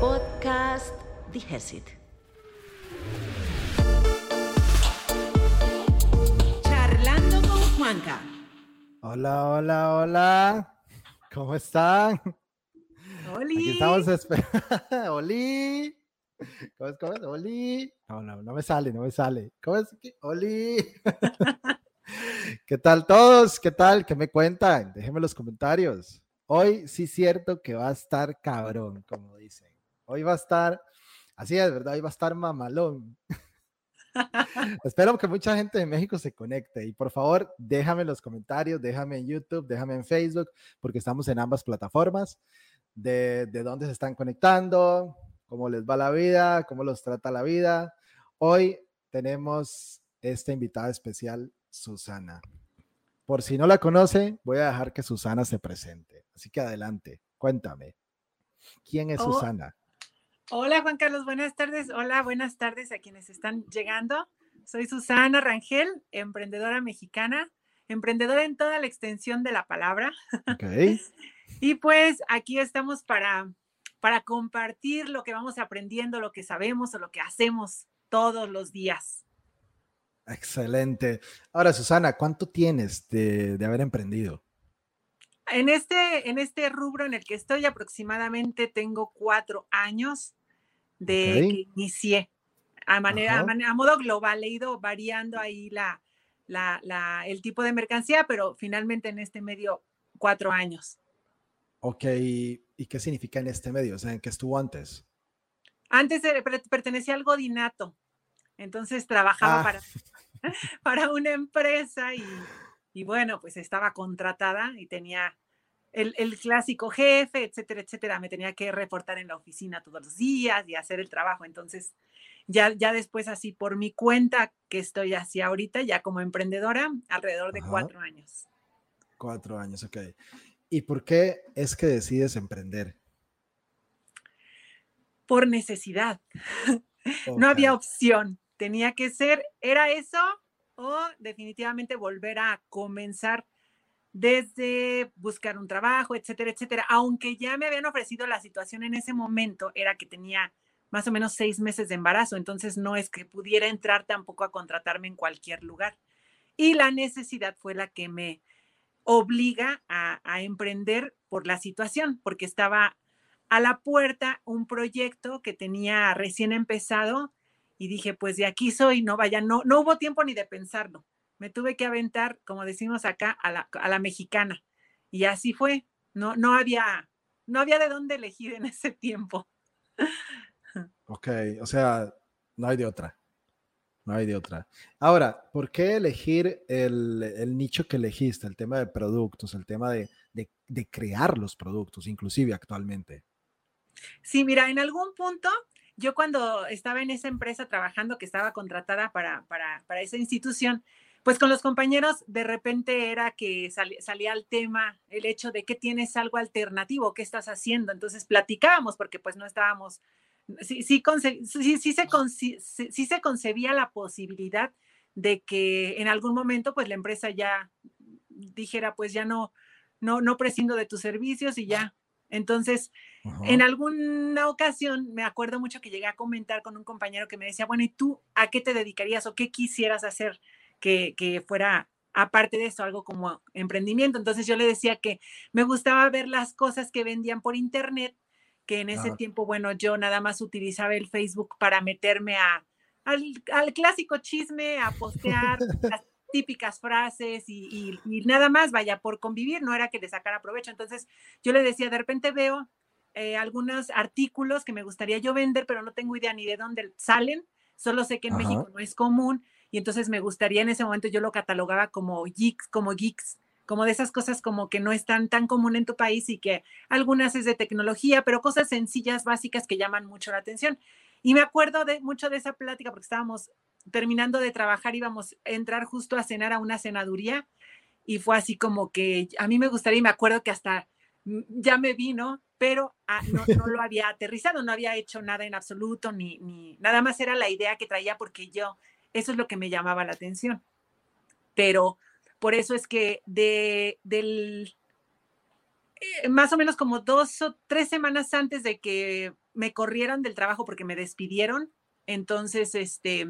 Podcast Digesit. Charlando con Juanca. Hola, hola, hola. ¿Cómo están? Oli. Aquí estamos esperando. Oli. ¿Cómo es? ¿Cómo es? Oli. No, no, no me sale, no me sale. ¿Cómo es? ¿Qué? Oli. ¿Qué tal todos? ¿Qué tal? ¿Qué me cuentan? Déjenme los comentarios. Hoy sí es cierto que va a estar cabrón, como dicen. Hoy va a estar, así es, ¿verdad? Hoy va a estar mamalón. Espero que mucha gente de México se conecte y por favor déjame en los comentarios, déjame en YouTube, déjame en Facebook, porque estamos en ambas plataformas, de, de dónde se están conectando, cómo les va la vida, cómo los trata la vida. Hoy tenemos esta invitada especial, Susana. Por si no la conoce, voy a dejar que Susana se presente. Así que adelante, cuéntame. ¿Quién es Oh, Susana? Hola Juan Carlos, buenas tardes. Hola, buenas tardes a quienes están llegando. Soy Susana Rangel, emprendedora mexicana, emprendedora en toda la extensión de la palabra. Ok, Y pues aquí estamos para, para compartir lo que vamos aprendiendo, lo que sabemos o lo que hacemos todos los días. excelente. Ahora, Susana, ¿cuánto tienes de, de haber emprendido? En este, en este rubro en el que estoy aproximadamente tengo cuatro años de Ok. que inicié. A, manera, a, modo global, he ido variando ahí la, la, la- el tipo de mercancía, pero finalmente en este medio cuatro años. Ok, ¿y qué significa en este medio? O sea, ¿en qué estuvo antes? Antes pertenecía al Godinato, entonces trabajaba Ah. para, para una empresa y, y bueno, pues estaba contratada y tenía el, el clásico jefe, etcétera, etcétera. Me tenía que reportar en la oficina todos los días y hacer el trabajo. Entonces, ya, ya después así por mi cuenta que estoy así ahorita, ya como emprendedora, alrededor de Ajá. cuatro años. Cuatro años, ok. ¿Y por qué es que decides emprender? Por necesidad. No había opción. Tenía que ser, era eso o definitivamente volver a comenzar desde buscar un trabajo, etcétera, etcétera. Aunque ya me habían ofrecido la situación en ese momento, era que tenía más o menos seis meses de embarazo, entonces no es que pudiera entrar tampoco a contratarme en cualquier lugar. Y la necesidad fue la que me obliga a, a emprender por la situación, porque estaba a la puerta un proyecto que tenía recién empezado y dije, pues de aquí soy, no vaya, no, no hubo tiempo ni de pensarlo. Me tuve que aventar, como decimos acá, a la, a la mexicana. Y así fue. No, no había, no había de dónde elegir en ese tiempo. ok, o sea, no hay de otra. No hay de otra. Ahora, ¿por qué elegir el, el nicho que elegiste? El tema de productos, el tema de, de- de crear los productos, inclusive actualmente. Sí, mira, en algún punto, yo cuando estaba en esa empresa trabajando, que estaba contratada para, para, para esa institución, pues con los compañeros de repente era que sali- salía el tema, el hecho de que tienes algo alternativo, qué estás haciendo. Entonces platicábamos porque pues no estábamos, sí, sí, conce- sí, sí se, conci- sí- sí se concebía la posibilidad de que en algún momento pues la empresa ya dijera pues ya no, no, no prescindo de tus servicios y ya. Entonces, Ajá. en alguna ocasión me acuerdo mucho que llegué a comentar con un compañero que me decía, bueno, ¿y tú a qué te dedicarías o qué quisieras hacer que, que fuera, aparte de eso, algo como emprendimiento? Entonces yo le decía que me gustaba ver las cosas que vendían por internet, que en ese Ajá. tiempo, bueno, yo nada más utilizaba el Facebook para meterme a, al, al clásico chisme, a postear las típicas frases y, y- y nada más, vaya, por convivir, no era que le sacara provecho. Entonces yo le decía, de repente veo eh, algunos artículos que me gustaría yo vender, pero no tengo idea ni de dónde salen, solo sé que en Ajá. México no es común y entonces me gustaría en ese momento yo lo catalogaba como geeks, como geeks, como de esas cosas como que no están tan común en tu país y que algunas es de tecnología, pero cosas sencillas, básicas que llaman mucho la atención. Y me acuerdo de mucho de esa plática porque estábamos terminando de trabajar, íbamos a entrar justo a cenar a una cenaduría y fue así como que a mí me gustaría y me acuerdo que hasta ya me vino, pero ah, no, no lo había aterrizado, no había hecho nada en absoluto, ni, ni nada más era la idea que traía porque yo, eso es lo que me llamaba la atención. Pero por eso es que de, del, eh, más o menos como dos o tres semanas antes de que me corrieron del trabajo porque me despidieron. Entonces, este,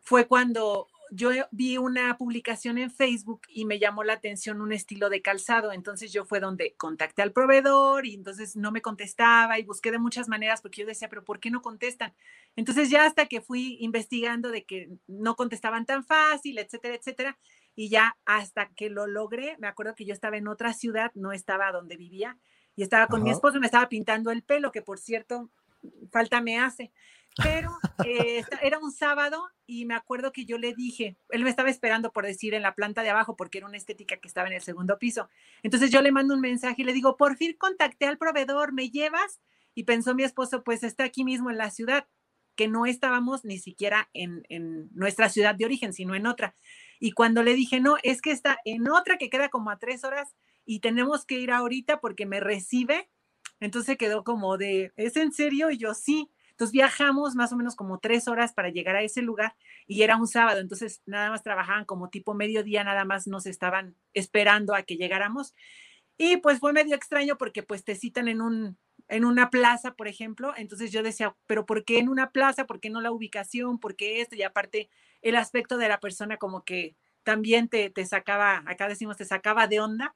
fue cuando yo vi una publicación en Facebook y me llamó la atención un estilo de calzado. Entonces yo fue donde contacté al proveedor y entonces no me contestaba y busqué de muchas maneras porque yo decía, pero ¿por qué no contestan? Entonces ya hasta que fui investigando de que no contestaban tan fácil, etcétera, etcétera. Y ya hasta que lo logré, me acuerdo que yo estaba en otra ciudad, no estaba donde vivía, y estaba con mi esposo, me estaba pintando el pelo, que por cierto, falta me hace pero eh, era un sábado y me acuerdo que yo le dije, él me estaba esperando por decir en la planta de abajo porque era una estética que estaba en el segundo piso. Entonces yo le mando un mensaje y le digo, por fin contacté al proveedor, ¿me llevas? Y pensó mi esposo, pues está aquí mismo en la ciudad, que no estábamos ni siquiera en, en nuestra ciudad de origen, sino en otra. Y cuando le dije, no, es que está en otra que queda como a tres horas y tenemos que ir ahorita porque me recibe, entonces quedó como de, ¿es en serio? Y yo sí. Entonces viajamos más o menos como tres horas para llegar a ese lugar y era un sábado, entonces nada más trabajaban como tipo mediodía, nada más nos estaban esperando a que llegáramos. Y pues fue medio extraño porque pues te citan en un en una plaza, por ejemplo, entonces yo decía, pero ¿por qué en una plaza? ¿Por qué no la ubicación? ¿Por qué esto? Y aparte el aspecto de la persona como que también te, te sacaba, acá decimos, te sacaba de onda.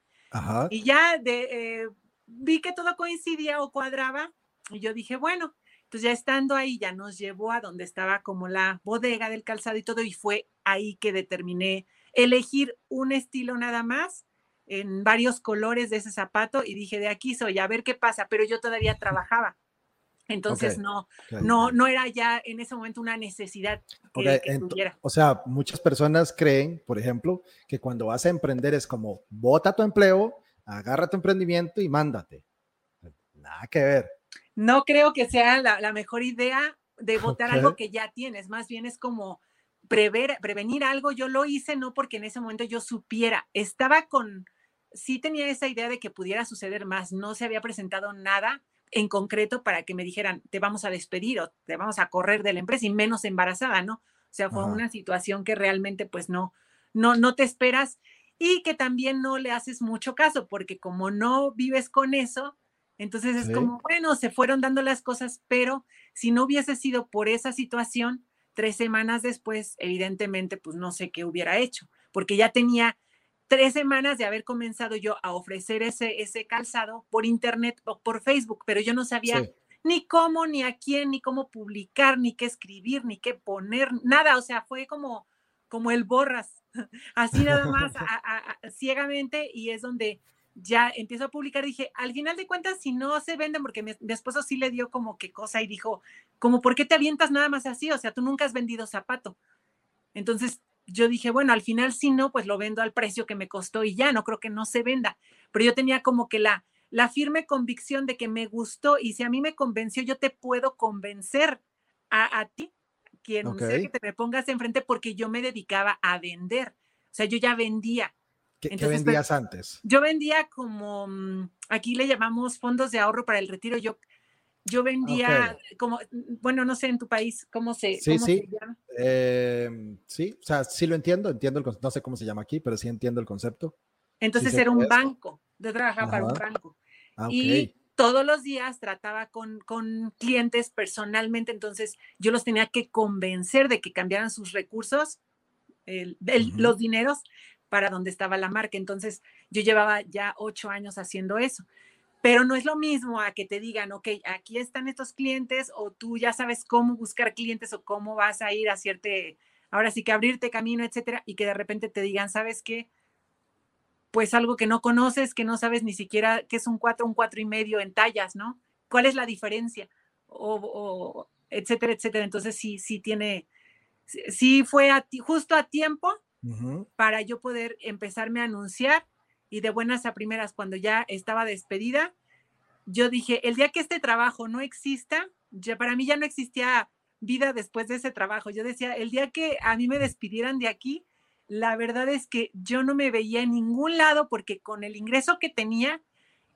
Y ya de, eh, vi que todo coincidía o cuadraba y yo dije, bueno, entonces ya estando ahí, ya nos llevó a donde estaba como la bodega del calzado y todo, y fue ahí que determiné elegir un estilo nada más en varios colores de ese zapato y dije, de aquí soy, a ver qué pasa, pero yo todavía trabajaba. Entonces no, no, no era ya en ese momento una necesidad que, tuviera. O sea, muchas personas creen, por ejemplo, que cuando vas a emprender es como, bota tu empleo, agarra tu emprendimiento y mándate. Nada que ver. No creo que sea la, mejor idea de votar algo que ya tienes, más bien es como prever, prevenir algo. Yo lo hice no porque en ese momento yo supiera, estaba con, sí tenía esa idea de que pudiera suceder más, no se había presentado nada en concreto para que me dijeran, te vamos a despedir o te vamos a correr de la empresa y menos embarazada, ¿no? O sea, fue una situación que realmente pues no, no, no te esperas y que también no le haces mucho caso porque como no vives con eso, entonces es como, bueno, se fueron dando las cosas, pero si no hubiese sido por esa situación, tres semanas después, evidentemente, pues no sé qué hubiera hecho, porque ya tenía tres semanas de haber comenzado yo a ofrecer ese, ese calzado por internet o por Facebook, pero yo no sabía ni cómo, ni a quién, ni cómo publicar, ni qué escribir, ni qué poner, nada, o sea, fue como, como el borras, así nada más, ciegamente, y es donde ya empiezo a publicar, dije, al final de cuentas, si no se venden, porque mi, esposo sí le dio como que cosa y dijo, como, ¿por qué te avientas nada más así? O sea, tú nunca has vendido zapato. Entonces yo dije, bueno, al final si no, pues lo vendo al precio que me costó y ya, no creo que no se venda. Pero yo tenía como que la, la firme convicción de que me gustó y si a mí me convenció, yo te puedo convencer a, ti, quien sea que te me pongas enfrente, porque yo me dedicaba a vender. O sea, yo ya vendía. ¿Qué, pues, vendías antes? Yo vendía como, mm, aquí le llamamos fondos de ahorro para el retiro. Yo, yo vendía como, mm, bueno, no sé en tu país cómo se, sí, sí. llama. Em, sí, o sea, sí lo entiendo, entiendo el no sé cómo se llama aquí, pero sí entiendo el concepto. Entonces era un banco, de trabajar para un banco. Ah, y todos los días trataba con, con, clientes personalmente, entonces yo los tenía que convencer de que cambiaran sus recursos, el, los dineros, para donde estaba la marca. Entonces, yo llevaba ya ocho años haciendo eso. Pero no es lo mismo a que te digan, ok, aquí están estos clientes o tú ya sabes cómo buscar clientes o cómo vas a ir a hacerte, ahora sí que abrirte camino, etcétera, y que de repente te digan, ¿sabes qué? Pues algo que no conoces, que no sabes ni siquiera qué es un cuatro, un cuatro y medio en tallas, ¿no? ¿Cuál es la diferencia? O, etcétera, etcétera. Entonces sí, sí tiene, sí fue a ti, justo a tiempo para yo poder empezarme a anunciar y de buenas a primeras, cuando ya estaba despedida, yo dije, el día que este trabajo no exista, ya para mí ya no existía vida después de ese trabajo. Yo decía, el día que a mí me despidieran de aquí, la verdad es que yo no me veía en ningún lado porque con el ingreso que tenía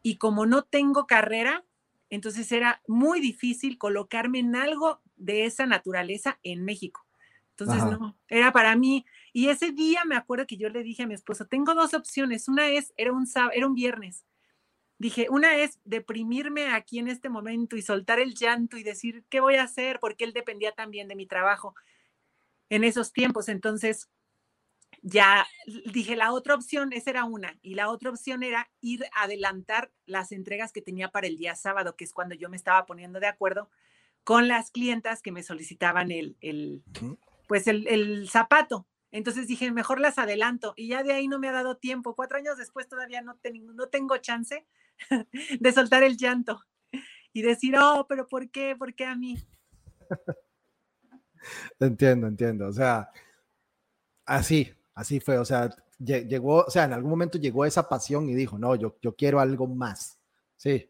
y como no tengo carrera, entonces era muy difícil colocarme en algo de esa naturaleza en México. Entonces, no, era para mí. Y ese día me acuerdo que yo le dije a mi esposo, tengo dos opciones. Una es, era un, era un viernes. dije, una es deprimirme aquí en este momento y soltar el llanto y decir, ¿qué voy a hacer? Porque él dependía también de mi trabajo en esos tiempos. Entonces, ya dije, la otra opción, esa era una, y la otra opción era ir a adelantar las entregas que tenía para el día sábado, que es cuando yo me estaba poniendo de acuerdo con las clientas que me solicitaban el, el pues el, el, zapato. Entonces dije, mejor las adelanto y ya de ahí no me ha dado tiempo. Cuatro años después todavía no, no tengo chance de soltar el llanto y decir, oh, pero ¿por qué? ¿Por qué a mí? Entiendo, entiendo. O sea, así, así fue. O sea, llegó, o sea, en algún momento llegó esa pasión y dijo, no, yo, yo quiero algo más. Sí,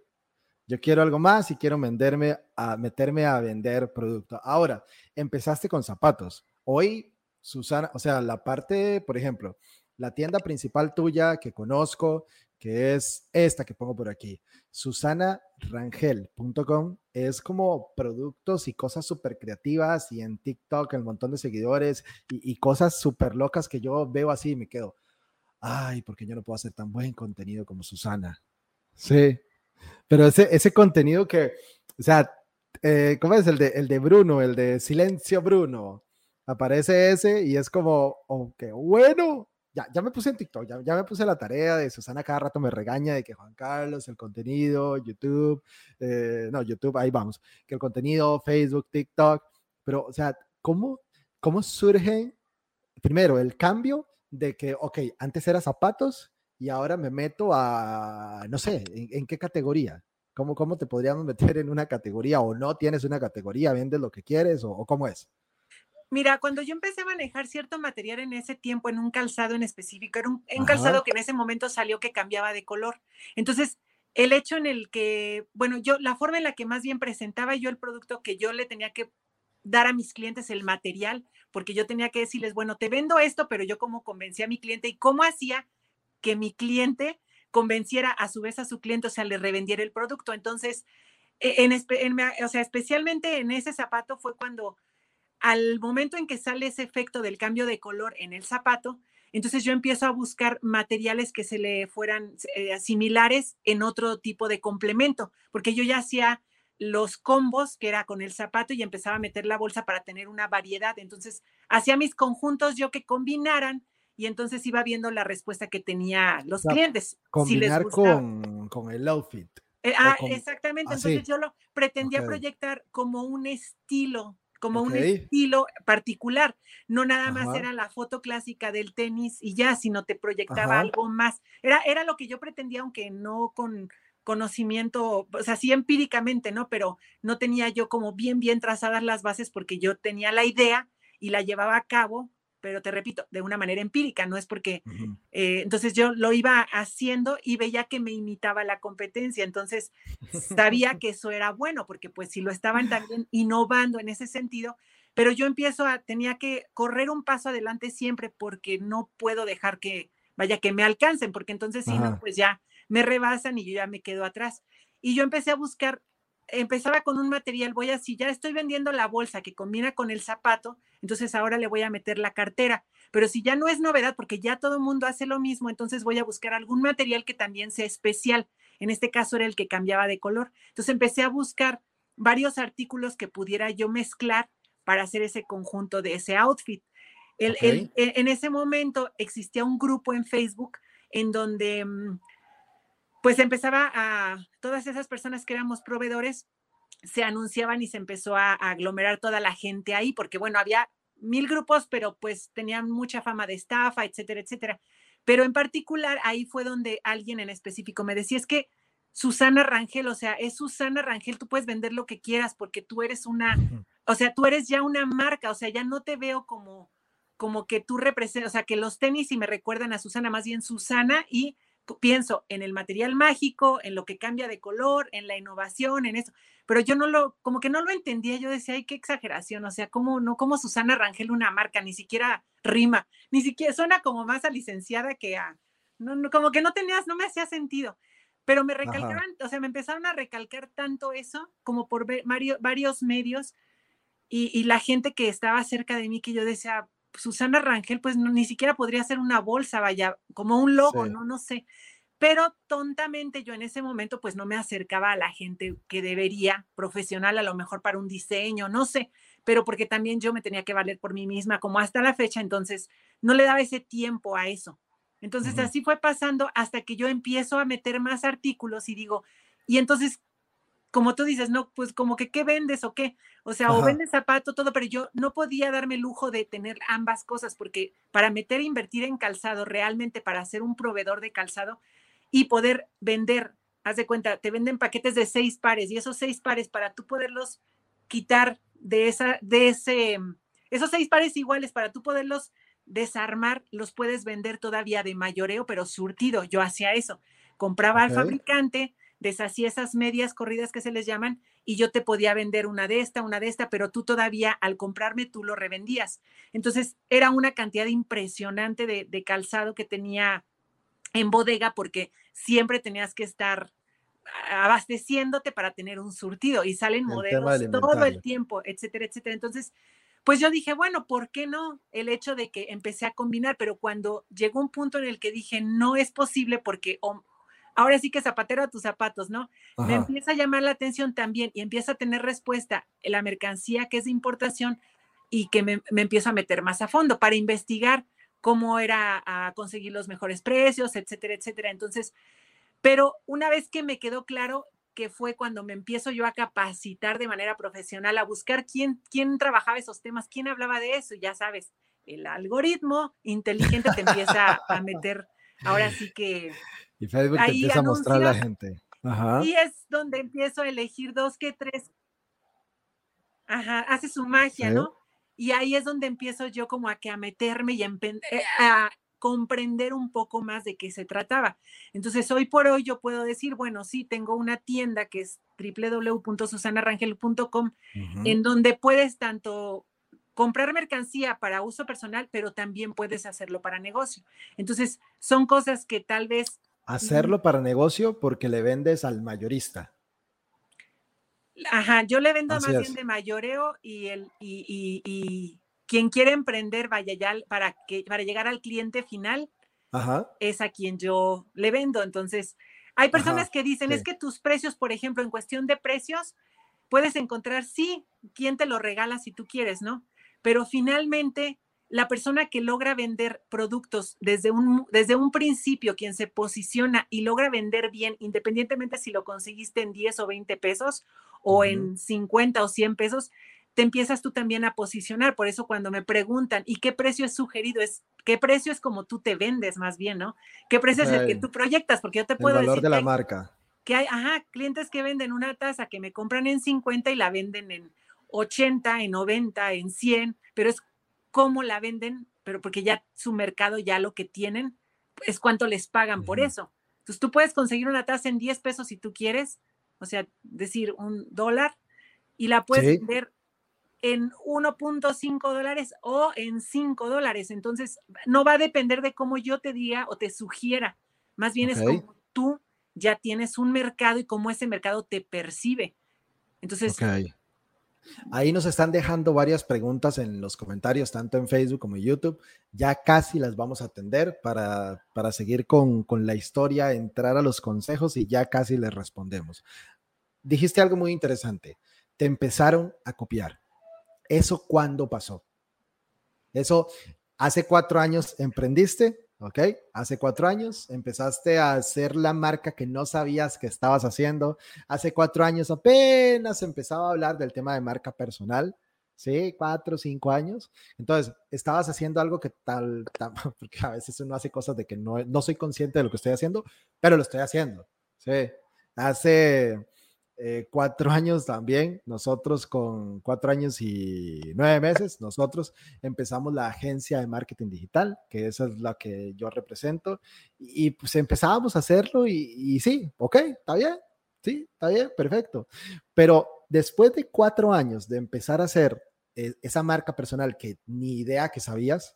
yo quiero algo más y quiero meterme a vender producto. Ahora, empezaste con zapatos. Hoy, Susana, o sea, la parte, por ejemplo, la tienda principal tuya que conozco, que es esta que pongo por aquí, susanarangel.com, es como productos y cosas súper creativas y en TikTok el montón de seguidores y, cosas súper locas que yo veo así me quedo, ay, porque yo no puedo hacer tan buen contenido como Susana. Sí, pero ese, ese contenido que, o sea, eh, ¿cómo es el de, el de Bruno, el de Silencio Bruno? Aparece ese y es como, oh, qué bueno, ya, ya me puse en TikTok, ya, ya, me puse la tarea de Susana cada rato me regaña de que Juan Carlos, el contenido, YouTube, eh, no, YouTube, ahí vamos, que el contenido, Facebook, TikTok, pero, o sea, ¿cómo, cómo surge primero el cambio de que, ok, antes era zapatos y ahora me meto a, no sé, ¿en, qué categoría? ¿Cómo, ¿Cómo te podríamos meter en una categoría o no tienes una categoría, vendes lo que quieres o, o cómo es? Mira, cuando yo empecé a manejar cierto material en ese tiempo, en un calzado en específico, era un, calzado que en ese momento salió que cambiaba de color. Entonces, el hecho en el que, bueno, yo, la forma en la que más bien presentaba yo el producto que yo le tenía que dar a mis clientes el material, porque yo tenía que decirles, bueno, te vendo esto, pero yo como convencí a mi cliente y cómo hacía que mi cliente convenciera a su vez a su cliente, o sea, le revendiera el producto. Entonces, e, en, en, o sea, especialmente en ese zapato fue cuando al momento en que sale ese efecto del cambio de color en el zapato, entonces yo empiezo a buscar materiales que se le fueran eh, similares en otro tipo de complemento, porque yo ya hacía los combos que era con el zapato y empezaba a meter la bolsa para tener una variedad. Entonces hacía mis conjuntos yo que combinaran y entonces iba viendo la respuesta que tenía los clientes. Combinar con, con, el outfit. Eh, ah, exactamente. Entonces yo lo pretendía proyectar como un estilo como un estilo particular. No nada más era la foto clásica del tenis y ya, sino te proyectaba algo más. Era, era lo que yo pretendía, aunque no con conocimiento, o sea, sí empíricamente, ¿no? Pero no tenía yo como bien, bien trazadas las bases porque yo tenía la idea y la llevaba a cabo pero te repito, de una manera empírica, no es porque, eh, entonces yo lo iba haciendo y veía que me imitaba la competencia, entonces sabía que eso era bueno, porque pues si lo estaban también innovando en ese sentido, pero yo empiezo a, tenía que correr un paso adelante siempre porque no puedo dejar que, vaya, que me alcancen, porque entonces si no, pues ya me rebasan y yo ya me quedo atrás. Y yo empecé a buscar empezaba con un material, voy así, ya estoy vendiendo la bolsa que combina con el zapato, entonces ahora le voy a meter la cartera. Pero si ya no es novedad, porque ya todo el mundo hace lo mismo, entonces voy a buscar algún material que también sea especial. En este caso era el que cambiaba de color. Entonces empecé a buscar varios artículos que pudiera yo mezclar para hacer ese conjunto de ese outfit. E, en ese momento existía un grupo en Facebook en donde mm, pues empezaba a, todas esas personas que éramos proveedores, se anunciaban y se empezó a, aglomerar toda la gente ahí, porque bueno, había mil grupos, pero pues tenían mucha fama de estafa, etcétera, etcétera. Pero en particular ahí fue donde alguien en específico me decía, es que Susana Rangel, o sea, es Susana Rangel, tú puedes vender lo que quieras porque tú eres una, o sea, tú eres ya una marca, o sea, ya no te veo como, como que tú representas, o sea, que los tenis y me recuerdan a Susana, más bien Susana y pienso en el material mágico, en lo que cambia de color, en la innovación, en eso, pero yo no lo, como que no lo entendía, yo decía, ay, qué exageración, o sea, como no, como Susana Rangel una marca, ni siquiera rima, ni siquiera suena como más a licenciada que a, no, como que no tenías, no me hacía sentido, pero me recalcaron, o sea, me empezaron a recalcar tanto eso como por ver varios medios y, y la gente que estaba cerca de mí que yo decía, Susana Rangel, pues ni siquiera podría ser una bolsa, vaya, como un logo, ¿no? No sé. pero tontamente yo en ese momento pues no me acercaba a la gente que debería, profesional a lo mejor para un diseño, no sé, pero porque también yo me tenía que valer por mí misma como hasta la fecha, entonces no le daba ese tiempo a eso. Entonces así fue pasando hasta que yo empiezo a meter más artículos y digo, y entonces como tú dices, no, pues como que qué vendes o qué, o sea, o vendes zapato, todo, pero yo no podía darme el lujo de tener ambas cosas porque para meter e invertir en calzado, realmente para ser un proveedor de calzado, y poder vender, haz de cuenta, te venden paquetes de seis pares y esos seis pares para tú poderlos quitar de esa, de ese, esos seis pares iguales para tú poderlos desarmar, los puedes vender todavía de mayoreo, pero surtido. Yo hacía eso. Compraba al fabricante, deshacía esas medias corridas que se les llaman y yo te podía vender una de esta, una de esta, pero tú todavía al comprarme tú lo revendías. Entonces era una cantidad impresionante de, de calzado que tenía en bodega porque siempre tenías que estar abasteciéndote para tener un surtido y salen modelos todo el tiempo, etcétera, etcétera. Entonces, pues yo dije, bueno, ¿por qué no? El hecho de que empecé a combinar, pero cuando llegó un punto en el que dije, no es posible porque ahora sí que zapatero a tus zapatos, ¿no? Me empieza a llamar la atención también y empieza a tener respuesta la mercancía que es de importación y que me, me empiezo a meter más a fondo para investigar cómo era a conseguir los mejores precios, etcétera, etcétera. Entonces, pero una vez que me quedó claro que fue cuando me empiezo yo a capacitar de manera profesional, a buscar quién, quién trabajaba esos temas, quién hablaba de eso, ya sabes, el algoritmo inteligente te empieza a meter, ahora sí que... Y Facebook te empieza a mostrar a la gente. Y es donde empiezo a elegir dos que tres. Ajá, hace su magia, ¿no? Y ahí es donde empiezo yo como a que a meterme y a, eh, a comprender un poco más de qué se trataba. Entonces, hoy por hoy yo puedo decir, bueno, sí, tengo una tienda que es www.susanarangel.com, en donde puedes tanto comprar mercancía para uso personal, pero también puedes hacerlo para negocio. Entonces, son cosas que tal vez... Hacerlo para negocio porque le vendes al mayorista. Ajá, yo le vendo más bien de mayoreo y el y, y, quien quiere emprender vaya ya para que para llegar al cliente final es a quien yo le vendo. Entonces, hay personas que dicen, es que tus precios, por ejemplo, en cuestión de precios, puedes encontrar, sí, quien te lo regala si tú quieres, ¿no? Pero finalmente la persona que logra vender productos desde un, desde un principio, quien se posiciona y logra vender bien, independientemente si lo conseguiste en 10 o 20 pesos o en 50 o 100 pesos, te empiezas tú también a posicionar. Por eso cuando me preguntan, ¿y qué precio es sugerido? Es qué precio es como tú te vendes más bien, ¿no? ¿Qué precio es el que tú proyectas? Porque yo te puedo el valor de la marca. Que hay, ajá, clientes que venden una taza que me compran en 50 y la venden en 80, en 90, en 100, pero es cómo la venden, pero porque ya su mercado, ya lo que tienen, es cuánto les pagan por eso. Entonces tú puedes conseguir una tasa en 10 pesos si tú quieres, o sea, decir un dólar, y la puedes vender en 1.5 dólares o en 5 dólares. Entonces, no va a depender de cómo yo te diga o te sugiera, más bien es como tú ya tienes un mercado y cómo ese mercado te percibe. Entonces, Ahí nos están dejando varias preguntas en los comentarios, tanto en Facebook como en YouTube. Ya casi las vamos a atender para, para seguir con, con la historia, entrar a los consejos y ya casi les respondemos. Dijiste algo muy interesante. Te empezaron a copiar. ¿Eso cuándo pasó? Eso, hace cuatro años emprendiste, ¿ok? Hace cuatro años empezaste a hacer la marca que no sabías que estabas haciendo. Hace cuatro años apenas empezaba a hablar del tema de marca personal, ¿sí? Cuatro, cinco años. Entonces, estabas haciendo algo que tal, porque a veces uno hace cosas de que no, no soy consciente de lo que estoy haciendo, pero lo estoy haciendo, ¿sí? Hace eh, cuatro años también, nosotros con cuatro años y nueve meses, nosotros empezamos la agencia de marketing digital, que esa es la que yo represento, y, pues empezábamos a hacerlo y, sí, ok, está bien, sí, está bien, perfecto. Pero después de cuatro años de empezar a hacer eh, esa marca personal que ni idea que sabías,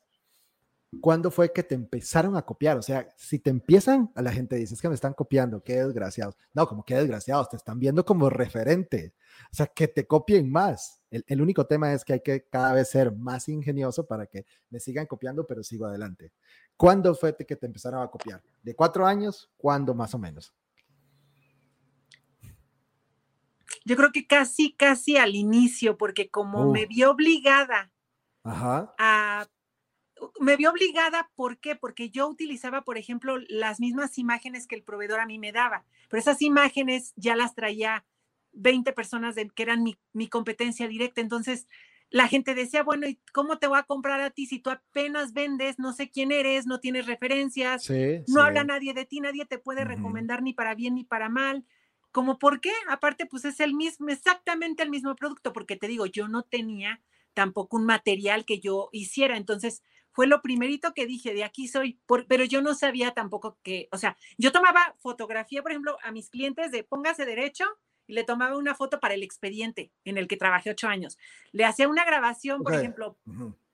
¿cuándo fue que te empezaron a copiar? O sea, si te empiezan, a la gente dice, es que me están copiando, qué desgraciados. No, como qué desgraciados, te están viendo como referente. O sea, que te copien más. El, único tema es que hay que cada vez ser más ingenioso para que me sigan copiando, pero sigo adelante. ¿Cuándo fue que te empezaron a copiar? ¿De cuatro años? ¿Cuándo más o menos? Yo creo que casi, casi al inicio, porque como me vi obligada a me vi obligada, ¿por qué? Porque yo utilizaba, por ejemplo, las mismas imágenes que el proveedor a mí me daba, pero esas imágenes ya las traía 20 personas de, que eran mi, competencia directa. Entonces, la gente decía, bueno, ¿y cómo te voy a comprar a ti si tú apenas vendes, no sé quién eres, no tienes referencias, no habla nadie de ti, nadie te puede recomendar ni para bien ni para mal? ¿Cómo por qué? Aparte, pues es el mismo, exactamente el mismo producto, porque te digo, yo no tenía tampoco un material que yo hiciera. Entonces, fue lo primerito que dije, de aquí soy, pero yo no sabía tampoco que, o sea, yo tomaba fotografía, por ejemplo, a mis clientes de póngase derecho y le tomaba una foto para el expediente en el que trabajé ocho años. Le hacía una grabación, por ejemplo,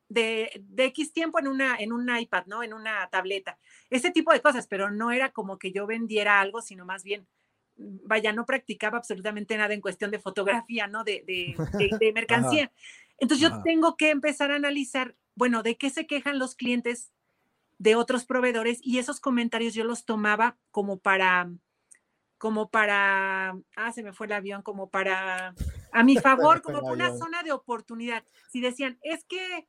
de, de, X tiempo en, una, en un iPad, ¿no? En una tableta. Ese tipo de cosas, pero no era como que yo vendiera algo, sino más bien, vaya, no practicaba absolutamente nada en cuestión de fotografía, ¿no? De, de, de mercancía. Entonces yo tengo que empezar a analizar bueno, de qué se quejan los clientes de otros proveedores y esos comentarios yo los tomaba como para, como para, ah, se me fue el avión, como para, a mi favor, como una zona de oportunidad. Si decían, es que,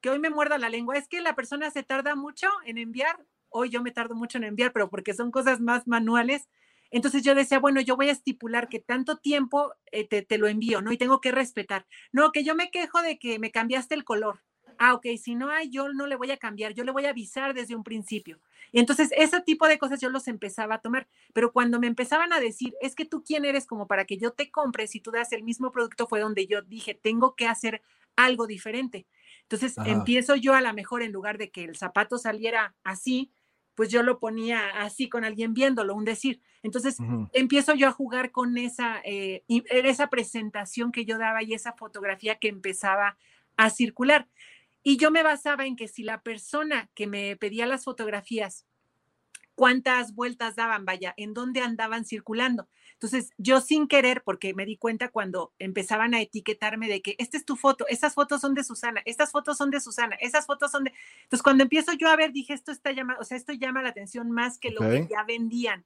que hoy me muerda la lengua, es que la persona se tarda mucho en enviar, hoy yo me tardo mucho en enviar, pero porque son cosas más manuales. Entonces yo decía, bueno, yo voy a estipular que tanto tiempo eh, te, te, lo envío, ¿no? Y tengo que respetar. No, que yo me quejo de que me cambiaste el color ah, ok, si no hay, yo no le voy a cambiar, yo le voy a avisar desde un principio. Y entonces ese tipo de cosas yo los empezaba a tomar, pero cuando me empezaban a decir, es que tú quién eres como para que yo te compre si tú das el mismo producto, fue donde yo dije, tengo que hacer algo diferente. Entonces empiezo yo a lo mejor en lugar de que el zapato saliera así, pues yo lo ponía así con alguien viéndolo, un decir. Entonces empiezo yo a jugar con esa, eh, esa presentación que yo daba y esa fotografía que empezaba a circular. Y yo me basaba en que si la persona que me pedía las fotografías, cuántas vueltas daban, vaya, en dónde andaban circulando. Entonces, yo sin querer, porque me di cuenta cuando empezaban a etiquetarme de que esta es tu foto, estas fotos son de Susana, estas fotos son de Susana, esas fotos son de... Entonces, cuando empiezo yo a ver, dije, esto está llamando, o sea, esto llama la atención más que lo que ya vendían.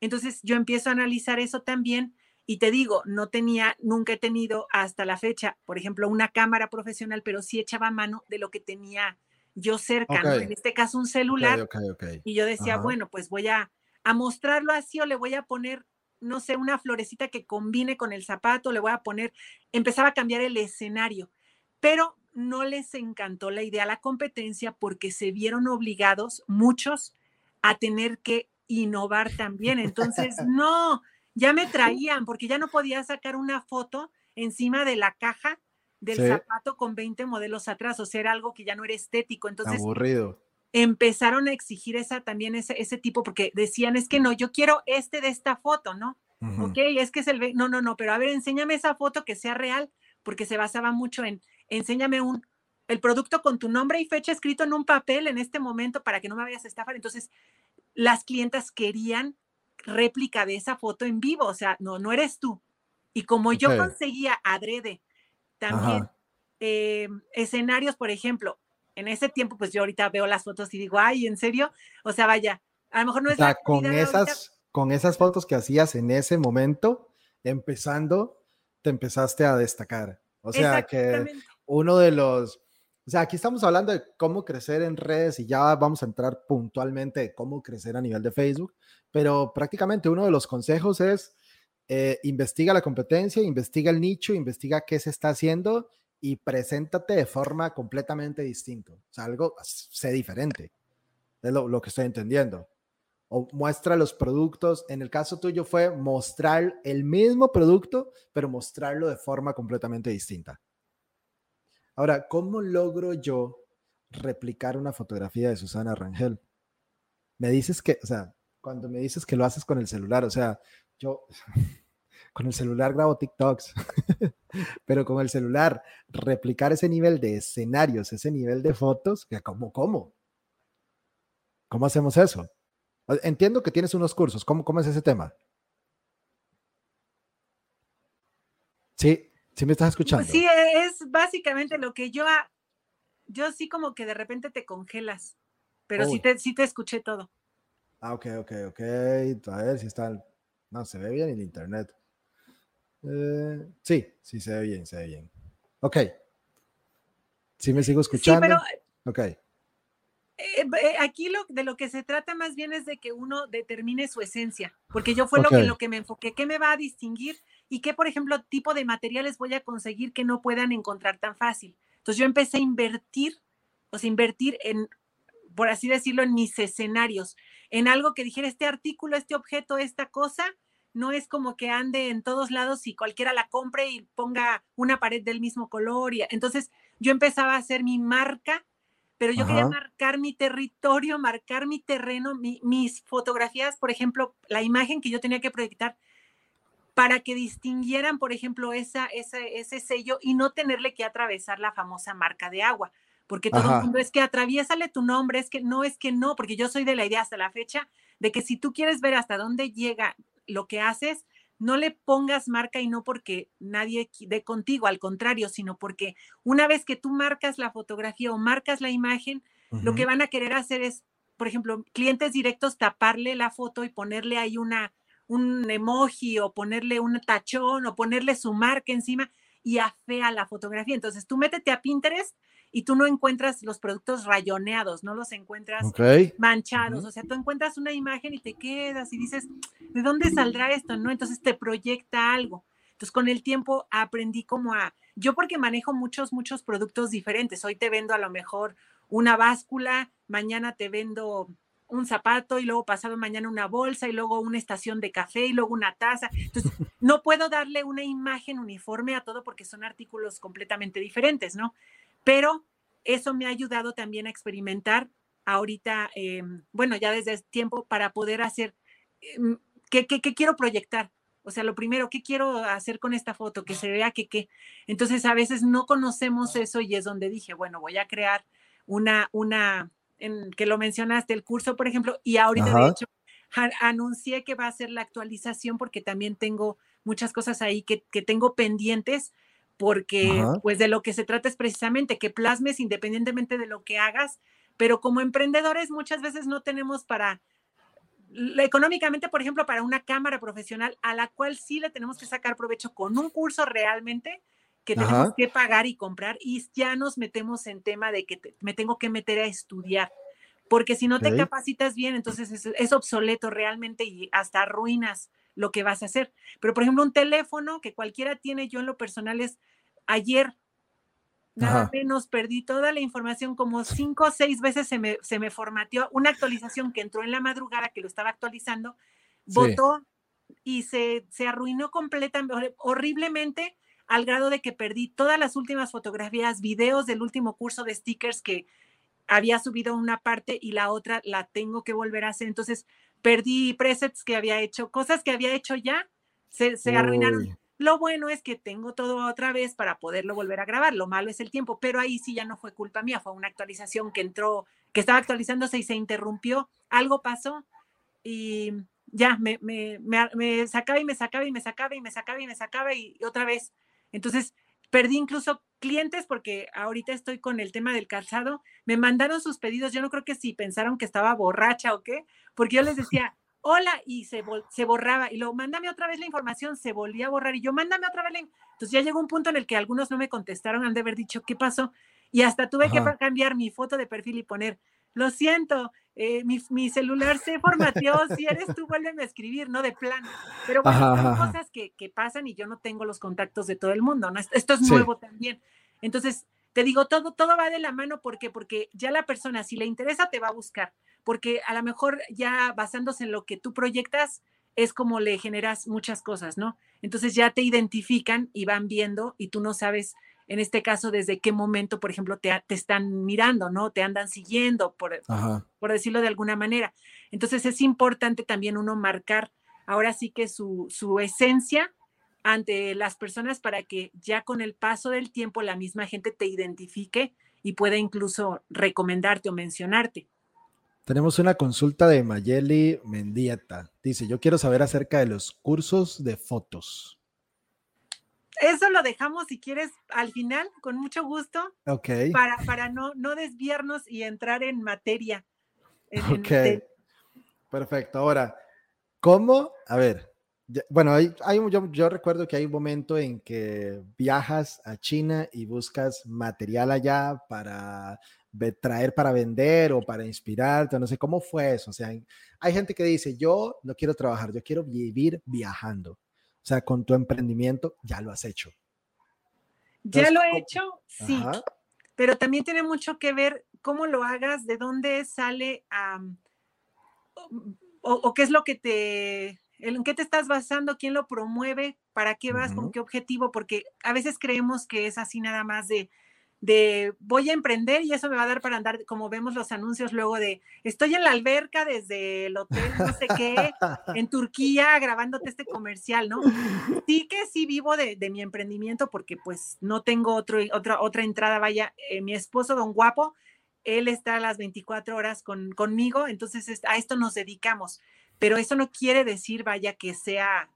Entonces, yo empiezo a analizar eso también y te digo, no tenía, nunca he tenido hasta la fecha, por ejemplo, una cámara profesional, pero sí echaba mano de lo que tenía yo cerca, en este caso un celular. y yo decía, bueno, pues voy a, a mostrarlo así o le voy a poner, no sé, una florecita que combine con el zapato, le voy a poner, empezaba a cambiar el escenario, pero no les encantó la idea, la competencia, porque se vieron obligados muchos a tener que innovar también. Entonces, no, ya me traían porque ya no podía sacar una foto encima de la caja del zapato con 20 modelos atrás, o sea, era algo que ya no era estético. Entonces, aburrido. Empezaron a exigir esa también ese, ese tipo porque decían, es que no, yo quiero este de esta foto, ¿no? Ok, es que es el, no, no, no, pero a ver, enséñame esa foto que sea real, porque se basaba mucho en, enséñame un, el producto con tu nombre y fecha escrito en un papel en este momento para que no me vayas a estafar. Entonces, las clientas querían réplica de esa foto en vivo, o sea, no, no eres tú. Y como yo conseguía adrede también eh, escenarios, por ejemplo, en ese tiempo, pues yo ahorita veo las fotos y digo, ay, ¿en serio? O sea, vaya, a lo mejor no es... O con esas, con esas fotos que hacías en ese momento, empezando, te empezaste a destacar. O sea, que uno de los... O sea, aquí estamos hablando de cómo crecer en redes y ya vamos a entrar puntualmente cómo crecer a nivel de Facebook, pero prácticamente uno de los consejos es eh, investiga la competencia, investiga el nicho, investiga qué se está haciendo y preséntate de forma completamente distinta. O sea, algo, sé diferente. Es lo, lo que estoy entendiendo. O muestra los productos. En el caso tuyo fue mostrar el mismo producto, pero mostrarlo de forma completamente distinta. Ahora, ¿cómo logro yo replicar una fotografía de Susana Rangel? Me dices que, o sea, cuando me dices que lo haces con el celular, o sea, yo con el celular grabo TikToks, pero con el celular replicar ese nivel de escenarios, ese nivel de fotos, como, ¿cómo? ¿Cómo hacemos eso? Entiendo que tienes unos cursos. ¿Cómo, cómo es ese tema? Sí, sí me estás escuchando. Sí, es básicamente lo que yo, yo sí como que de repente te congelas, pero sí te, sí te escuché todo. Ah, ok, ok, ok. A ver si está. No, se ve bien el internet. Eh, sí, sí se ve bien, se ve bien. Ok. Sí me sigo escuchando. Sí, pero, ok. Eh, eh, aquí lo, de lo que se trata más bien es de que uno determine su esencia, porque yo fue lo, que, lo que me enfoqué, qué me va a distinguir y qué, por ejemplo, tipo de materiales voy a conseguir que no puedan encontrar tan fácil. Entonces yo empecé a invertir, o sea, invertir en, por así decirlo, en mis escenarios, en algo que dijera este artículo, este objeto, esta cosa, no es como que ande en todos lados y cualquiera la compre y ponga una pared del mismo color. Y, entonces yo empezaba a hacer mi marca pero yo quería marcar mi territorio, marcar mi terreno, mis fotografías, por ejemplo, la imagen que yo tenía que proyectar para que distinguieran, por ejemplo, esa, ese sello y no tenerle que atravesar la famosa marca de agua. Porque todo el mundo es que atraviésale tu nombre, es que no, es que no, porque yo soy de la idea hasta la fecha de que si tú quieres ver hasta dónde llega lo que haces, no le pongas marca y no porque nadie dé contigo, al contrario, sino porque una vez que tú marcas la fotografía o marcas la imagen, lo que van a querer hacer es, por ejemplo, clientes directos taparle la foto y ponerle ahí una un emoji o ponerle un tachón o ponerle su marca encima y afea la fotografía. Entonces, tú métete a Pinterest y tú no encuentras los productos rayoneados, no los encuentras manchados, o sea, tú encuentras una imagen y te quedas y dices, ¿de dónde saldrá esto? ¿No? Entonces te proyecta algo. Entonces con el tiempo aprendí como a, yo porque manejo muchos, muchos productos diferentes, hoy te vendo a lo mejor una báscula, mañana te vendo un zapato y luego pasado mañana una bolsa y luego una estación de café y luego una taza. Entonces, no puedo darle una imagen uniforme a todo porque son artículos completamente diferentes, ¿no? pero eso me ha ayudado también a experimentar ahorita, em, bueno, ya desde tiempo para poder hacer, em, ¿qué, quiero proyectar? O sea, lo primero, ¿qué quiero hacer con esta foto? Que se vea que qué. Entonces, a veces no conocemos eso y es donde dije, bueno, voy a crear una, una, en, que lo mencionaste, el curso, por ejemplo, y ahorita de hecho anuncié que va a ser la actualización porque también tengo muchas cosas ahí que, que tengo pendientes porque pues de lo que se trata es precisamente que plasmes independientemente de lo que hagas, pero como emprendedores muchas veces no tenemos para, económicamente, por ejemplo, para una cámara profesional a la cual sí le tenemos que sacar provecho con un curso realmente que tenemos que pagar y comprar y ya nos metemos en tema de que me tengo que meter a estudiar, porque si no te capacitas bien, entonces es, es obsoleto realmente y hasta arruinas lo que vas a hacer. Pero, por ejemplo, un teléfono que cualquiera tiene, yo en lo personal es ayer, nada menos, perdí toda la información, como cinco o seis veces se me, se me formateó una actualización que entró en la madrugada, que lo estaba actualizando, votó y se, se arruinó completamente, horriblemente, al grado de que perdí todas las últimas fotografías, videos del último curso de stickers que había subido una parte y la otra la tengo que volver a hacer. Entonces, perdí presets que había hecho, cosas que había hecho ya, se, se arruinaron. Lo bueno es que tengo todo otra vez para poderlo volver a grabar. Lo malo es el tiempo, pero ahí sí ya no fue culpa mía, fue una actualización que entró, que estaba actualizándose y se interrumpió. Algo pasó y ya me, me, me, sacaba y me sacaba y me sacaba y me sacaba y me sacaba y otra vez. Entonces, perdí incluso clientes porque ahorita estoy con el tema del calzado. Me mandaron sus pedidos. Yo no creo que si pensaron que estaba borracha o qué, porque yo les decía, hola, y se, se borraba. Y luego, mándame otra vez la información, se volvía a borrar. Y yo, mándame otra vez la Entonces ya llegó un punto en el que algunos no me contestaron, han de haber dicho, ¿qué pasó? Y hasta tuve que cambiar mi foto de perfil y poner, lo siento, eh, mi, celular se formateó, si eres tú, vuélveme a escribir, ¿no? De plano. Pero bueno, son cosas que, pasan y yo no tengo los contactos de todo el mundo, ¿no? Esto es nuevo también. Entonces, te digo, todo, todo va de la mano, ¿por qué? Porque ya la persona, si le interesa, te va a buscar, porque a lo mejor ya basándose en lo que tú proyectas, es como le generas muchas cosas, ¿no? Entonces ya te identifican y van viendo y tú no sabes en este caso, desde qué momento, por ejemplo, te, te están mirando, ¿no? Te andan siguiendo, por, por decirlo de alguna manera. Entonces es importante también uno marcar ahora sí que su, su esencia ante las personas para que ya con el paso del tiempo la misma gente te identifique y pueda incluso recomendarte o mencionarte. Tenemos una consulta de Mayeli Mendieta. Dice, yo quiero saber acerca de los cursos de fotos. Eso lo dejamos si quieres al final, con mucho gusto. Ok. Para, para no, no desviarnos y entrar en materia. ok. Perfecto. Ahora, ¿cómo? A ver, bueno, hay, hay yo, yo, recuerdo que hay un momento en que viajas a China y buscas material allá para traer para vender o para inspirarte, no sé cómo fue eso. O sea, hay gente que dice, yo no quiero trabajar, yo quiero vivir viajando. Sea, con tu emprendimiento ya lo has hecho. ya lo he hecho, sí. Pero también tiene mucho que ver cómo lo hagas, de dónde sale o, qué es lo que te, en qué te estás basando, quién lo promueve, para qué vas, con qué objetivo, porque a veces creemos que es así nada más de, de voy a emprender y eso me va a dar para andar, como vemos los anuncios luego de estoy en la alberca desde el hotel, no sé qué, en Turquía grabándote este comercial, ¿no? Sí que sí vivo de, mi emprendimiento porque pues no tengo otro, otra, otra entrada, vaya, eh, mi esposo, don Guapo, él está a las 24 horas con, conmigo, entonces a esto nos dedicamos, pero eso no quiere decir, vaya, que sea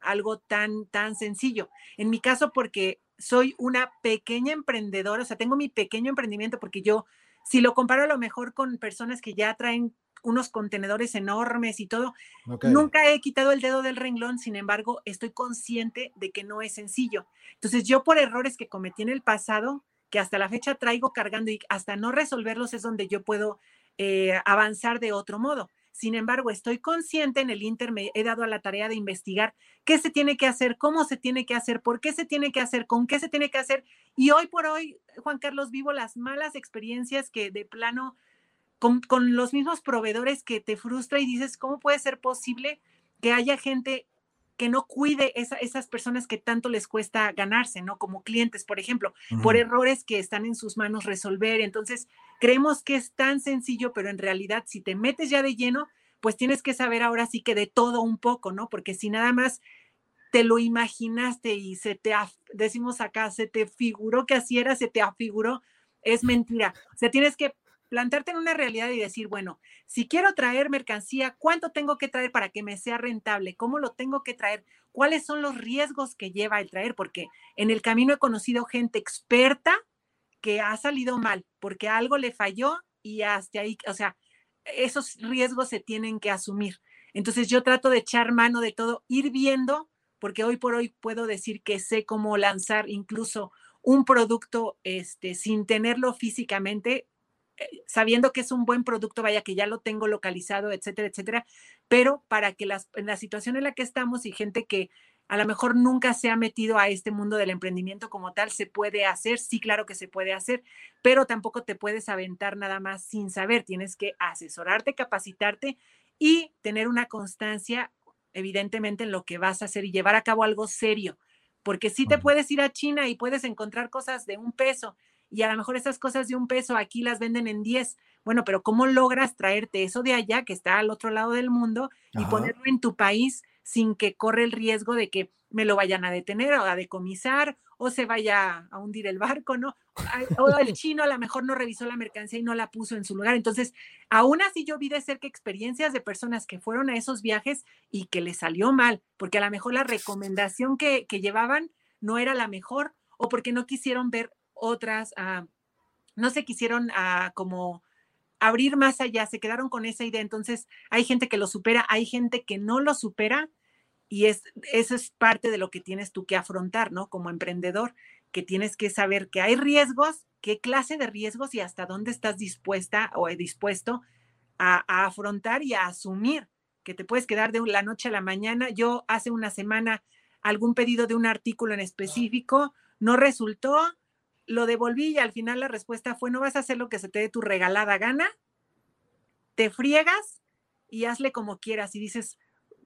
algo tan, tan sencillo. En mi caso, porque soy una pequeña emprendedora, o sea, tengo mi pequeño emprendimiento porque yo, si lo comparo a lo mejor con personas que ya traen unos contenedores enormes y todo, nunca he quitado el dedo del renglón, sin embargo, estoy consciente de que no es sencillo. Entonces, yo por errores que cometí en el pasado, que hasta la fecha traigo cargando y hasta no resolverlos es donde yo puedo eh, avanzar de otro modo. Sin embargo, estoy consciente en el Inter, me he dado a la tarea de investigar qué se tiene que hacer, cómo se tiene que hacer, por qué se tiene que hacer, con qué se tiene que hacer. Y hoy por hoy, Juan Carlos, vivo las malas experiencias que de plano, con, los mismos proveedores que te frustra y dices, ¿cómo puede ser posible que haya gente que no cuide esa, esas personas que tanto les cuesta ganarse, ¿no? Como clientes, por ejemplo, por errores que están en sus manos resolver. Entonces, creemos que es tan sencillo, pero en realidad si te metes ya de lleno, pues tienes que saber ahora sí que de todo un poco, ¿no? Porque si nada más te lo imaginaste y se te, decimos acá, se te figuró que así era, se te afiguró, es mentira. O sea, tienes que plantarte en una realidad y decir, bueno, si quiero traer mercancía, ¿cuánto tengo que traer para que me sea rentable? ¿Cómo lo tengo que traer? ¿Cuáles son los riesgos que lleva el traer? Porque en el camino he conocido gente experta que ha salido mal porque algo le falló y hasta ahí, o sea, esos riesgos se tienen que asumir. Entonces yo trato de echar mano de todo, ir viendo, porque hoy por hoy puedo decir que sé cómo lanzar incluso un producto este, sin tenerlo físicamente, sabiendo que es un buen producto, vaya que ya lo tengo localizado, etcétera, etcétera, pero para que las, en la situación en la que estamos y gente que a lo mejor nunca se ha metido a este mundo del emprendimiento como tal, se puede hacer, sí, claro que se puede hacer, pero tampoco te puedes aventar nada más sin saber, tienes que asesorarte, capacitarte y tener una constancia, evidentemente, en lo que vas a hacer y llevar a cabo algo serio, porque sí te puedes ir a China y puedes encontrar cosas de un peso y a lo mejor esas cosas de un peso aquí las venden en 10. Bueno, pero ¿cómo logras traerte eso de allá que está al otro lado del mundo y ponerlo en tu país sin que corre el riesgo de que me lo vayan a detener o a decomisar o se vaya a hundir el barco, ¿no? O el chino a lo mejor no revisó la mercancía y no la puso en su lugar. Entonces, aún así yo vi de cerca experiencias de personas que fueron a esos viajes y que les salió mal, porque a lo mejor la recomendación que, que llevaban no era la mejor o porque no quisieron ver otras, ah, no se quisieron ah, como abrir más allá, se quedaron con esa idea. Entonces, hay gente que lo supera, hay gente que no lo supera y es, eso es parte de lo que tienes tú que afrontar, ¿no? Como emprendedor, que tienes que saber que hay riesgos, qué clase de riesgos y hasta dónde estás dispuesta o dispuesto a, a afrontar y a asumir que te puedes quedar de la noche a la mañana. Yo hace una semana algún pedido de un artículo en específico no resultó, lo devolví y al final la respuesta fue, no vas a hacer lo que se te dé tu regalada gana, te friegas y hazle como quieras. Y dices,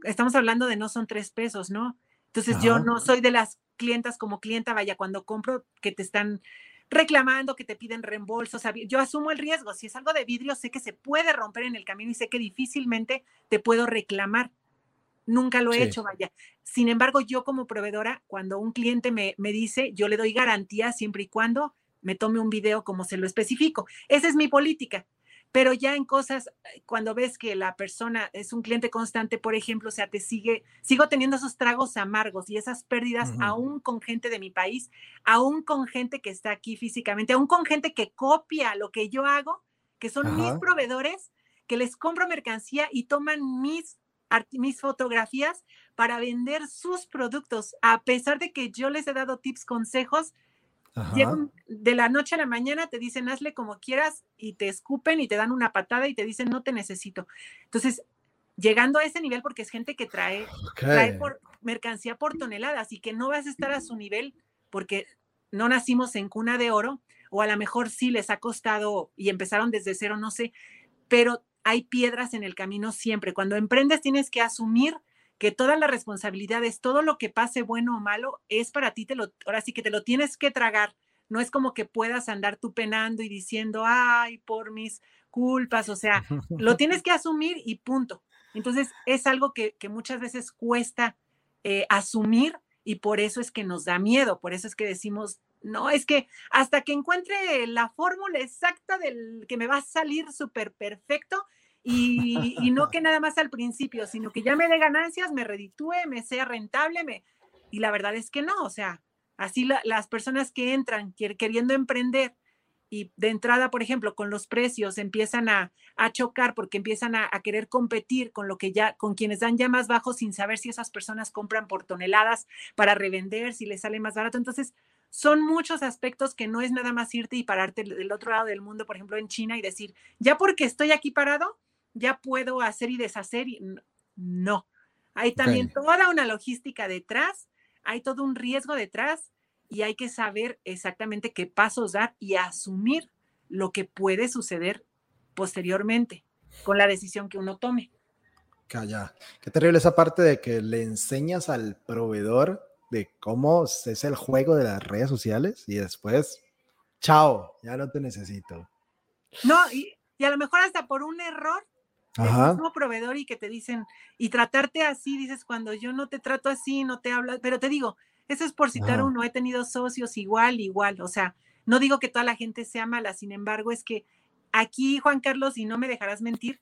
estamos hablando de no son tres pesos, ¿no? Entonces yo no soy de las clientas como clienta, vaya, cuando compro que te están reclamando, que te piden reembolsos, yo asumo el riesgo. Si es algo de vidrio, sé que se puede romper en el camino y sé que difícilmente te puedo reclamar. Nunca lo he hecho, vaya. Sin embargo, yo como proveedora, cuando un cliente me, me dice, yo le doy garantía siempre y cuando me tome un video como se lo especifico. Esa es mi política. pero ya en cosas, eh, cuando ves que la persona es un cliente constante, por ejemplo, o sea, te sigue, sigo teniendo esos tragos amargos y esas pérdidas aún con gente de mi país, aún con gente que está aquí físicamente, aún con gente que copia lo que yo hago, que son mis proveedores, que les compro mercancía y toman mis, mis fotografías para vender sus productos, a pesar de que yo les he dado tips, consejos, de la noche a la mañana te dicen hazle como quieras y te escupen y te dan una patada y te dicen no te necesito. Entonces, llegando a ese nivel, porque es gente que trae, trae por mercancía por toneladas y que no vas a estar a su nivel porque no nacimos en cuna de oro o a lo mejor sí les ha costado y empezaron desde cero, no sé, pero hay piedras en el camino siempre. Cuando emprendes tienes que asumir que todas las responsabilidades, todo lo que pase bueno o malo, es para ti, te lo, ahora sí que te lo tienes que tragar. No es como que puedas andar tú penando y diciendo, ay, por mis culpas, o sea, lo tienes que asumir y punto. Entonces, es algo que, muchas veces cuesta eh, asumir y por eso es que nos da miedo, por eso es que decimos, no, es que hasta que encuentre la fórmula exacta del que me va a salir súper perfecto, y, no que nada más al principio, sino que ya me dé ganancias, me reditúe, me sea rentable, me... y la verdad es que no, o sea, así las personas que entran queriendo emprender y de entrada, por ejemplo, con los precios empiezan a, chocar porque empiezan a, querer competir con lo que ya, con quienes dan ya más bajo sin saber si esas personas compran por toneladas para revender, si les sale más barato. Entonces, son muchos aspectos que no es nada más irte y pararte del otro lado del mundo, por ejemplo, en China y decir, ya porque estoy aquí parado, ya puedo hacer y deshacer. Y no, hay también toda una logística detrás, hay todo un riesgo detrás y hay que saber exactamente qué pasos dar y asumir lo que puede suceder posteriormente con la decisión que uno tome. Calla, qué terrible esa parte de que le enseñas al proveedor de cómo es el juego de las redes sociales y después, chao, ya no te necesito. No, y, y a lo mejor hasta por un error Ajá. mismo proveedor y que te dicen, y tratarte así, dices, cuando yo no te trato así, no te hablo, pero te digo, eso es por citar uno, he tenido socios igual, igual, o sea, no digo que toda la gente sea mala, sin embargo, es que aquí, Juan Carlos, y no me dejarás mentir,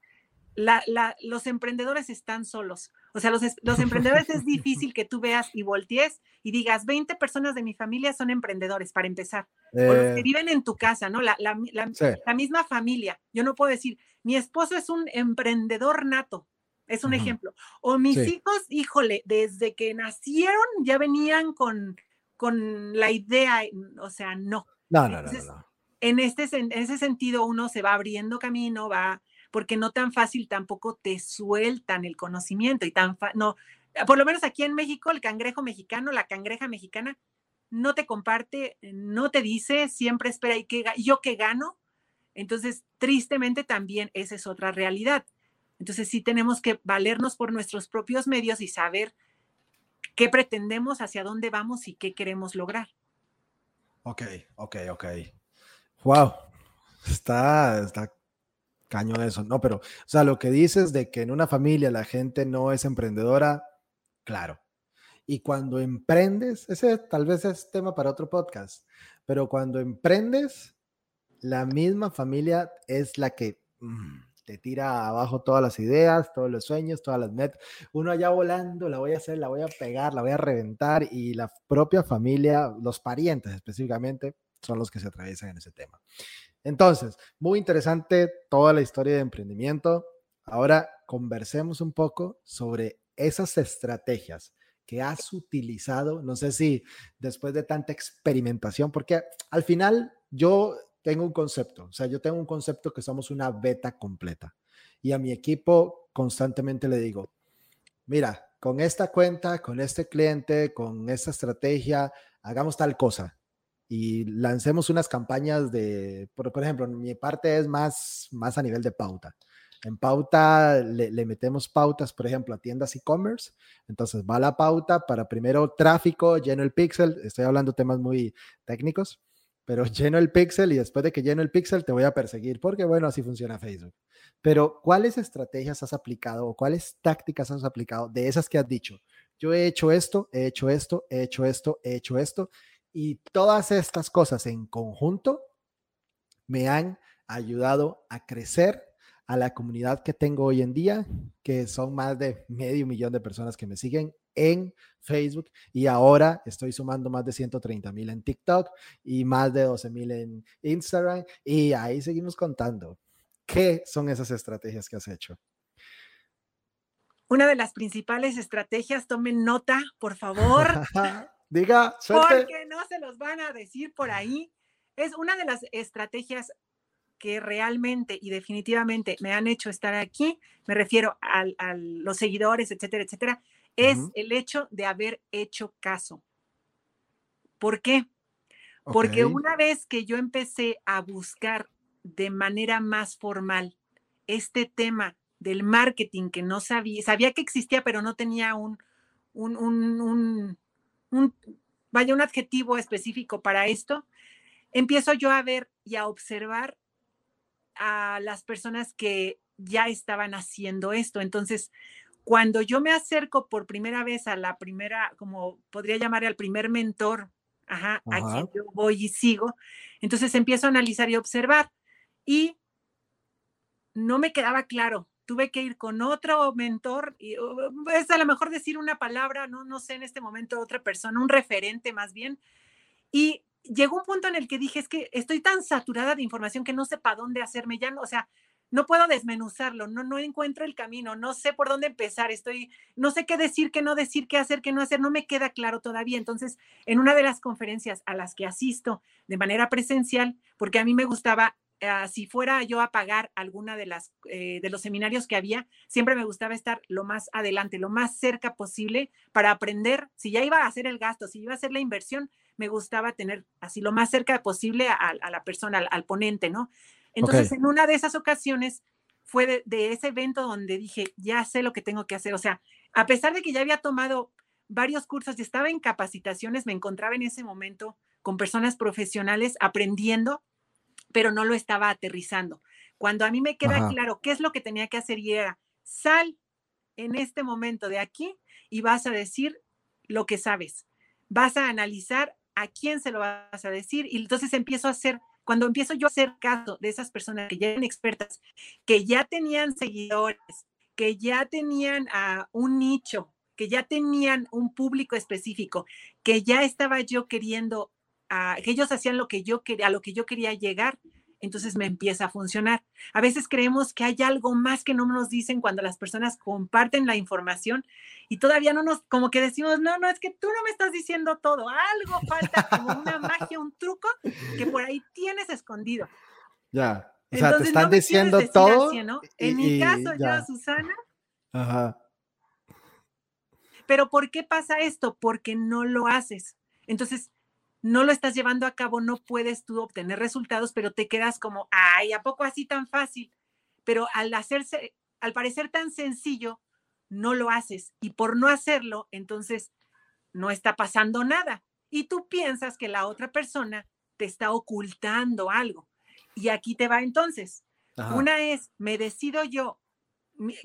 los emprendedores están solos. O sea, los, los emprendedores es difícil que tú veas y voltees y digas, 20 personas de mi familia son emprendedores, para empezar. o los que eh. viven en tu casa, ¿no? La, la, la, misma familia. Yo no puedo decir, mi esposo es un emprendedor nato. Es un ejemplo. O mis hijos, híjole, desde que nacieron ya venían con, con la idea, o sea, no. No, no, no, no. En, este, en ese sentido, uno se va abriendo camino, va porque no tan fácil tampoco te sueltan el conocimiento y tan no, por lo menos aquí en México, el cangrejo mexicano, la cangreja mexicana, no te comparte, no te dice, siempre espera, ¿y qué, yo qué gano? Entonces, tristemente también esa es otra realidad. Entonces, sí tenemos que valernos por nuestros propios medios y saber qué pretendemos, hacia dónde vamos y qué queremos lograr. Ok, ok, ok. Wow, está, está caño eso, ¿no? Pero, o sea, lo que dices de que en una familia la gente no es emprendedora, claro. Y cuando emprendes, ese tal vez es tema para otro podcast, pero cuando emprendes, la misma familia es la que mm, te tira abajo todas las ideas, todos los sueños, todas las metas. Uno allá volando, la voy a hacer, la voy a pegar, la voy a reventar y la propia familia, los parientes específicamente, son los que se atraviesan en ese tema. Entonces, muy interesante toda la historia de emprendimiento. Ahora conversemos un poco sobre esas estrategias que has utilizado, no sé si después de tanta experimentación, porque al final yo tengo un concepto, o sea, yo tengo un concepto que somos una beta completa. Y a mi equipo constantemente le digo, mira, con esta cuenta, con este cliente, con esta estrategia, hagamos tal cosa y lancemos unas campañas de, por, ejemplo, mi parte es más, más a nivel de pauta. En pauta le, metemos pautas, por ejemplo, a tiendas e-commerce. Entonces va la pauta para primero tráfico, lleno el pixel. Estoy hablando temas muy técnicos, pero lleno el pixel y después de que lleno el pixel te voy a perseguir porque, bueno, así funciona Facebook. Pero ¿cuáles estrategias has aplicado o cuáles tácticas has aplicado de esas que has dicho? Yo he hecho esto, he hecho esto, he hecho esto, he hecho esto y todas estas cosas en conjunto me han ha ayudado a crecer a la comunidad que tengo hoy en día, que son más de medio millón de personas que me siguen en Facebook y ahora estoy sumando más de 130 mil en TikTok y más de 12 mil en Instagram y ahí seguimos contando. ¿Qué son esas estrategias que has hecho? Una de las principales estrategias, tomen nota, por favor. Diga. Porque no se los van a decir por ahí. Es una de las estrategias que realmente y definitivamente me han hecho estar aquí, me refiero a, los seguidores, etcétera, etcétera, es el hecho de haber hecho caso. ¿Por qué? Porque una vez que yo empecé a buscar de manera más formal este tema del marketing que no sabía, sabía que existía, pero no tenía un, un, un, un, vaya, un adjetivo específico para esto, empiezo yo a ver y a observar a las personas que ya estaban haciendo esto. Entonces, cuando yo me acerco por primera vez a la primera, como podría llamar al primer mentor, ajá, a quien yo voy y sigo, entonces empiezo a analizar y observar. Y no me quedaba claro. Tuve que ir con otro mentor y es a lo mejor decir una palabra, no, no sé en este momento otra persona, un referente más bien. Y llegó un punto en el que dije, es que estoy tan saturada de información que no sé para dónde hacerme ya, o sea, no puedo desmenuzarlo, no, no encuentro el camino, no sé por dónde empezar, estoy, no sé qué decir, qué no decir, qué hacer, qué no hacer, no me queda claro todavía. Entonces, en una de las conferencias a las que asisto de manera presencial, porque a mí me gustaba ah, si fuera yo a pagar alguna de las eh, de los seminarios que había, siempre me gustaba estar lo más adelante, lo más cerca posible para aprender. Si ya iba a hacer el gasto, si iba a hacer la inversión, me gustaba tener así lo más cerca posible a, la persona, al, ponente, ¿no? Entonces, en una de esas ocasiones fue de, ese evento donde dije, ya sé lo que tengo que hacer. O sea, a pesar de que ya había tomado varios cursos y estaba en capacitaciones, me encontraba en ese momento con personas profesionales aprendiendo, pero no lo estaba aterrizando. Cuando a mí me queda claro qué es lo que tenía que hacer y era, sal en este momento de aquí y vas a decir lo que sabes. Vas a analizar a quién se lo vas a decir. Y entonces empiezo a hacer, cuando empiezo yo a hacer caso de esas personas que ya eran expertas, que ya tenían seguidores, que ya tenían a un nicho, que ya tenían un público específico, que ya estaba yo queriendo, que ellos hacían lo que yo quería, a lo que yo quería llegar, entonces me empieza a funcionar. A veces creemos que hay algo más que no nos dicen cuando las personas comparten la información y todavía no nos, como que decimos, no, no, es que tú no me estás diciendo todo, algo falta, como una magia, un truco que por ahí tienes escondido. Ya, o sea, te están diciendo todo. En mi caso, yo, Susana. Ajá. Pero ¿por qué pasa esto? Porque no lo haces. Entonces, no lo estás llevando a cabo, no puedes tú obtener resultados, pero te quedas como, ay, ¿a poco así tan fácil? Pero al hacerse, al parecer tan sencillo, no lo haces. Y por no hacerlo, entonces no está pasando nada. Y tú piensas que la otra persona te está ocultando algo. Y aquí te va entonces. Una es, me decido yo,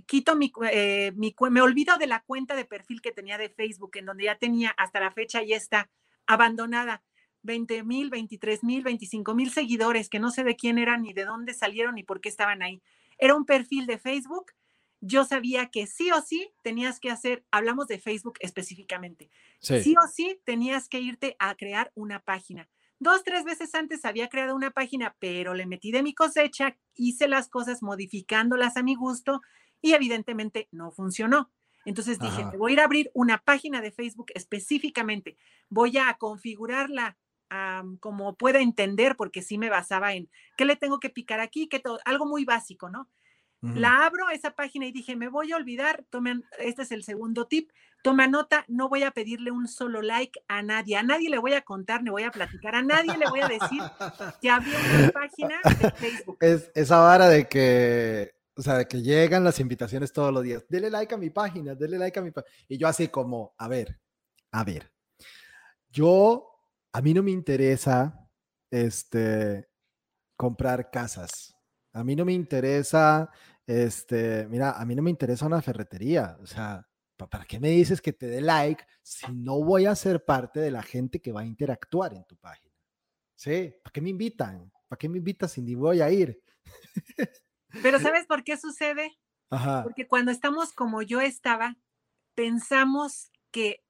quito mi, eh, mi, me olvido de la cuenta de perfil que tenía de Facebook, en donde ya tenía hasta la fecha y está abandonada. 20 mil, 23 mil, 25 mil seguidores que no sé de quién eran ni de dónde salieron ni por qué estaban ahí. Era un perfil de Facebook. Yo sabía que sí o sí tenías que hacer, hablamos de Facebook específicamente, sí. o sí tenías que irte a crear una página. Dos, tres veces antes había creado una página, pero le metí de mi cosecha, hice las cosas modificándolas a mi gusto y evidentemente no funcionó. Entonces dije, voy a ir a abrir una página de Facebook específicamente, voy a configurarla como pueda entender, porque sí me basaba en qué le tengo que picar aquí, que todo, algo muy básico, ¿no? La abro esa página y dije, me voy a olvidar, tomen, este es el segundo tip, toma nota, no voy a pedirle un solo like a nadie, a nadie le voy a contar, le voy a platicar, a nadie le voy a decir que había una página de Facebook. Es esa vara de que, o sea, de que llegan las invitaciones todos los días, dele like a mi página, dele like a mi página, y yo así como, a ver, a ver, yo a mí no me interesa este, comprar casas. A mí no me interesa, este, mira, a mí no me interesa una ferretería. O sea, ¿para qué me dices que te dé like si no voy a ser parte de la gente que va a interactuar en tu página? ¿Sí? ¿Para qué me invitan? ¿Para qué me invitas si ni voy a ir? Pero ¿sabes por qué sucede? Porque cuando estamos como yo estaba, pensamos que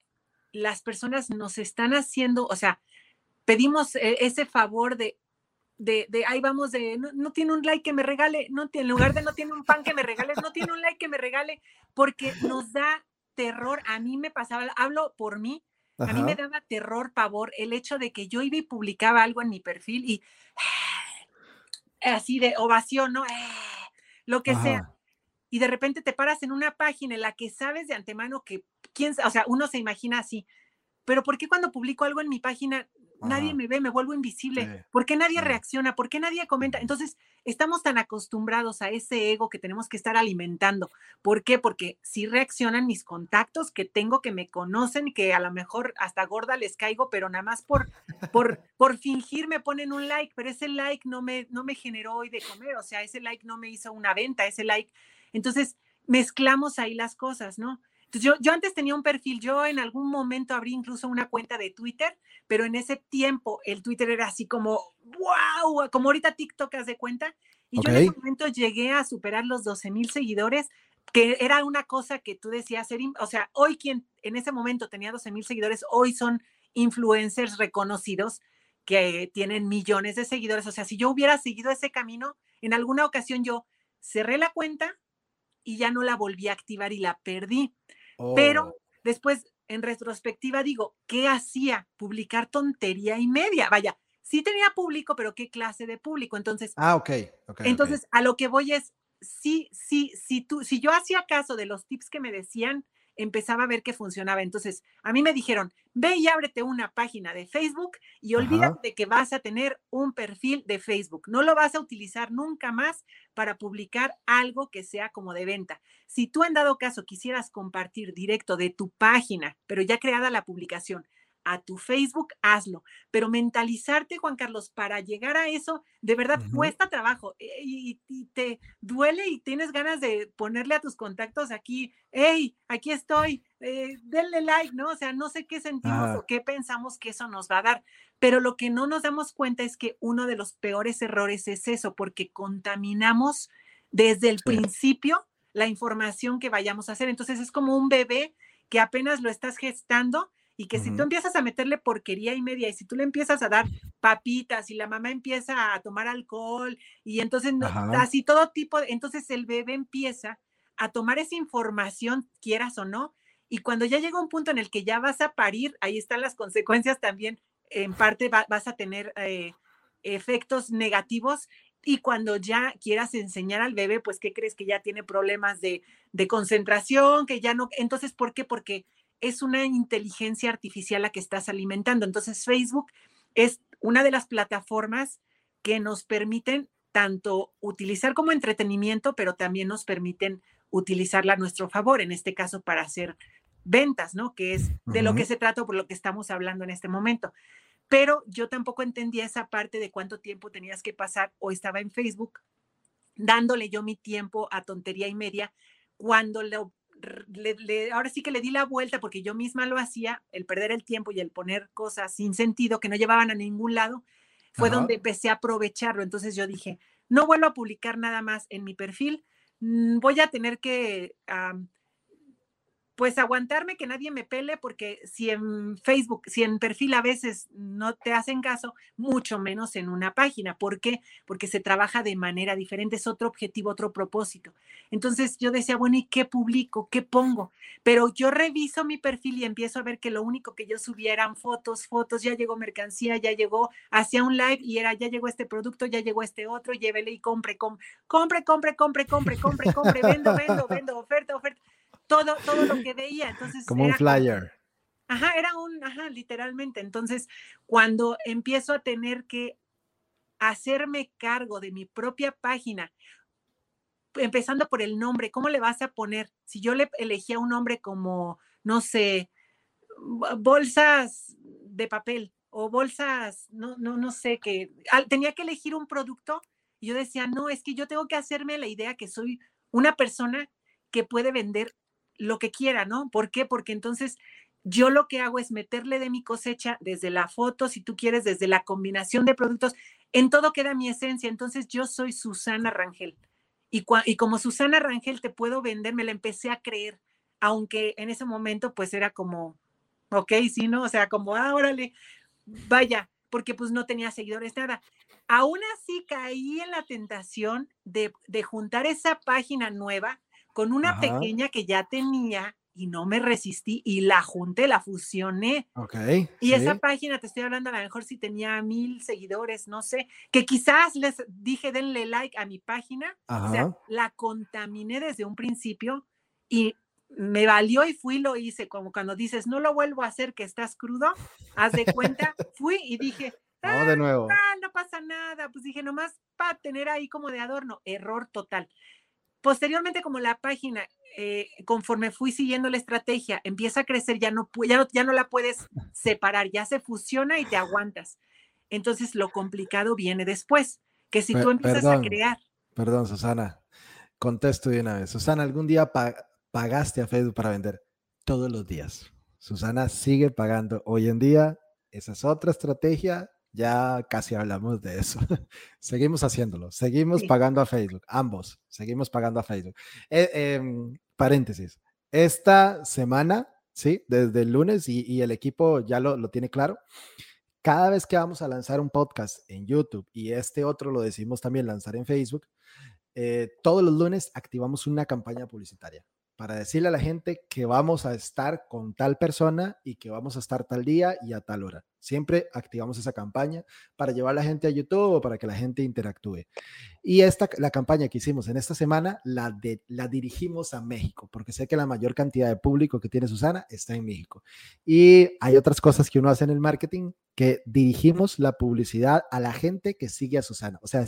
las personas nos están haciendo, o sea, pedimos e, ese favor de, de, de ahí vamos, de no, tiene un like que me regale, no en lugar de no tiene un pan que me regale, no tiene un like que me regale, porque nos da terror. A mí me pasaba, hablo por mí, a mí me daba terror, pavor, el hecho de que yo iba y publicaba algo en mi perfil y así de ovación, ¿no? lo que sea. Y de repente te paras en una página en la que sabes de antemano que, quién, o sea, uno se imagina así. Pero ¿por qué cuando publico algo en mi página nadie me ve, me vuelvo invisible. ¿Por qué nadie reacciona? ¿Por qué nadie comenta? Entonces, estamos tan acostumbrados a ese ego que tenemos que estar alimentando. ¿Por qué? Porque si reaccionan mis contactos que tengo, que me conocen, que a lo mejor hasta gorda les caigo, pero nada más por, por, por fingir me ponen un like, pero ese like no me, no me generó hoy de comer, o sea, ese like no me hizo una venta, ese like. Entonces, mezclamos ahí las cosas, ¿no? Yo, yo antes tenía un perfil, yo en algún momento abrí incluso una cuenta de Twitter, pero en ese tiempo el Twitter era así como, wow, como ahorita TikTok, haz de cuenta. Y yo en ese momento llegué a superar los 12 mil seguidores, que era una cosa que tú decías, o sea, hoy quien en ese momento tenía 12 mil seguidores, hoy son influencers reconocidos que tienen millones de seguidores. O sea, si yo hubiera seguido ese camino, en alguna ocasión yo cerré la cuenta y ya no la volví a activar y la perdí. Pero oh. después, en retrospectiva, digo, ¿qué hacía? Publicar tontería y media. Vaya, sí tenía público, pero ¿qué clase de público? Entonces, ah, ok. okay entonces, a lo que voy es, sí, sí, sí, tú, si yo hacía caso de los tips que me decían, empezaba a ver que funcionaba. Entonces, a mí me dijeron, ve y ábrete una página de Facebook y olvídate de que vas a tener un perfil de Facebook. No lo vas a utilizar nunca más para publicar algo que sea como de venta. Si tú en dado caso quisieras compartir directo de tu página, pero ya creada la publicación, a tu Facebook, hazlo. Pero mentalizarte, Juan Carlos, para llegar a eso, de verdad cuesta trabajo eh, y, te duele y tienes ganas de ponerle a tus contactos aquí, hey, aquí estoy, eh, denle like, ¿no? O sea, no sé qué sentimos o qué pensamos que eso nos va a dar. Pero lo que no nos damos cuenta es que uno de los peores errores es eso, porque contaminamos desde el principio la información que vayamos a hacer. Entonces es como un bebé que apenas lo estás gestando y que si tú empiezas a meterle porquería y media y si tú le empiezas a dar papitas y la mamá empieza a tomar alcohol y entonces así todo tipo, entonces el bebé empieza a tomar esa información, quieras o no, y cuando ya llega un punto en el que ya vas a parir, ahí están las consecuencias también, en parte vas a tener eh, efectos negativos y cuando ya quieras enseñar al bebé, pues, ¿qué crees que ya tiene problemas de, de concentración, que ya no, entonces, ¿por qué? Porque es una inteligencia artificial la que estás alimentando. Entonces, Facebook es una de las plataformas que nos permiten tanto utilizar como entretenimiento, pero también nos permiten utilizarla a nuestro favor, en este caso para hacer ventas, ¿no? Que es de lo que se trata por lo que estamos hablando en este momento. Pero yo tampoco entendía esa parte de cuánto tiempo tenías que pasar o estaba en Facebook dándole yo mi tiempo a tontería y media cuando lo ahora sí que le di la vuelta porque yo misma lo hacía, el perder el tiempo y el poner cosas sin sentido que no llevaban a ningún lado, fue donde empecé a aprovecharlo. Entonces yo dije, no vuelvo a publicar nada más en mi perfil, mm, voy a tener que pues aguantarme que nadie me pele, porque si en Facebook, si en perfil a veces no te hacen caso, mucho menos en una página. ¿Por qué? Porque se trabaja de manera diferente, es otro objetivo, otro propósito. Entonces yo decía, bueno, ¿y qué publico? ¿Qué pongo? Pero yo reviso mi perfil y empiezo a ver que lo único que yo subía eran fotos, fotos, ya llegó mercancía, ya llegó, hacia un live y era, ya llegó este producto, ya llegó este otro, llévele y compre, compre, compre, compre, compre, compre, compre, compre, vendo, vendo, vendo, oferta, oferta todo, todo lo que veía. Entonces, como un flyer. ajá, era un, ajá, literalmente. Entonces, cuando empiezo a tener que hacerme cargo de mi propia página, empezando por el nombre, ¿cómo le vas a poner? Si yo le elegía un nombre como, no sé, bolsas de papel o bolsas, no, no, no sé, que tenía que elegir un producto y yo decía, no, es que yo tengo que hacerme la idea que soy una persona que puede vender lo que quiera, ¿no? ¿Por qué? Porque entonces yo lo que hago es meterle de mi cosecha desde la foto, si tú quieres, desde la combinación de productos, en todo queda mi esencia. Entonces yo soy Susana Rangel. Y, y como Susana Rangel te puedo vender, me la empecé a creer, aunque en ese momento pues era como, ok, sí, ¿no? O sea, como, ah, órale, vaya, porque pues no tenía seguidores, nada. Aún así caí en la tentación de, juntar esa página nueva con una pequeña que ya tenía y no me resistí y la junté, la fusioné. Ok. Y esa página, te estoy hablando, a lo mejor si tenía mil seguidores, no sé, que quizás les dije denle like a mi página. O sea, la contaminé desde un principio y me valió y fui, lo hice, como cuando dices, no lo vuelvo a hacer, que estás crudo, haz de cuenta, fui y dije, no, de nuevo. Ah, no pasa nada, pues dije, nomás para tener ahí como de adorno, error total. Posteriormente, como la página, eh, conforme fui siguiendo la estrategia, empieza a crecer, ya no, ya, no, ya no la puedes separar, ya se fusiona y te aguantas. Entonces, lo complicado viene después, que si tú empiezas a crear. Perdón, Susana, contesto de una vez. Susana, ¿algún día pagaste a Facebook para vender todos los días. Susana sigue pagando. Hoy en día, esa es otra estrategia. Ya casi hablamos de eso. seguimos haciéndolo. Seguimos pagando a Facebook. Ambos. Seguimos pagando a Facebook. Eh, em, paréntesis. Esta semana, sí, desde el lunes y, el equipo ya lo, lo tiene claro. Cada vez que vamos a lanzar un podcast en YouTube y este otro lo decimos también lanzar en Facebook, eh, todos los lunes activamos una campaña publicitaria para decirle a la gente que vamos a estar con tal persona y que vamos a estar tal día y a tal hora. Siempre activamos esa campaña para llevar a la gente a YouTube o para que la gente interactúe. Y esta, la campaña que hicimos en esta semana la, de, la dirigimos a México, porque sé que la mayor cantidad de público que tiene Susana está en México. Y hay otras cosas que uno hace en el marketing que dirigimos la publicidad a la gente que sigue a Susana. O sea,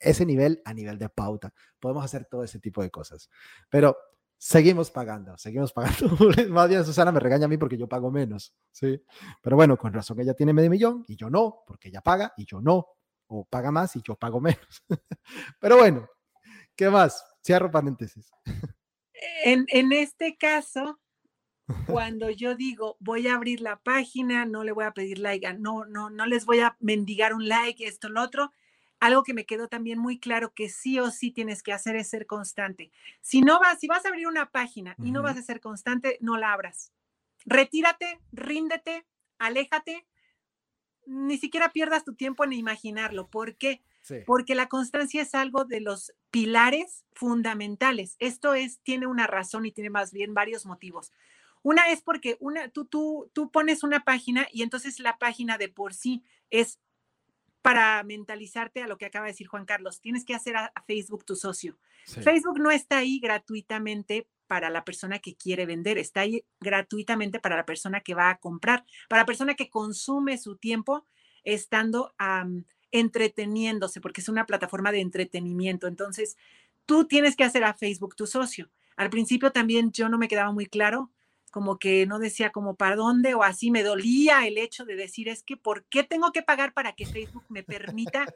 ese nivel a nivel de pauta. Podemos hacer todo ese tipo de cosas. Pero seguimos pagando, seguimos pagando. Más bien Susana me regaña a mí porque yo pago menos, ¿sí? Pero bueno, con razón ella tiene medio millón y yo no, porque ella paga y yo no, o paga más y yo pago menos. Pero bueno, ¿qué más? Cierro paréntesis. En, en este caso, cuando yo digo voy a abrir la página, no le voy a pedir like, no, no, no les voy a mendigar un like, esto, lo otro, algo que me quedó también muy claro que sí o sí tienes que hacer es ser constante. Si no vas, si vas a abrir una página y no vas a ser constante, no la abras. Retírate, ríndete, aléjate, ni siquiera pierdas tu tiempo en imaginarlo. ¿Por qué? Porque la constancia es algo de los pilares fundamentales. Esto es, tiene una razón y tiene más bien varios motivos. Una es porque una, tú, tú, tú pones una página y entonces la página de por sí es para mentalizarte a lo que acaba de decir Juan Carlos. Tienes que hacer a, Facebook tu socio. Facebook no está ahí gratuitamente para la persona que quiere vender, está ahí gratuitamente para la persona que va a comprar, para la persona que consume su tiempo estando entreteniéndose, porque es una plataforma de entretenimiento. Entonces, tú tienes que hacer a Facebook tu socio. Al principio también yo no me quedaba muy claro como que no decía como para dónde o así me dolía el hecho de decir es que ¿por qué tengo que pagar para que Facebook me permita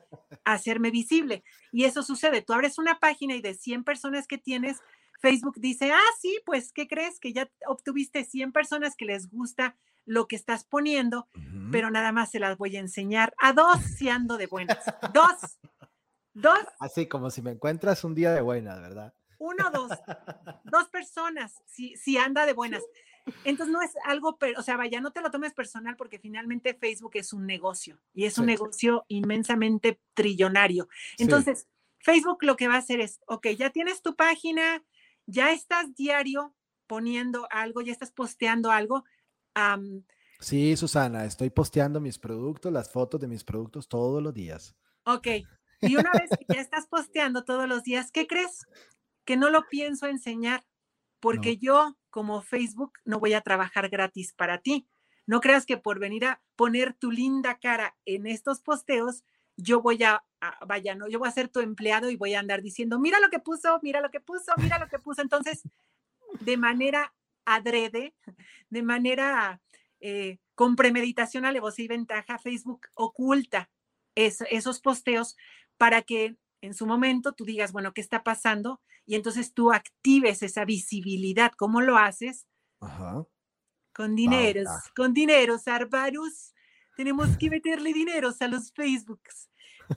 hacerme visible? Y eso sucede, tú abres una página y de 100 personas que tienes, Facebook dice, ah, sí, pues, ¿qué crees? Que ya obtuviste 100 personas que les gusta lo que estás poniendo, pero nada más se las voy a enseñar a dos si ando de buenas. Dos. Dos. Así como si me encuentras un día de buenas, ¿verdad? Uno, dos. Dos personas, si, si anda de buenas. Entonces no es algo, o sea, vaya, no te lo tomes personal porque finalmente Facebook es un negocio y es un negocio inmensamente trillonario. Entonces, Facebook lo que va a hacer es, ok, ya tienes tu página, ya estás diario poniendo algo, ya estás posteando algo. sí, Susana, estoy posteando mis productos, las fotos de mis productos todos los días. Ok, y una vez que ya estás posteando todos los días, ¿qué crees? Que no lo pienso enseñar porque yo como Facebook no voy a trabajar gratis para ti. No creas que por venir a poner tu linda cara en estos posteos, yo voy a, vaya, no, yo voy a ser tu empleado y voy a andar diciendo, mira lo que puso, mira lo que puso, mira lo que puso. Entonces, de manera adrede, de manera eh, con premeditación, alevosía y ventaja, Facebook oculta esos posteos para que en su momento tú digas, bueno, ¿qué está pasando? Y entonces tú actives esa visibilidad. ¿Cómo lo haces? Con dineros, con dineros, Arbarus. Tenemos que meterle dineros a los Facebooks.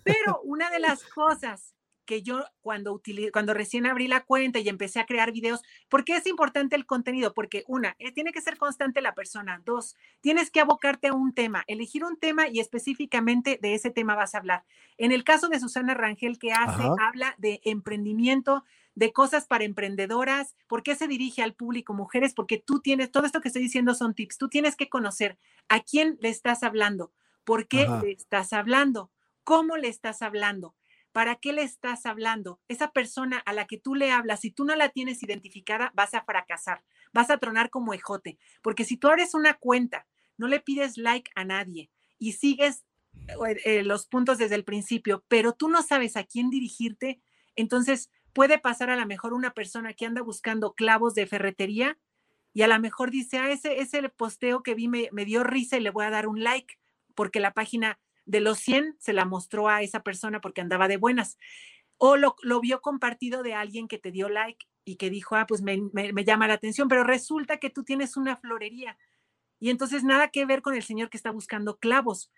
Pero una de las cosas que yo cuando, cuando recién abrí la cuenta y empecé a crear videos, ¿por qué es importante el contenido? Porque una, eh, tiene que ser constante la persona. Dos, tienes que abocarte a un tema, elegir un tema y específicamente de ese tema vas a hablar. En el caso de Susana Rangel, que hace, habla de emprendimiento, de cosas para emprendedoras, ¿por qué se dirige al público mujeres? Porque tú tienes, todo esto que estoy diciendo son tips, tú tienes que conocer a quién le estás hablando, por qué le estás hablando, cómo le estás hablando ¿Para qué le estás hablando? Esa persona a la que tú le hablas, si tú no la tienes identificada, vas a fracasar, vas a tronar como ejote, porque si tú abres una cuenta, no le pides like a nadie y sigues eh, eh, los puntos desde el principio, pero tú no sabes a quién dirigirte, entonces puede pasar a lo mejor una persona que anda buscando clavos de ferretería y a lo mejor dice, ah, ese, ese posteo que vi me, me dio risa y le voy a dar un like porque la página de los 100 se la mostró a esa persona porque andaba de buenas. O lo, vio compartido de alguien que te dio like y que dijo, ah, pues me, llama la atención, pero resulta que tú tienes una florería. Y entonces nada que ver con el señor que está buscando clavos.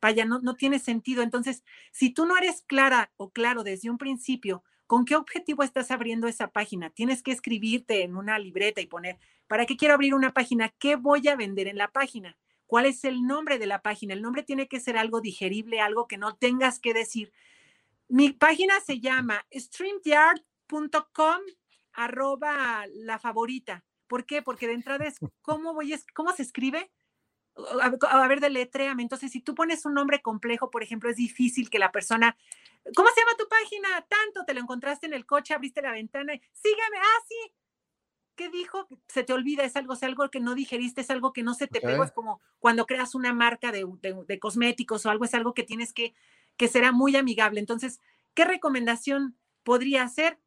Vaya, no, no tiene sentido. Entonces, si tú no eres clara o claro desde un principio, ¿con qué objetivo estás abriendo esa página? Tienes que escribirte en una libreta y poner, ¿para qué quiero abrir una página? ¿Qué voy a vender en la página? Cuál es el nombre de la página. El nombre tiene que ser algo digerible, algo que no tengas que decir. Mi página se llama streamyard.com arroba la favorita. ¿Por qué? Porque de entrada es cómo voy, cómo se escribe. A, ver, deletréame. Entonces, si tú pones un nombre complejo, por ejemplo, es difícil que la persona, ¿cómo se llama tu página? Tanto, te lo encontraste en el coche, abriste la ventana, sígueme, ah, sí, ¿qué dijo? Se te olvida, es algo, es algo que no digeriste, es algo que no se te pegó, es como cuando creas una marca de, cosméticos o algo, es algo que tienes que, que será muy amigable. Entonces, ¿qué recomendación podría ser?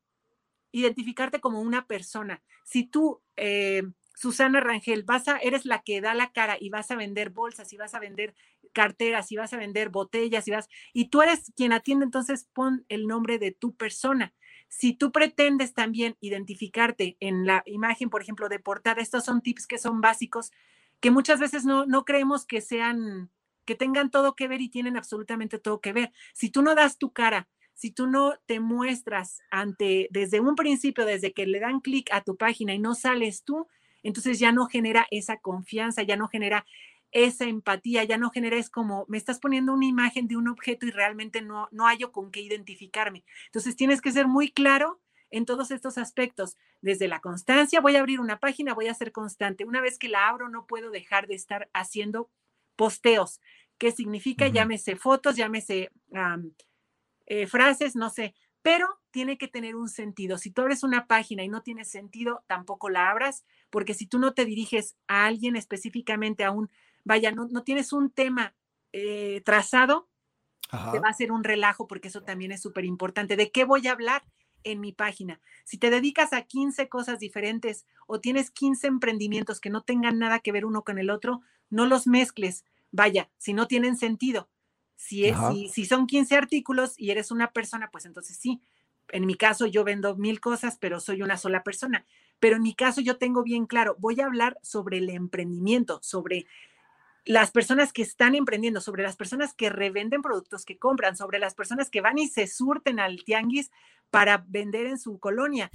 Identificarte como una persona. Si tú, eh, Susana Rangel, vas a, eres la que da la cara y vas a vender bolsas y vas a vender carteras y vas a vender botellas y vas, y tú eres quien atiende, entonces pon el nombre de tu persona si tú pretendes también identificarte en la imagen, por ejemplo, de portada, estos son tips que son básicos, que muchas veces no, no creemos que sean, que tengan todo que ver y tienen absolutamente todo que ver. Si tú no das tu cara, si tú no te muestras ante, desde un principio, desde que le dan clic a tu página y no sales tú, entonces ya no genera esa confianza, ya no genera esa empatía, ya no genera, es como, me estás poniendo una imagen de un objeto y realmente no, no hallo con qué identificarme. Entonces tienes que ser muy claro en todos estos aspectos. Desde la constancia, voy a abrir una página, voy a ser constante. Una vez que la abro, no puedo dejar de estar haciendo posteos. ¿Qué significa? Llámese fotos, llámese eh, frases, no sé, pero tiene que tener un sentido. Si tú abres una página y no tiene sentido, tampoco la abras, porque si tú no te diriges a alguien específicamente, a un vaya, no, tienes un tema eh, trazado, te va a ser un relajo porque eso también es súper importante. ¿De qué voy a hablar? en mi página. Si te dedicas a 15 cosas diferentes o tienes 15 emprendimientos que no tengan nada que ver uno con el otro, no los mezcles. Vaya, si no tienen sentido. Si, es, si, si, son 15 artículos y eres una persona, pues entonces sí. En mi caso yo vendo mil cosas, pero soy una sola persona. Pero en mi caso yo tengo bien claro, voy a hablar sobre el emprendimiento, sobre las personas que están emprendiendo, sobre las personas que revenden productos que compran, sobre las personas que van y se surten al tianguis para vender en su colonia.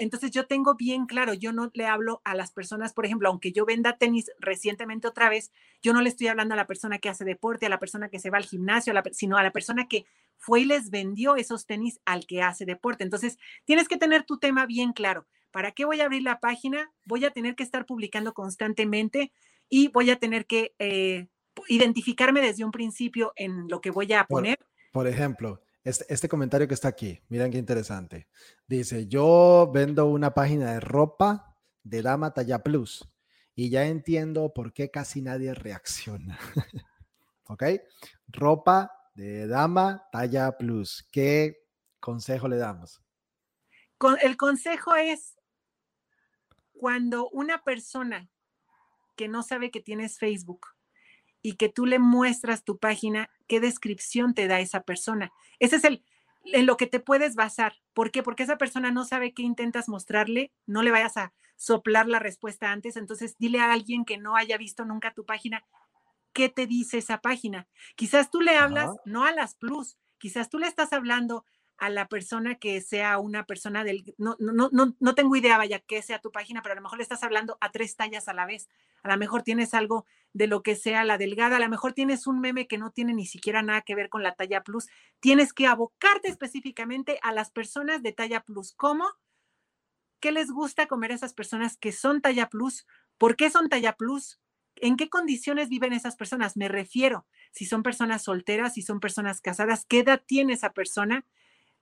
Entonces yo tengo bien claro, yo no le hablo a las personas, por ejemplo, aunque yo venda tenis recientemente otra vez, yo no le estoy hablando a la persona que hace deporte, a la persona que se va al gimnasio, sino a la persona que fue y les vendió esos tenis al que hace deporte. Entonces tienes que tener tu tema bien claro. ¿Para qué voy a abrir la página? Voy a tener que estar publicando constantemente y voy a tener que eh, identificarme desde un principio en lo que voy a poner. Por, ejemplo, este, este, comentario que está aquí, miren qué interesante. Dice, yo vendo una página de ropa de dama talla plus y ya entiendo por qué casi nadie reacciona. ¿Ok? Ropa de dama talla plus. ¿Qué consejo le damos? el consejo es cuando una persona que no sabe que tienes Facebook y que tú le muestras tu página, ¿qué descripción te da esa persona? Ese es el, en lo que te puedes basar. ¿Por qué? Porque esa persona no sabe qué intentas mostrarle, no le vayas a soplar la respuesta antes, entonces dile a alguien que no haya visto nunca tu página, ¿qué te dice esa página? Quizás tú le hablas no a las plus, quizás tú le estás hablando a la persona que sea una persona del, no, no, no, no tengo idea, vaya, que sea tu página, pero a lo mejor le estás hablando a tres tallas a la vez. A lo mejor tienes algo de lo que sea la delgada, a lo mejor tienes un meme que no tiene ni siquiera nada que ver con la talla plus. Tienes que abocarte específicamente a las personas de talla plus. ¿Cómo? ¿Qué les gusta comer a esas personas que son talla plus? ¿Por qué son talla plus? ¿En qué condiciones viven esas personas? Me refiero, si son personas solteras, si son personas casadas, ¿qué edad tiene esa persona?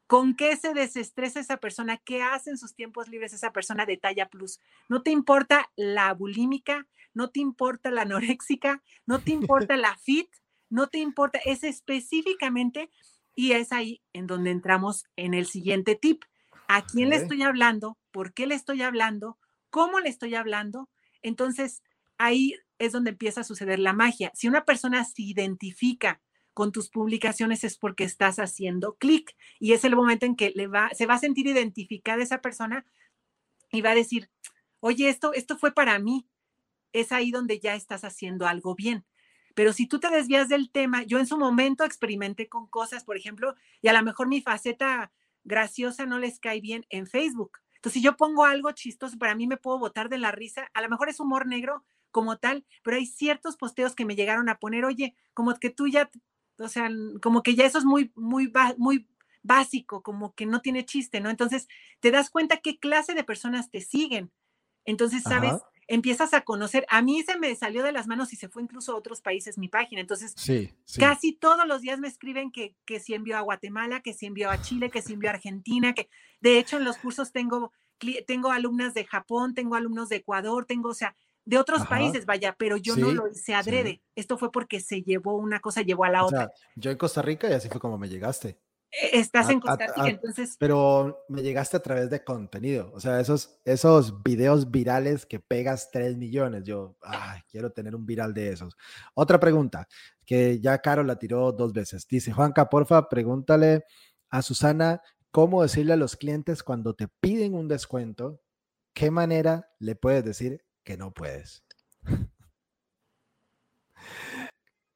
¿Con qué se desestresa esa persona? ¿Qué hace en sus tiempos libres esa persona de talla plus? No te importa la bulímica, no te importa la anoréxica, no te importa la fit, no te importa, es específicamente y es ahí en donde entramos en el siguiente tip. ¿A quién le estoy hablando? ¿Por qué le estoy hablando? ¿Cómo le estoy hablando? Entonces, ahí es donde empieza a suceder la magia. Si una persona se identifica con tus publicaciones es porque estás haciendo clic y es el momento en que le va, se va a sentir identificada esa persona y va a decir, oye, esto, esto fue para mí. Es ahí donde ya estás haciendo algo bien. Pero si tú te desvías del tema, yo en su momento experimenté con cosas, por ejemplo, y a lo mejor mi faceta graciosa no les cae bien en Facebook. Entonces, si yo pongo algo chistoso, para mí me puedo botar de la risa, a lo mejor es humor negro como tal, pero hay ciertos posteos que me llegaron a poner, oye, como que tú ya o sea, como que ya eso es muy, muy, muy básico, como que no tiene chiste, ¿no? Entonces, te das cuenta qué clase de personas te siguen. Entonces, ¿sabes? Empiezas a conocer. A mí se me salió de las manos y se fue incluso a otros países mi página. Entonces, casi todos los días me escriben que, que si envió a Guatemala, que si envió a Chile, que si envió a Argentina, que de hecho en los cursos tengo, tengo alumnas de Japón, tengo alumnos de Ecuador, tengo, o sea, de otros países, vaya, pero yo no lo hice adrede. Esto fue porque se llevó una cosa, llevó a la o otra. Sea, yo en Costa Rica y así fue como me llegaste. E, estás en Costa Rica, entonces. Pero me llegaste a través de contenido, o sea, esos, esos videos virales que pegas 3 millones. Yo, ay, quiero tener un viral de esos. Otra pregunta, que ya Caro la tiró dos veces. Dice, Juanca, porfa, pregúntale a Susana cómo decirle a los clientes cuando te piden un descuento, qué manera le puedes decir que no puedes.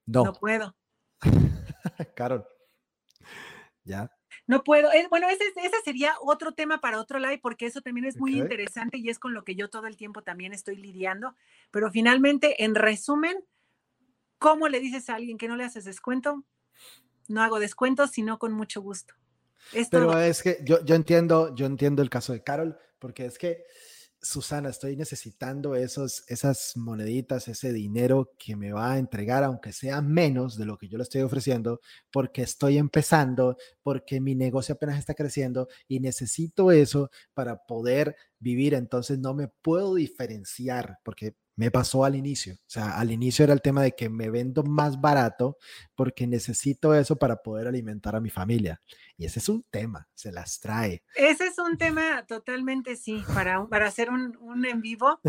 No. No puedo. Carol. ¿Ya? No puedo. bueno, ese, ese, sería otro tema para otro live, porque eso también es muy interesante y es con lo que yo todo el tiempo también estoy lidiando. Pero finalmente, en resumen, ¿cómo le dices a alguien que no le haces descuento? No hago descuento, sino con mucho gusto. Pero es que yo, yo entiendo, yo entiendo el caso de Carol, porque es que Susana, estoy necesitando esos, esas moneditas, ese dinero que me va a entregar, aunque sea menos de lo que yo le estoy ofreciendo, porque estoy empezando, porque mi negocio apenas está creciendo y necesito eso para poder vivir. Entonces no me puedo diferenciar, porque me pasó al inicio. O sea, al inicio era el tema de que me vendo más barato porque necesito eso para poder alimentar a mi familia. Y ese es un tema, se las trae. Ese es un tema totalmente sí, para, para hacer un, un en vivo.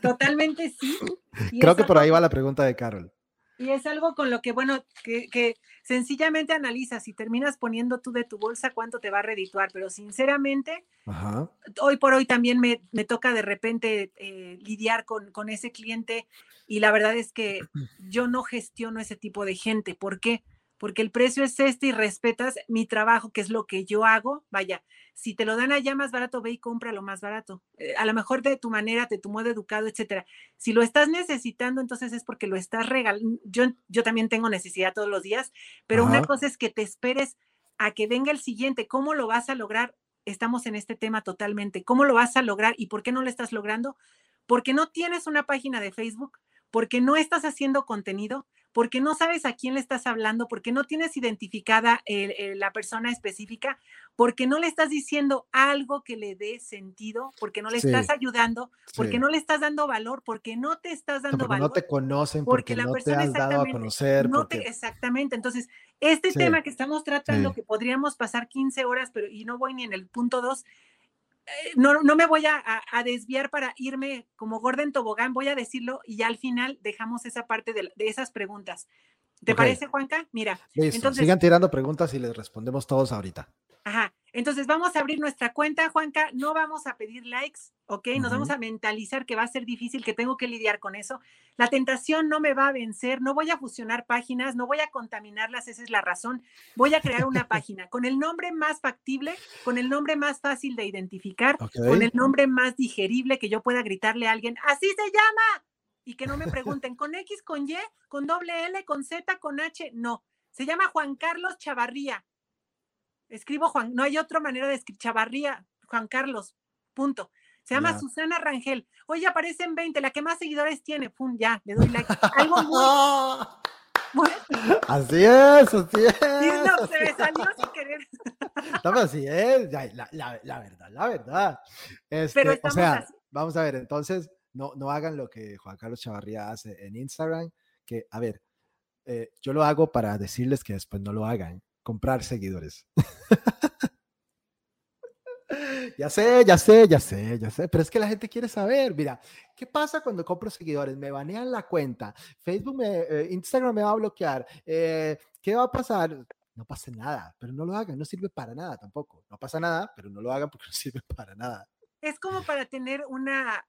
totalmente sí. Creo que por ahí va la pregunta de Carol. Y es algo con lo que, bueno, que, sencillamente analizas y terminas poniendo tú de tu bolsa cuánto te va a redituar, pero sinceramente, hoy por hoy también me, toca de repente eh, lidiar con, con, ese cliente y la verdad es que yo no gestiono ese tipo de gente. ¿Por qué? porque el precio es este y respetas mi trabajo, que es lo que yo hago, vaya, si te lo dan allá más barato, ve y compra lo más barato. Eh, a lo mejor de tu manera, de tu modo educado, etcétera. Si lo estás necesitando, entonces es porque lo estás regalando. Yo, yo también tengo necesidad todos los días, pero una cosa es que te esperes a que venga el siguiente. ¿Cómo lo vas a lograr? Estamos en este tema totalmente. ¿Cómo lo vas a lograr y por qué no lo estás logrando? Porque no tienes una página de Facebook, porque no estás haciendo contenido, porque no sabes a quién le estás hablando, porque no tienes identificada la persona específica, porque no le estás diciendo algo que le dé sentido, porque no le estás ayudando, porque no le estás dando valor, porque no te estás dando valor. No te conocen, porque, no te has dado a conocer. exactamente. Entonces, este tema que estamos tratando, que podríamos pasar 15 horas, pero y no voy ni en el punto 2, eh, no, no, me voy a, desviar para irme como Gordon Tobogán, voy a decirlo y al final dejamos esa parte de, esas preguntas. ¿Te parece, Juanca? Mira. entonces, sigan tirando preguntas y les respondemos todos ahorita. Ajá. Entonces vamos a abrir nuestra cuenta, Juanca. No vamos a pedir likes, ¿ok? Nos vamos a mentalizar que va a ser difícil, que tengo que lidiar con eso. La tentación no me va a vencer. No voy a fusionar páginas, no voy a contaminarlas. Esa es la razón. Voy a crear una página con el nombre más factible, con el nombre más fácil de identificar, con el nombre más digerible que yo pueda gritarle a alguien. Así se llama. Y que no me pregunten con X, con Y, con doble L, con Z, con H. No. Se llama Juan Carlos Chavarría escribo Juan, no hay otra manera de escribir Chavarría, Juan Carlos, punto. Se llama Susana Rangel. Oye, aparecen 20, la que más seguidores tiene. Pum, ya, le doy like. Algo muy. Así es, así es. no, se me salió sin querer. Estamos así es, la, la, la, verdad, la verdad. Este, Pero o sea, vamos a ver, entonces, no, no hagan lo que Juan Carlos Chavarría hace en Instagram, que, a ver, eh, yo lo hago para decirles que después no lo hagan comprar seguidores. ya sé, ya sé, ya sé, ya sé, pero es que la gente quiere saber, mira, ¿qué pasa cuando compro seguidores? Me banean la cuenta, Facebook, me, eh, Instagram me va a bloquear, eh, ¿qué va a pasar? No pasa nada, pero no lo hagan, no sirve para nada tampoco. No pasa nada, pero no lo hagan porque no sirve para nada es como para tener una,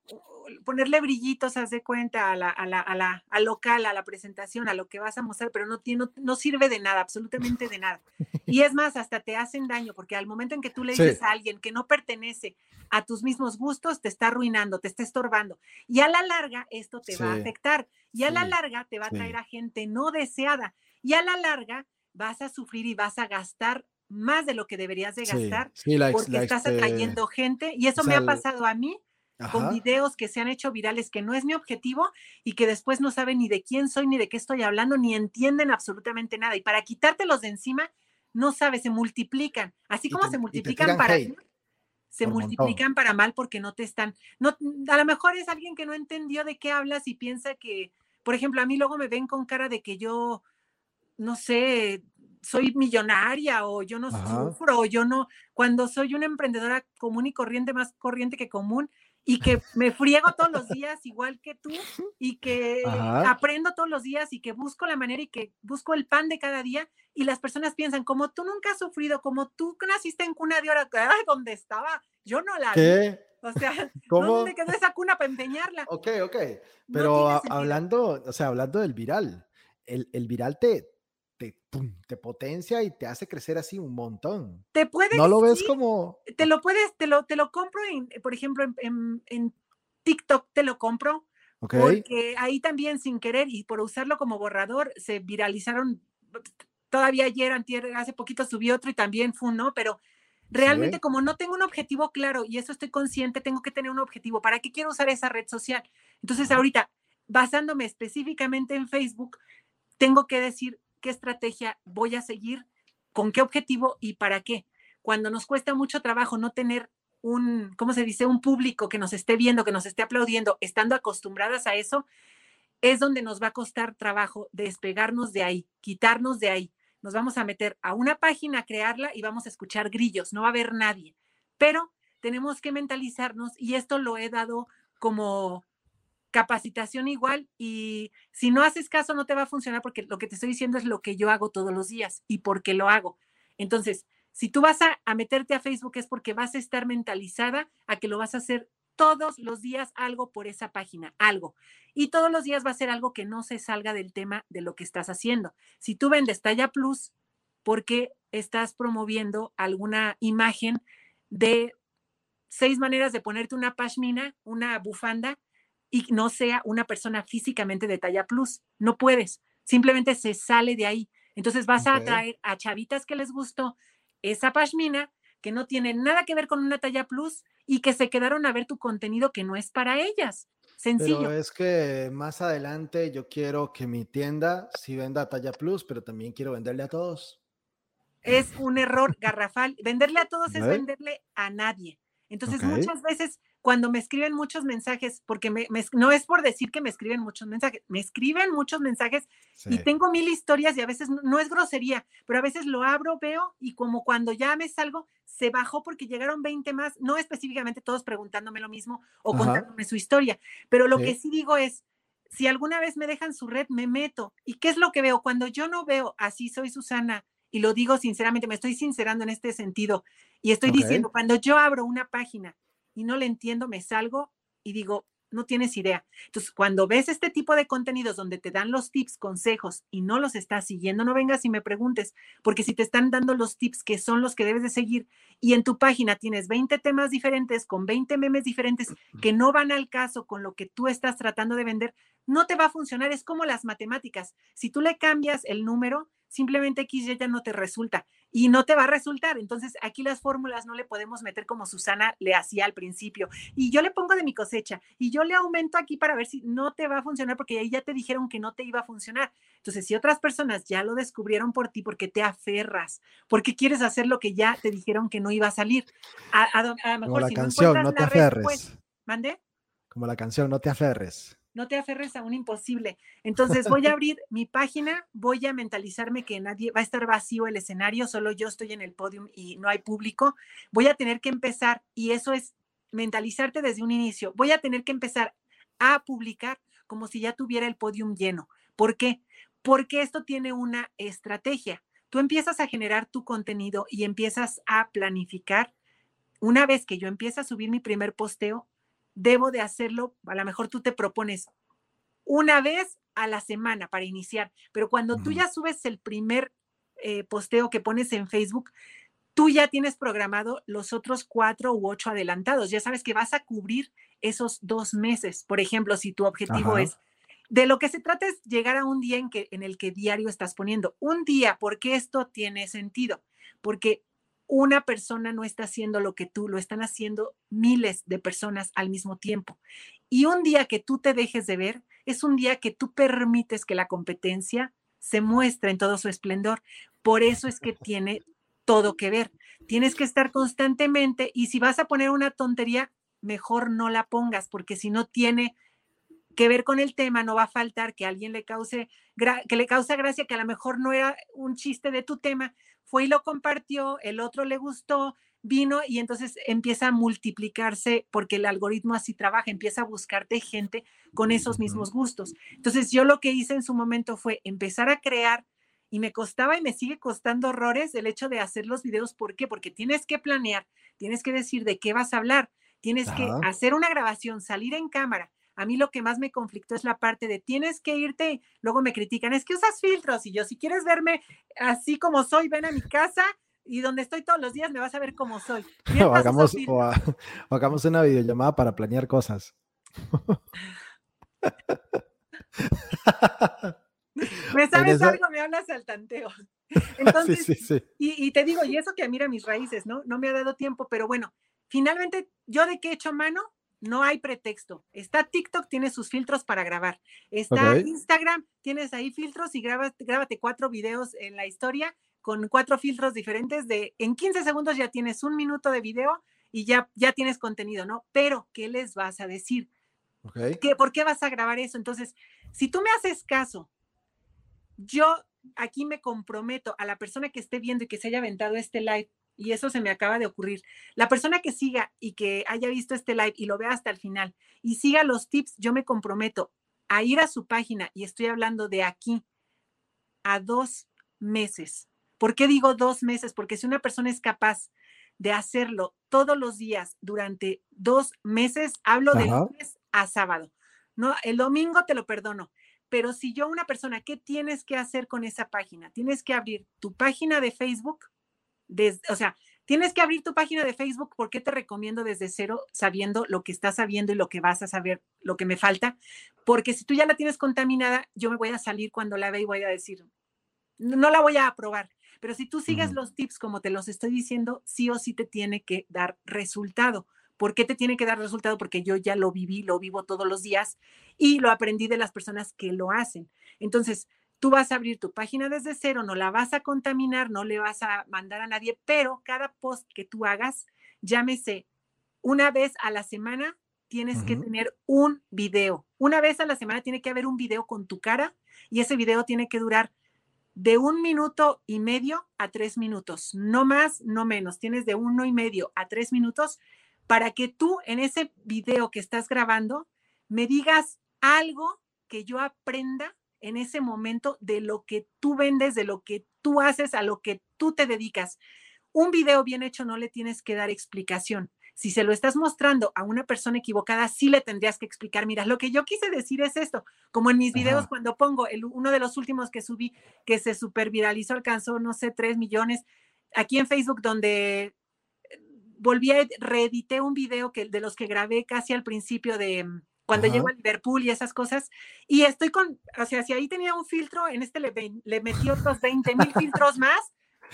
ponerle brillitos, haz de cuenta, a la, a la, a la, al local, a la presentación, a lo que vas a mostrar, pero no, tiene, no, sirve de nada, absolutamente de nada. Y es más, hasta te hacen daño, porque al momento en que tú le dices a alguien que no pertenece a tus mismos gustos, te está arruinando, te está estorbando. Y a la larga, esto te va a afectar. Y a la larga, te va a traer a gente no deseada. Y a la larga, vas a sufrir y vas a gastar más de lo que deberías de gastar porque estás atrayendo gente y eso me ha pasado a mí con videos que se han hecho virales que no es mi objetivo y que después no saben ni de quién soy ni de qué estoy hablando ni entienden absolutamente nada y para quitártelos de encima no sabes, se multiplican, así como se multiplican para se multiplican para mal porque no te están no a lo mejor es alguien que no entendió de qué hablas y piensa que por ejemplo, a mí luego me ven con cara de que yo no sé, soy millonaria o yo no sufro o yo no, cuando soy una emprendedora común y corriente, más corriente que común, y que me friego todos los días igual que tú y que aprendo todos los días y que busco la manera y que busco el pan de cada día y las personas piensan, como tú nunca has sufrido, como tú naciste en cuna de oro, donde estaba, yo no la vi. O sea, ¿dónde quedó esa cuna para empeñarla? Ok, ok. Pero hablando, o sea, hablando del viral, el, el viral te, te, te, potencia y te hace crecer así un montón. Te puedes. No lo ves como. Te lo puedes, te lo, te lo compro, en, por ejemplo, en, en, TikTok te lo compro. Porque ahí también sin querer y por usarlo como borrador se viralizaron. Todavía ayer, hace poquito subí otro y también fue ¿no? Pero realmente como no tengo un objetivo claro y eso estoy consciente, tengo que tener un objetivo. ¿Para qué quiero usar esa red social? Entonces ahorita, basándome específicamente en Facebook, tengo que decir, qué estrategia voy a seguir, con qué objetivo y para qué. Cuando nos cuesta mucho trabajo no tener un, ¿cómo se dice? Un público que nos esté viendo, que nos esté aplaudiendo, estando acostumbradas a eso, es donde nos va a costar trabajo despegarnos de ahí, quitarnos de ahí. Nos vamos a meter a una página, crearla y vamos a escuchar grillos, no va a haber nadie. Pero tenemos que mentalizarnos y esto lo he dado como capacitación igual y si no haces caso no te va a funcionar porque lo que te estoy diciendo es lo que yo hago todos los días y porque lo hago. Entonces, si tú vas a, a, meterte a Facebook es porque vas a estar mentalizada a que lo vas a hacer todos los días algo por esa página, algo. Y todos los días va a ser algo que no se salga del tema de lo que estás haciendo. Si tú vendes talla plus, porque estás promoviendo alguna imagen de seis maneras de ponerte una pashmina, una bufanda, y no sea una persona físicamente de talla plus. No puedes, simplemente se sale de ahí. Entonces vas a atraer a chavitas que les gustó esa pashmina, que no tiene nada que ver con una talla plus y que se quedaron a ver tu contenido que no es para ellas. Sencillo. Pero es que más adelante yo quiero que mi tienda sí venda talla plus, pero también quiero venderle a todos. Es un error garrafal. Venderle a todos es venderle a nadie. Entonces, muchas veces cuando me escriben muchos mensajes, porque me, no es por decir que me escriben muchos mensajes, me escriben muchos mensajes y tengo mil historias y a veces no, es grosería, pero a veces lo abro, veo y como cuando ya me salgo, se bajó porque llegaron 20 más, no específicamente todos preguntándome lo mismo o contándome su historia, pero lo que sí digo es, Si alguna vez me dejan su red, me meto. ¿Y qué es lo que veo? Cuando yo no veo, así soy Susana, y lo digo sinceramente, me estoy sincerando en este sentido, y estoy diciendo, cuando yo abro una página y no le entiendo, me salgo y digo, no tienes idea. Entonces, cuando ves este tipo de contenidos donde te dan los tips, consejos y no los estás siguiendo, no vengas y me preguntes, porque si te están dando los tips que son los que debes de seguir y en tu página tienes 20 temas diferentes con 20 memes diferentes que no van al caso con lo que tú estás tratando de vender, no te va a funcionar. Es como las matemáticas. Si tú le cambias el número, simplemente X ya no te resulta y no te va a resultar. Entonces, aquí las fórmulas no le podemos meter como Susana le hacía al principio. Y yo le pongo de mi cosecha y yo le aumento aquí para ver si no te va a funcionar porque ahí ya te dijeron que no te iba a funcionar. Entonces, si otras personas ya lo descubrieron por ti, porque te aferras? porque quieres hacer lo que ya te dijeron que no iba a salir? A, lo mejor como la canción, no, te aferres. ¿Mande? Como la canción, no te aferres no te aferres a un imposible. Entonces voy a abrir mi página, voy a mentalizarme que nadie va a estar vacío el escenario, solo yo estoy en el podio y no hay público. Voy a tener que empezar, y eso es mentalizarte desde un inicio, voy a tener que empezar a publicar como si ya tuviera el podium lleno. ¿Por qué? Porque esto tiene una estrategia. Tú empiezas a generar tu contenido y empiezas a planificar. Una vez que yo empiezo a subir mi primer posteo, debo de hacerlo, a lo mejor tú te propones una vez a la semana para iniciar, pero cuando tú ya subes el primer eh, posteo que pones en Facebook, tú ya tienes programado los otros cuatro u ocho adelantados. Ya sabes que vas a cubrir esos dos meses. Por ejemplo, si tu objetivo es, de lo que se trata es llegar a un día en, que, en el que diario estás poniendo. Un día, porque esto tiene sentido. Porque una persona no está haciendo lo que tú, lo están haciendo miles de personas al mismo tiempo. Y un día que tú te dejes de ver, es un día que tú permites que la competencia se muestre en todo su esplendor. Por eso es que tiene todo que ver. Tienes que estar constantemente y si vas a poner una tontería, mejor no la pongas, porque si no tiene que ver con el tema, no va a faltar que alguien le cause, que le cause gracia, que a lo mejor no era un chiste de tu tema, fue y lo compartió, el otro le gustó, vino y entonces empieza a multiplicarse porque el algoritmo así trabaja, empieza a buscarte gente con esos mismos gustos. Entonces yo lo que hice en su momento fue empezar a crear y me costaba y me sigue costando horrores el hecho de hacer los videos. ¿Por qué? Porque tienes que planear, tienes que decir de qué vas a hablar, tienes que hacer una grabación, salir en cámara, a mí lo que más me conflictó es la parte de tienes que irte, luego me critican, es que usas filtros y yo, si quieres verme así como soy, ven a mi casa y donde estoy todos los días me vas a ver como soy. O hagamos, o, hagamos una videollamada para planear cosas. ¿Me sabes algo? Me hablas al tanteo. Entonces, sí, sí, Y, y, te digo, y eso que mira mis raíces, ¿no? No me ha dado tiempo, pero bueno, finalmente, ¿yo de qué he hecho mano? No hay pretexto. Está TikTok, tiene sus filtros para grabar. Está Instagram, tienes ahí filtros y grabas, grábate cuatro videos en la historia con cuatro filtros diferentes de en 15 segundos ya tienes un minuto de video y ya, ya tienes contenido, ¿no? Pero, ¿qué les vas a decir? ¿Qué, ¿Por qué vas a grabar eso? Entonces, si tú me haces caso, yo aquí me comprometo a la persona que esté viendo y que se haya aventado este live y eso se me acaba de ocurrir. La persona que siga y que haya visto este live y lo vea hasta el final y siga los tips, yo me comprometo a ir a su página y estoy hablando de aquí a dos meses. ¿Por qué digo dos meses? Porque si una persona es capaz de hacerlo todos los días durante dos meses, hablo de lunes a sábado. No, el domingo te lo perdono. Pero si yo, una persona, ¿qué tienes que hacer con esa página? Tienes que abrir tu página de Facebook, o sea, tienes que abrir tu página de Facebook. ¿Por qué te recomiendo desde cero, sabiendo lo que estás sabiendo y lo que vas a saber, lo que me falta? Porque si tú ya la tienes contaminada, yo me voy a salir cuando la vea y voy a decir, no la voy a aprobar. Pero si tú sigues los tips como te los estoy diciendo, sí o sí te tiene que dar resultado. ¿Por qué te tiene que dar resultado? Porque yo ya lo viví, lo vivo todos los días y lo aprendí de las personas que lo hacen. Entonces, Tú vas a abrir tu página desde cero, no la vas a contaminar, no le vas a mandar a nadie, pero cada post que tú hagas, llámese una vez a la semana, tienes que tener un video. Una vez a la semana tiene que haber un video con tu cara y ese video tiene que durar de un minuto y medio a tres minutos, no más, no menos. Tienes de uno y medio a tres minutos para que tú en ese video que estás grabando me digas algo que yo aprenda en ese momento de lo que tú vendes, de lo que tú haces, a lo que tú te dedicas. Un video bien hecho no le tienes que dar explicación. Si se lo estás mostrando a una persona equivocada, sí le tendrías que explicar, mira, lo que yo quise decir es esto, como en mis videos cuando pongo el, uno de los últimos que subí, que se super viralizó, alcanzó, no sé, tres millones, aquí en Facebook, donde eh, volví a reedité un video que, de los que grabé casi al principio de cuando llego a Liverpool y esas cosas, y estoy con, o sea, si ahí tenía un filtro, en este le, le metí otros 20 mil filtros más,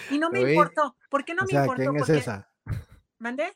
y no me importó. ¿Por qué no me importó? ¿Quién es esa? ¿Mandé?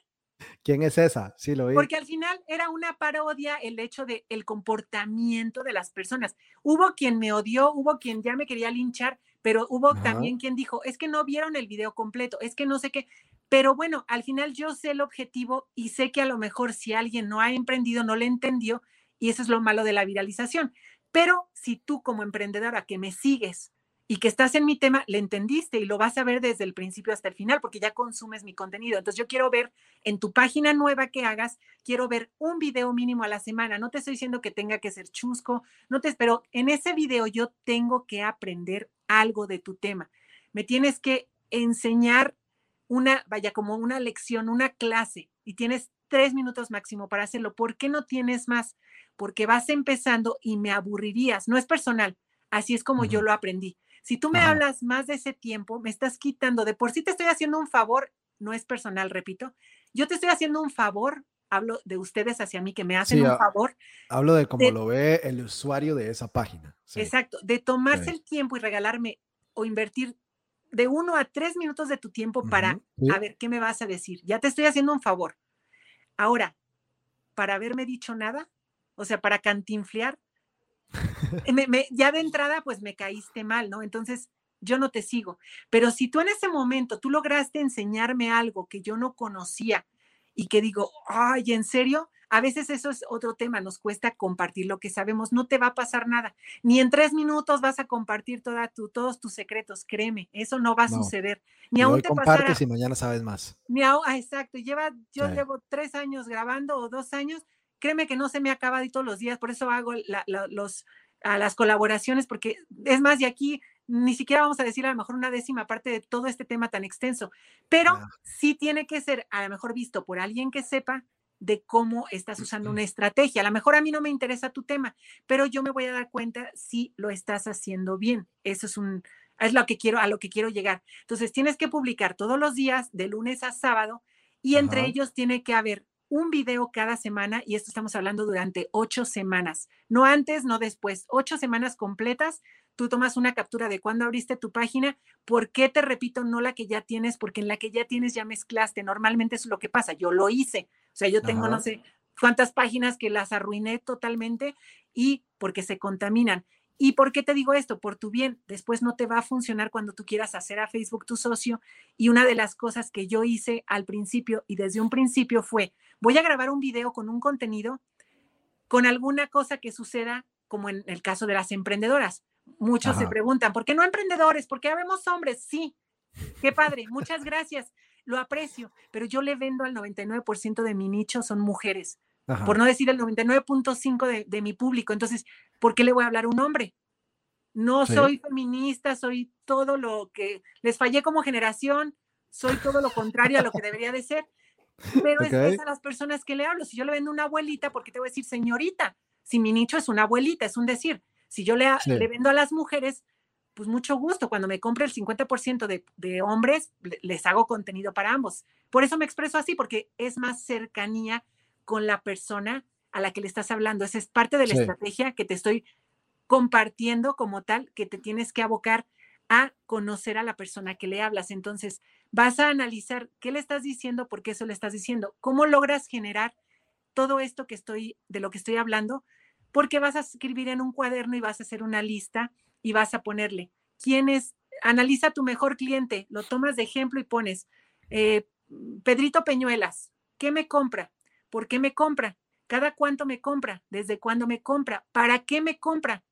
¿Quién es esa? Sí, lo vi. Porque al final era una parodia el hecho de el comportamiento de las personas. Hubo quien me odió, hubo quien ya me quería linchar, pero hubo también quien dijo, es que no vieron el video completo, es que no sé qué. Pero bueno, al final yo sé el objetivo y sé que a lo mejor si alguien no ha emprendido, no le entendió, y eso es lo malo de la viralización. Pero si tú como emprendedora que me sigues y que estás en mi tema, le entendiste y lo vas a ver desde el principio hasta el final porque ya consumes mi contenido. Entonces yo quiero ver en tu página nueva que hagas, quiero ver un video mínimo a la semana. No te estoy diciendo que tenga que ser chusco, no te, pero en ese video yo tengo que aprender algo de tu tema. Me tienes que enseñar una, vaya, como una lección, una clase y tienes tres minutos máximo para hacerlo. ¿Por qué no tienes más? Porque vas empezando y me aburrirías. No es personal. Así es como yo lo aprendí si tú me hablas más de ese tiempo, me estás quitando, de por sí te estoy haciendo un favor, no es personal, repito, yo te estoy haciendo un favor, hablo de ustedes hacia mí que me hacen un favor. Hablo de cómo lo ve el usuario de esa página. Exacto, de tomarse el tiempo y regalarme o invertir de uno a tres minutos de tu tiempo para, a ver, ¿qué me vas a decir? Ya te estoy haciendo un favor. Ahora, para haberme dicho nada, o sea, para cantinflear, ya de entrada, pues me caíste mal, ¿no? Entonces, yo no te sigo. Pero si tú en ese momento, tú lograste enseñarme algo que yo no conocía y que digo, ay, ¿en serio? A veces eso es otro tema, nos cuesta compartir lo que sabemos, no te va a pasar nada, ni en tres minutos vas a compartir toda tu, todos tus secretos, créeme, eso no va a suceder. Ni aún te compartes y mañana sabes más. Ni aún, ah, exacto, lleva, yo llevo tres años grabando o dos años créeme que no se me acaba de todos los días, por eso hago los, a las colaboraciones, porque es más, de aquí ni siquiera vamos a decir a lo mejor una décima parte de todo este tema tan extenso, pero sí tiene que ser a lo mejor visto por alguien que sepa de cómo estás usando una estrategia. A lo mejor a mí no me interesa tu tema, pero yo me voy a dar cuenta si lo estás haciendo bien. Eso es un es lo que quiero a lo que quiero llegar. Entonces, tienes que publicar todos los días de lunes a sábado y entre ellos tiene que haber un video cada semana y esto estamos hablando durante ocho semanas, no antes, no después, ocho semanas completas. Tú tomas una captura de cuando abriste tu página, por qué te repito, no la que ya tienes, porque en la que ya tienes ya mezclaste. Normalmente es lo que pasa. Yo lo hice. O sea, yo tengo no sé cuántas páginas que las arruiné totalmente y porque se contaminan. ¿Y por qué te digo esto? Por tu bien. Después no te va a funcionar cuando tú quieras hacer a Facebook tu socio. Y una de las cosas que yo hice al principio y desde un principio fue, voy a grabar un video con un contenido, con alguna cosa que suceda, como en el caso de las emprendedoras. Muchos se preguntan, ¿por qué no emprendedores? ¿Por qué habemos hombres? Sí, qué padre, muchas gracias, lo aprecio, pero yo le vendo al 99% de mi nicho, son mujeres, por no decir el 99.5% de, de mi público. Entonces, ¿por qué le voy a hablar a un hombre? No soy feminista, soy todo lo que les fallé como generación, soy todo lo contrario a lo que debería de ser. Pero es, a las personas que le hablo. Si yo le vendo una abuelita, ¿por qué te voy a decir señorita? Si mi nicho es una abuelita, es un decir. Si yo le, le vendo a las mujeres, pues mucho gusto. Cuando me compre el 50% de, de, hombres, les hago contenido para ambos. Por eso me expreso así, porque es más cercanía con la persona a la que le estás hablando. Esa es parte de la estrategia que te estoy compartiendo como tal, que te tienes que abocar a conocer a la persona que le hablas. Entonces, vas a analizar qué le estás diciendo, por qué eso le estás diciendo, cómo logras generar todo esto que estoy, de lo que estoy hablando, porque vas a escribir en un cuaderno y vas a hacer una lista y vas a ponerle quién es, analiza tu mejor cliente, lo tomas de ejemplo y pones, eh, Pedrito Peñuelas, ¿qué me compra? ¿Por qué me compra? ¿Cada cuánto me compra? ¿Desde cuándo me compra? ¿Para qué me compra?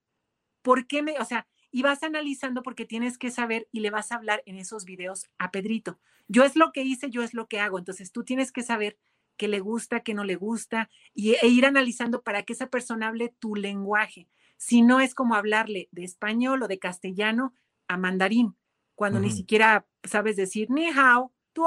¿Por qué me, o sea, y vas analizando porque tienes que saber y le vas a hablar en esos videos a Pedrito. Yo es lo que hice, yo es lo que hago. Entonces tú tienes que saber qué le gusta, qué no le gusta y, e ir analizando para que esa persona hable tu lenguaje. Si no es como hablarle de español o de castellano a mandarín, cuando ni siquiera sabes decir ni hao, tu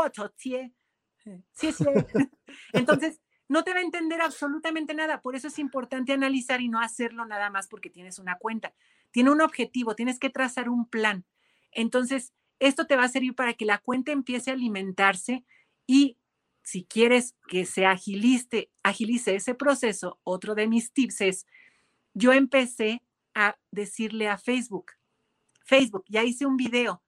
sí, sí. Entonces, no te va a entender absolutamente nada. Por eso es importante analizar y no hacerlo nada más porque tienes una cuenta. Tiene un objetivo, tienes que trazar un plan. Entonces, esto te va a servir para que la cuenta empiece a alimentarse y si quieres que se agilice, agilice ese proceso, otro de mis tips es, yo empecé a decirle a Facebook, Facebook, ya hice un video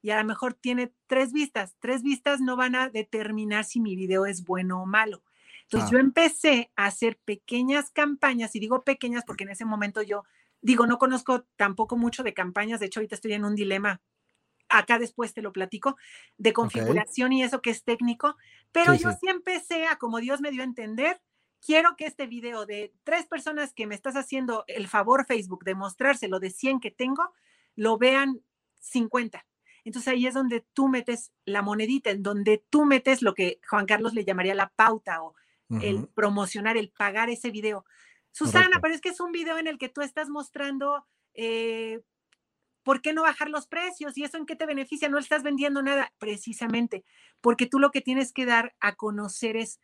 y a lo mejor tiene tres vistas. Tres vistas no van a determinar si mi video es bueno o malo. Entonces yo empecé a hacer pequeñas campañas, y digo pequeñas porque en ese momento yo digo, no conozco tampoco mucho de campañas, de hecho ahorita estoy en un dilema, acá después te lo platico, de configuración y eso que es técnico, pero yo sí. empecé a, como Dios me dio a entender, quiero que este video de tres personas que me estás haciendo el favor Facebook de mostrárselo de 100 que tengo, lo vean 50. Entonces ahí es donde tú metes la monedita, en donde tú metes lo que Juan Carlos le llamaría la pauta o el promocionar, el pagar ese video. Susana, pero es que es un video en el que tú estás mostrando eh, por qué no bajar los precios y eso en qué te beneficia, no estás vendiendo nada, precisamente, porque tú lo que tienes que dar a conocer es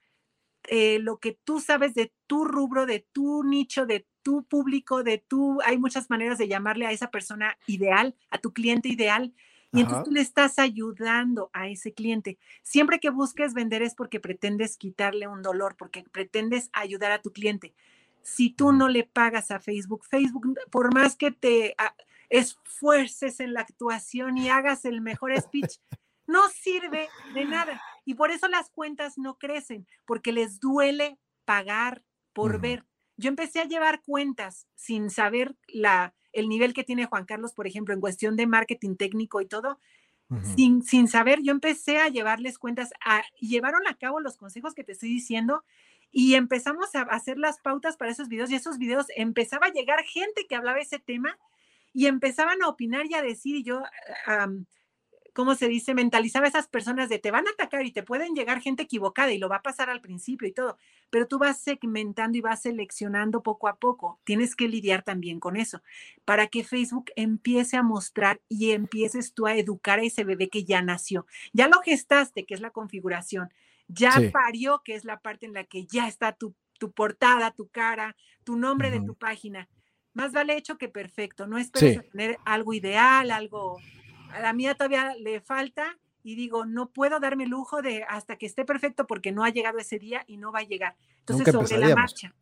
eh, lo que tú sabes de tu rubro, de tu nicho, de tu público, de tu, hay muchas maneras de llamarle a esa persona ideal, a tu cliente ideal, y entonces tú le estás ayudando a ese cliente. Siempre que busques vender es porque pretendes quitarle un dolor, porque pretendes ayudar a tu cliente. Si tú no le pagas a Facebook, Facebook, por más que te ah, esfuerces en la actuación y hagas el mejor speech, no sirve de nada. Y por eso las cuentas no crecen, porque les duele pagar por ver. Yo empecé a llevar cuentas sin saber la, el nivel que tiene Juan Carlos, por ejemplo, en cuestión de marketing técnico y todo, sin, sin saber, yo empecé a llevarles cuentas, a, llevaron a cabo los consejos que te estoy diciendo y empezamos a hacer las pautas para esos videos y esos videos empezaba a llegar gente que hablaba ese tema y empezaban a opinar y a decir, y yo, ¿cómo se dice? Mentalizaba a esas personas de te van a atacar y te pueden llegar gente equivocada y lo va a pasar al principio y todo, pero tú vas segmentando y vas seleccionando poco a poco. Tienes que lidiar también con eso para que Facebook empiece a mostrar y empieces tú a educar a ese bebé que ya nació. Ya lo gestaste, que es la configuración. Ya parió, que es la parte en la que ya está tu, tu portada, tu cara, tu nombre de tu página. Más vale hecho que perfecto. No esperes tener algo ideal, algo a la mía todavía le falta y digo, no puedo darme lujo de hasta que esté perfecto porque no ha llegado ese día y no va a llegar. Entonces, sobre la marcha.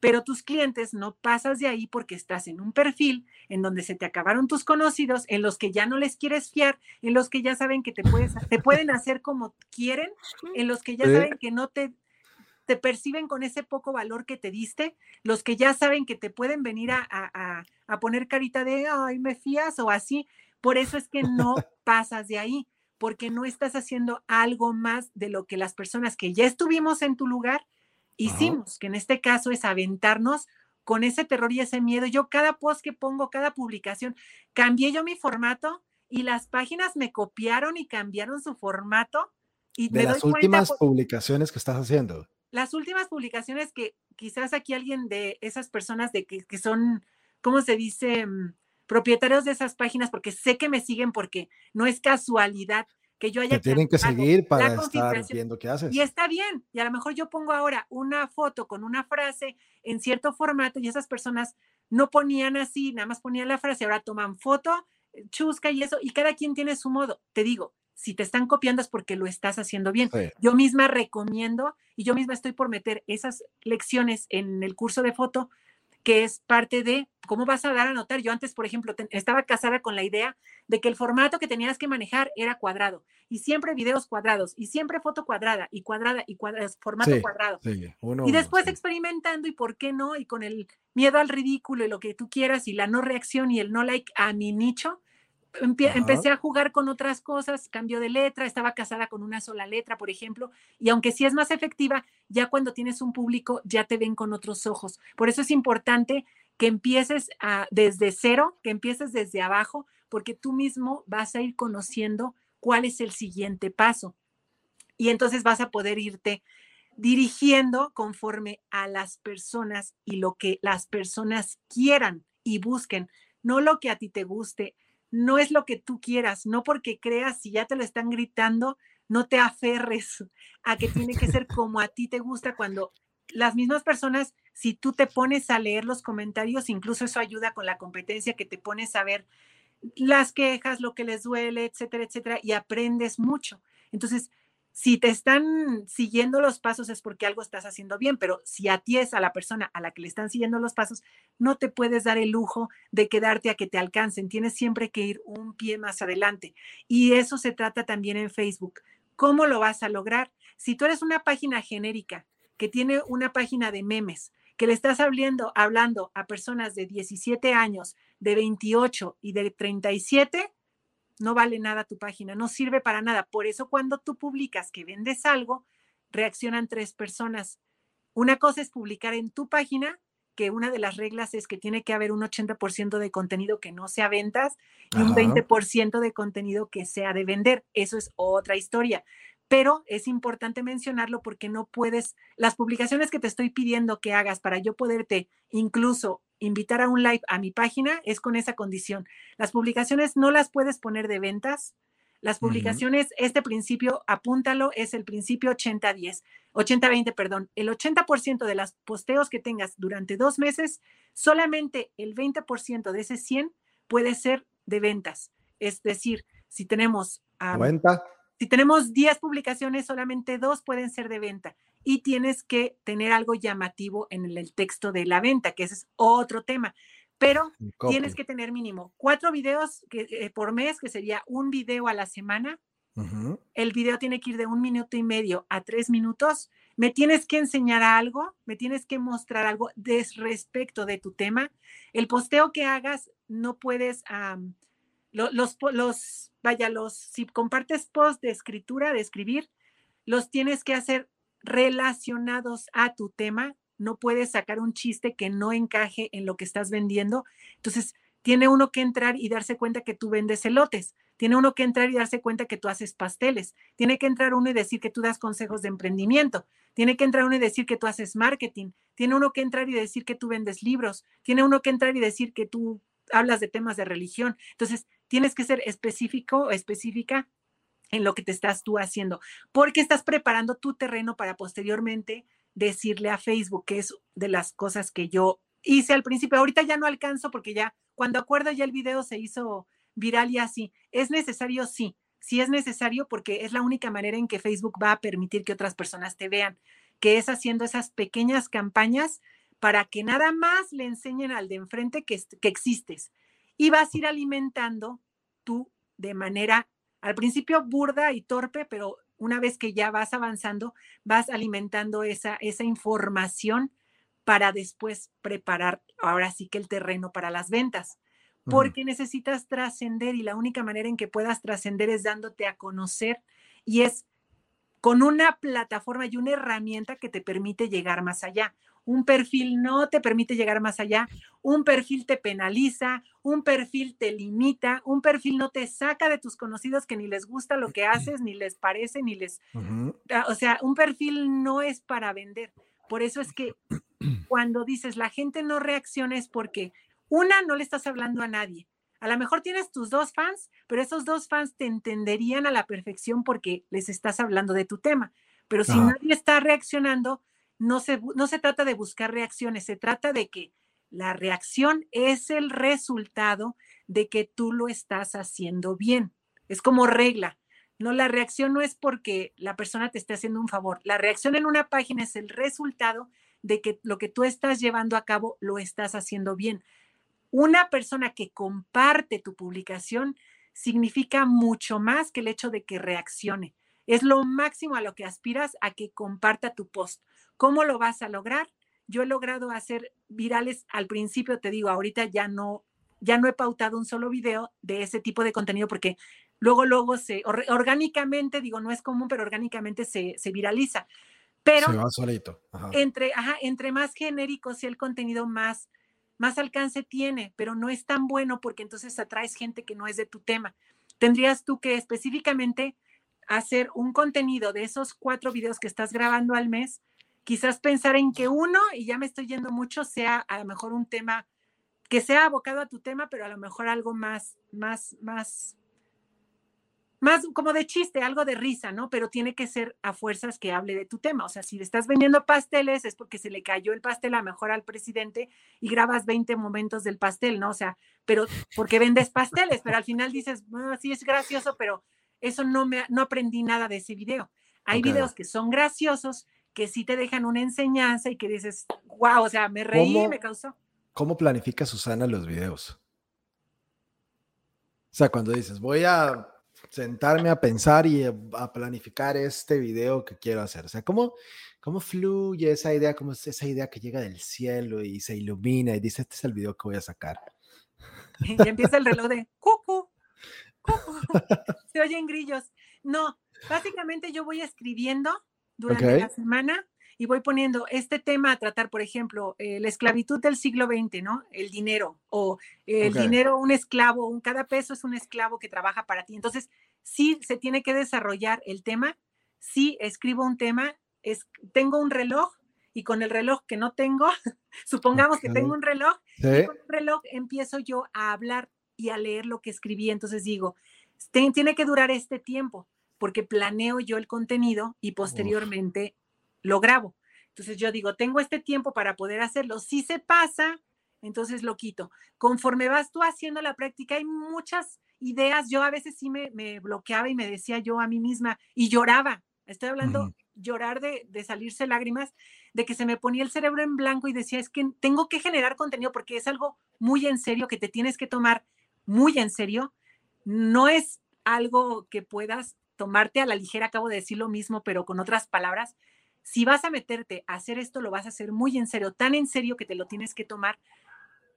Pero tus clientes no pasas de ahí porque estás en un perfil en donde se te acabaron tus conocidos, en los que ya no les quieres fiar, en los que ya saben que te, puedes, te pueden hacer como quieren, en los que ya saben que no te, te perciben con ese poco valor que te diste, los que ya saben que te pueden venir a, a, a poner carita de, ay, me fías o así. Por eso es que no pasas de ahí, porque no estás haciendo algo más de lo que las personas que ya estuvimos en tu lugar hicimos, que en este caso es aventarnos con ese terror y ese miedo. Yo cada post que pongo, cada publicación, cambié yo mi formato y las páginas me copiaron y cambiaron su formato. Y de las últimas publicaciones que estás haciendo. Las últimas publicaciones que quizás aquí alguien de esas personas de que, que son, ¿cómo se dice? Propietarios de esas páginas, porque sé que me siguen porque no es casualidad que yo haya... Te tienen que seguir para estar viendo qué haces. Y está bien, y a lo mejor yo pongo ahora una foto con una frase en cierto formato y esas personas no ponían así, nada más ponían la frase, ahora toman foto, chusca y eso, y cada quien tiene su modo. Te digo, si te están copiando es porque lo estás haciendo bien. Yo misma recomiendo y yo misma estoy por meter esas lecciones en el curso de foto que es parte de cómo vas a dar a notar. Yo antes, por ejemplo, estaba casada con la idea de que el formato que tenías que manejar era cuadrado y siempre videos cuadrados y siempre foto cuadrada y cuadrada y cuadrada, formato cuadrado. y después experimentando y por qué no, y con el miedo al ridículo y lo que tú quieras y la no reacción y el no like a mi nicho, empecé a jugar con otras cosas, cambio de letra, estaba casada con una sola letra, por ejemplo, y aunque sí es más efectiva, ya cuando tienes un público ya te ven con otros ojos. Por eso es importante que empieces a, desde cero, que empieces desde abajo, porque tú mismo vas a ir conociendo cuál es el siguiente paso. Y entonces vas a poder irte dirigiendo conforme a las personas y lo que las personas quieran y busquen, no lo que a ti te guste, no es lo que tú quieras, no porque creas si ya te lo están gritando, no te aferres a que tiene que ser como a ti te gusta cuando las mismas personas, si tú te pones a leer los comentarios, incluso eso ayuda con la competencia que te pones a ver las quejas, lo que les duele, etcétera, etcétera, y aprendes mucho. Entonces, si te están siguiendo los pasos es porque algo estás haciendo bien, pero si a ti es a la persona a la que le están siguiendo los pasos, no te puedes dar el lujo de quedarte a que te alcancen. Tienes siempre que ir un pie más adelante. Y eso se trata también en Facebook. ¿Cómo lo vas a lograr? Si tú eres una página genérica que tiene una página de memes, que le estás hablando, hablando a personas de 17 años, de 28 y de 37, no vale nada tu página, no sirve para nada. Por eso cuando tú publicas que vendes algo, reaccionan tres personas. Una cosa es publicar en tu página, que una de las reglas es que tiene que haber un 80% de contenido que no sea ventas y un 20% de contenido que sea de vender. Eso es otra historia pero es importante mencionarlo porque no puedes, las publicaciones que te estoy pidiendo que hagas para yo poderte incluso invitar a un live a mi página es con esa condición. Las publicaciones no las puedes poner de ventas. Las publicaciones, este principio, apúntalo, es el principio 80-10, 80-20, perdón. El 80% de los posteos que tengas durante dos meses, solamente el 20% de ese 100 puede ser de ventas. Es decir, si tenemos... Si tenemos 10 publicaciones, solamente dos pueden ser de venta y tienes que tener algo llamativo en el, texto de la venta, que ese es otro tema. Pero tienes que tener mínimo cuatro videos que, eh, por mes, que sería un video a la semana. El video tiene que ir de un minuto y medio a tres minutos. Me tienes que enseñar algo, me tienes que mostrar algo de respecto de tu tema. El posteo que hagas no puedes los, los, vaya, los, si compartes post de escritura, de escribir, los tienes que hacer relacionados a tu tema. No puedes sacar un chiste que no encaje en lo que estás vendiendo. Entonces, tiene uno que entrar y darse cuenta que tú vendes elotes. Tiene uno que entrar y darse cuenta que tú haces pasteles. Tiene que entrar uno y decir que tú das consejos de emprendimiento. Tiene que entrar uno y decir que tú haces marketing. Tiene uno que entrar y decir que tú vendes libros. Tiene uno que entrar y decir que tú hablas de temas de religión. Entonces, tienes que ser específico o específica en lo que te estás tú haciendo, porque estás preparando tu terreno para posteriormente decirle a Facebook, que es de las cosas que yo hice al principio. Ahorita ya no alcanzo porque ya, cuando acuerdo ya el video se hizo viral y así. ¿Es necesario? Sí, sí es necesario porque es la única manera en que Facebook va a permitir que otras personas te vean, que es haciendo esas pequeñas campañas para que nada más le enseñen al de enfrente que, que existes y vas a ir alimentando tú de manera, al principio burda y torpe, pero una vez que ya vas avanzando, vas alimentando esa, esa información para después preparar ahora sí que el terreno para las ventas, porque necesitas trascender y la única manera en que puedas trascender es dándote a conocer y es con una plataforma y una herramienta que te permite llegar más allá un perfil no te permite llegar más allá, un perfil te penaliza, un perfil te limita, un perfil no te saca de tus conocidos que ni les gusta lo que haces, ni les parece, ni les... Ah, o sea, un perfil no es para vender. Por eso es que cuando dices la gente no reacciona es porque una, no le estás hablando a nadie. A lo mejor tienes tus dos fans, pero esos dos fans te entenderían a la perfección porque les estás hablando de tu tema. Pero si nadie está reaccionando, no se, no se trata de buscar reacciones, se trata de que la reacción es el resultado de que tú lo estás haciendo bien. Es como regla. No, la reacción no es porque la persona te esté haciendo un favor. La reacción en una página es el resultado de que lo que tú estás llevando a cabo lo estás haciendo bien. Una persona que comparte tu publicación significa mucho más que el hecho de que reaccione. Es lo máximo a lo que aspiras a que comparta tu post. ¿Cómo lo vas a lograr? Yo he logrado hacer virales al principio, te digo, ahorita ya no, ya no he pautado un solo video de ese tipo de contenido porque luego, luego se, orgánicamente, digo, no es común, pero orgánicamente se, viraliza. Pero se va solito. Entre, entre más genérico sea el contenido, más, más alcance tiene, pero no es tan bueno porque entonces atraes gente que no es de tu tema. Tendrías tú que específicamente hacer un contenido de esos cuatro videos que estás grabando al mes, quizás pensar en que uno, y ya me estoy yendo mucho, sea a lo mejor un tema que sea abocado a tu tema, pero a lo mejor algo más, más, más, más como de chiste, algo de risa, ¿no? Pero tiene que ser a fuerzas que hable de tu tema. O sea, si le estás vendiendo pasteles es porque se le cayó el pastel a lo mejor al presidente y grabas 20 momentos del pastel, ¿no? O sea, pero porque vendes pasteles, pero al final dices, bueno, sí es gracioso, pero eso no me, no aprendí nada de ese video. Hay videos que son graciosos, que sí te dejan una enseñanza y que dices, wow, o sea, me reí, y me causó. ¿Cómo planifica Susana los videos? O sea, cuando dices, voy a sentarme a pensar y a planificar este video que quiero hacer. O sea, ¿cómo, cómo fluye esa idea? ¿Cómo es esa idea que llega del cielo y se ilumina y dice, este es el video que voy a sacar? Y empieza el reloj de cucu, cucu. Se oyen grillos. No, básicamente yo voy escribiendo durante la semana y voy poniendo este tema a tratar, por ejemplo, eh, la esclavitud del siglo XX, ¿no? El dinero o el dinero, un esclavo, un, cada peso es un esclavo que trabaja para ti. Entonces, sí se tiene que desarrollar el tema, sí escribo un tema, es, tengo un reloj y con el reloj que no tengo, supongamos que tengo un reloj, y con el reloj empiezo yo a hablar y a leer lo que escribí. Entonces digo, tiene que durar este tiempo porque planeo yo el contenido y posteriormente lo grabo. Entonces yo digo, tengo este tiempo para poder hacerlo. Si se pasa, entonces lo quito. Conforme vas tú haciendo la práctica, hay muchas ideas. Yo a veces sí me, bloqueaba y me decía yo a mí misma y lloraba. Estoy hablando, llorar de, de, salirse lágrimas, de que se me ponía el cerebro en blanco y decía, es que tengo que generar contenido porque es algo muy en serio que te tienes que tomar muy en serio. No es algo que puedas tomarte a la ligera, acabo de decir lo mismo, pero con otras palabras si vas a meterte a hacer esto, lo vas a hacer muy en serio, tan en serio que te lo tienes que tomar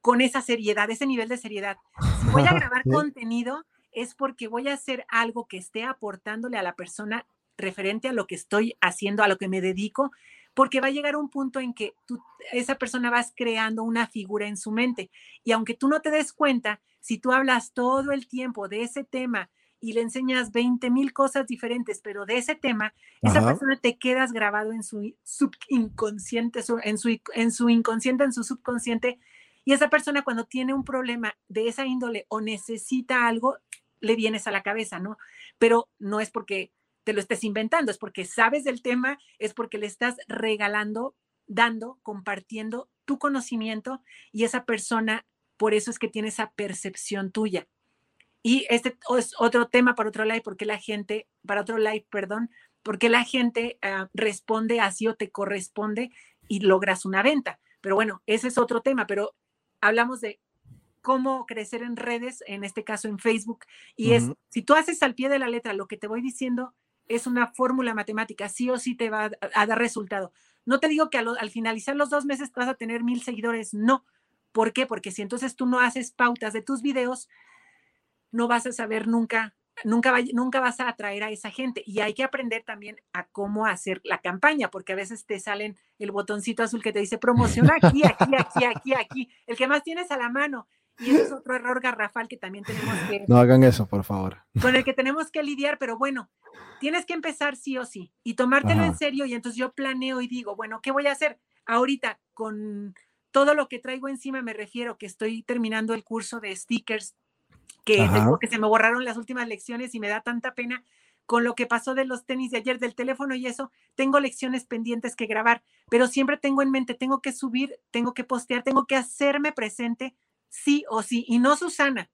con esa seriedad, ese nivel de seriedad. Si voy a grabar contenido, es porque voy a hacer algo que esté aportándole a la persona referente a lo que estoy haciendo, a lo que me dedico, porque va a llegar un punto en que tú, esa persona vas creando una figura en su mente. Y aunque tú no te des cuenta, si tú hablas todo el tiempo de ese tema y le enseñas 20 mil cosas diferentes, pero de ese tema, esa persona te quedas grabado en su subconsciente, en su, en su inconsciente, en su subconsciente, y esa persona cuando tiene un problema de esa índole o necesita algo, le vienes a la cabeza, ¿no? Pero no es porque te lo estés inventando, es porque sabes del tema, es porque le estás regalando, dando, compartiendo tu conocimiento y esa persona, por eso es que tiene esa percepción tuya. Y este es otro tema para otro live, porque la gente, para otro live, perdón, porque la gente ah, responde así o te corresponde y logras una venta. Pero bueno, ese es otro tema, pero hablamos de cómo crecer en redes, en este caso en Facebook, y es, si tú haces al pie de la letra lo que te voy diciendo, es una fórmula matemática, sí o sí te va a, dar resultado. No te digo que al finalizar los dos meses vas a tener mil seguidores, no. ¿Por qué? Porque si entonces tú no haces pautas de tus videos, no vas a saber nunca, nunca, nunca vas a atraer a esa gente. Y hay que aprender también a cómo hacer la campaña, porque a veces te salen el botoncito azul que te dice promociona aquí, aquí, aquí, aquí, aquí, el que más tienes a la mano. Y eso es otro error garrafal que también tenemos que... No hagan eso, por favor. Con el que tenemos que lidiar, pero bueno, tienes que empezar sí o sí y tomártelo en serio. Y entonces yo planeo y digo, bueno, ¿qué voy a hacer? Ahorita con todo lo que traigo encima, me refiero que estoy terminando el curso de stickers que tengo que se me borraron las últimas lecciones y me da tanta pena con lo que pasó de los tenis de ayer, del teléfono y eso, tengo lecciones pendientes que grabar, pero siempre tengo en mente, tengo que subir, tengo que postear, tengo que hacerme presente, sí o sí, y no Susana,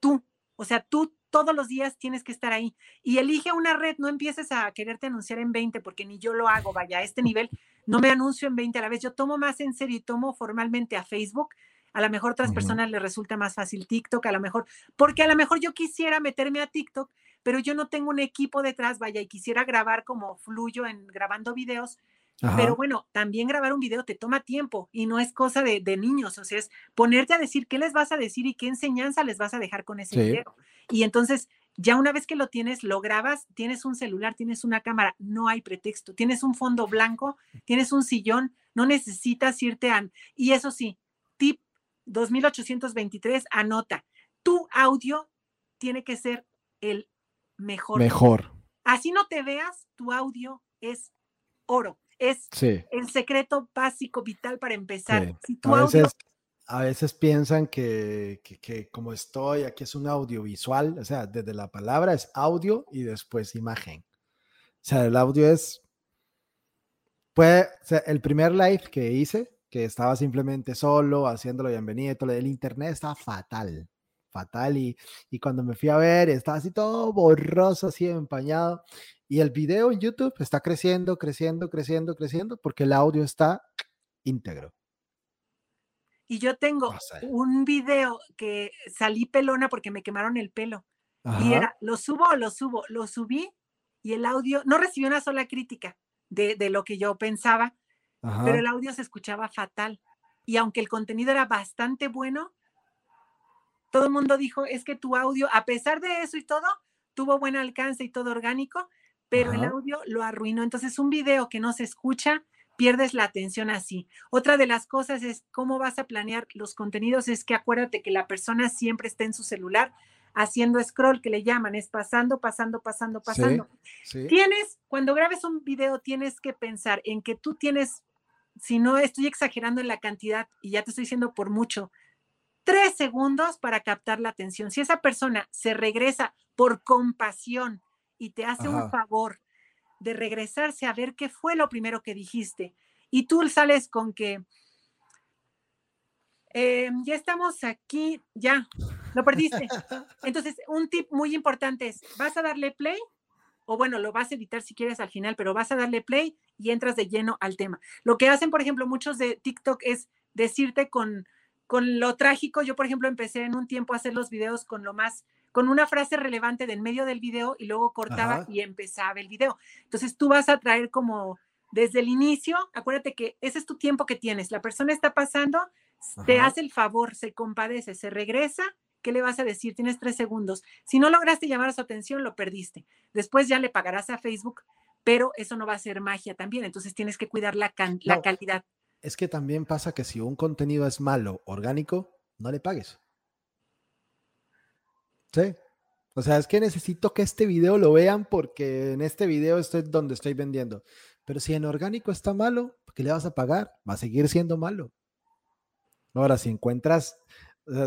tú, o sea, tú todos los días tienes que estar ahí. Y elige una red, no empieces a quererte anunciar en 20, porque ni yo lo hago, vaya, a este nivel no me anuncio en 20 a la vez, yo tomo más en serio y tomo formalmente a Facebook a lo mejor a otras personas les resulta más fácil TikTok, a lo mejor, porque a lo mejor yo quisiera meterme a TikTok, pero yo no tengo un equipo detrás, vaya, y quisiera grabar como fluyo en grabando videos. Pero bueno, también grabar un video te toma tiempo y no es cosa de, niños, o sea, es ponerte a decir qué les vas a decir y qué enseñanza les vas a dejar con ese video. Y entonces, ya una vez que lo tienes, lo grabas, tienes un celular, tienes una cámara, no hay pretexto, tienes un fondo blanco, tienes un sillón, no necesitas irte a... Y eso sí, tip 2823, anota, tu audio tiene que ser el mejor. Mejor. así no te veas, tu audio es oro. Es el secreto básico, vital para empezar. a, veces, piensan que, como estoy, aquí es un audiovisual, o sea, desde la palabra es audio y después imagen. O sea, el audio es... Puede, el primer live que hice, que estaba simplemente solo, haciéndolo bienvenido, todo el internet estaba fatal, fatal. Y, y cuando me fui a ver, estaba así todo borroso, así empañado. Y el video en YouTube está creciendo, creciendo, creciendo, creciendo, porque el audio está íntegro. Y yo tengo un video que salí pelona porque me quemaron el pelo. Y era, lo subo o lo subo, lo subí y el audio, no recibí una sola crítica de, de lo que yo pensaba, pero el audio se escuchaba fatal. Y aunque el contenido era bastante bueno, todo el mundo dijo, es que tu audio, a pesar de eso y todo, tuvo buen alcance y todo orgánico, pero el audio lo arruinó. Entonces, un video que no se escucha, pierdes la atención así. Otra de las cosas es cómo vas a planear los contenidos, es que acuérdate que la persona siempre está en su celular haciendo scroll, que le llaman, es pasando, pasando, pasando, pasando. Tienes, cuando grabes un video, tienes que pensar en que tú tienes, si no estoy exagerando en la cantidad, y ya te estoy diciendo por mucho, tres segundos para captar la atención. Si esa persona se regresa por compasión, y te hace un favor de regresarse a ver qué fue lo primero que dijiste. Y tú sales con que em, ya estamos aquí, ya, lo perdiste. Entonces, un tip muy importante es, vas a darle play, o bueno, lo vas a editar si quieres al final, pero vas a darle play y entras de lleno al tema. Lo que hacen, por ejemplo, muchos de TikTok es decirte con, con lo trágico. Yo, por ejemplo, empecé en un tiempo a hacer los videos con lo más con una frase relevante de en medio del video y luego cortaba y empezaba el video. Entonces tú vas a traer como desde el inicio, acuérdate que ese es tu tiempo que tienes. La persona está pasando, te hace el favor, se compadece, se regresa. ¿Qué le vas a decir? Tienes tres segundos. Si no lograste llamar a su atención, lo perdiste. Después ya le pagarás a Facebook, pero eso no va a ser magia también. Entonces tienes que cuidar la, la calidad. Es que también pasa que si un contenido es malo, orgánico, no le pagues. Sí. O sea, es que necesito que este video lo vean porque en este video estoy donde estoy vendiendo. Pero si en orgánico está malo, ¿qué le vas a pagar? Va a seguir siendo malo. Ahora, si encuentras,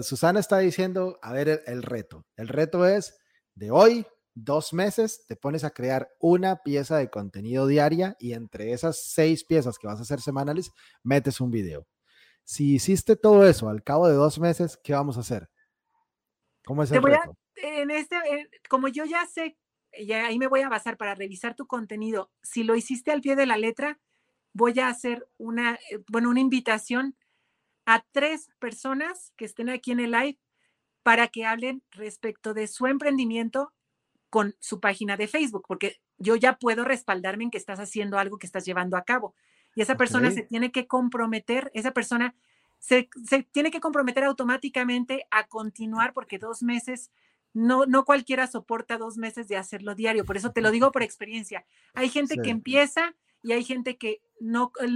Susana está diciendo, a ver, el, reto. El reto es de hoy, dos meses, te pones a crear una pieza de contenido diaria y entre esas seis piezas que vas a hacer semanales, metes un video. Si hiciste todo eso al cabo de dos meses, ¿qué vamos a hacer? ¿Cómo es el reto? en este, como yo ya sé, ya ahí me voy a basar para revisar tu contenido. Si lo hiciste al pie de la letra, voy a hacer una, eh, bueno, una invitación a tres personas que estén aquí en el live para que hablen respecto de su emprendimiento con su página de Facebook, porque yo ya puedo respaldarme en que estás haciendo algo que estás llevando a cabo. Y esa persona se tiene que comprometer, esa persona se, se, tiene que comprometer automáticamente a continuar porque dos meses no, no cualquiera soporta dos meses de hacerlo diario, por eso te lo digo por experiencia. Hay gente que empieza y hay gente que no, el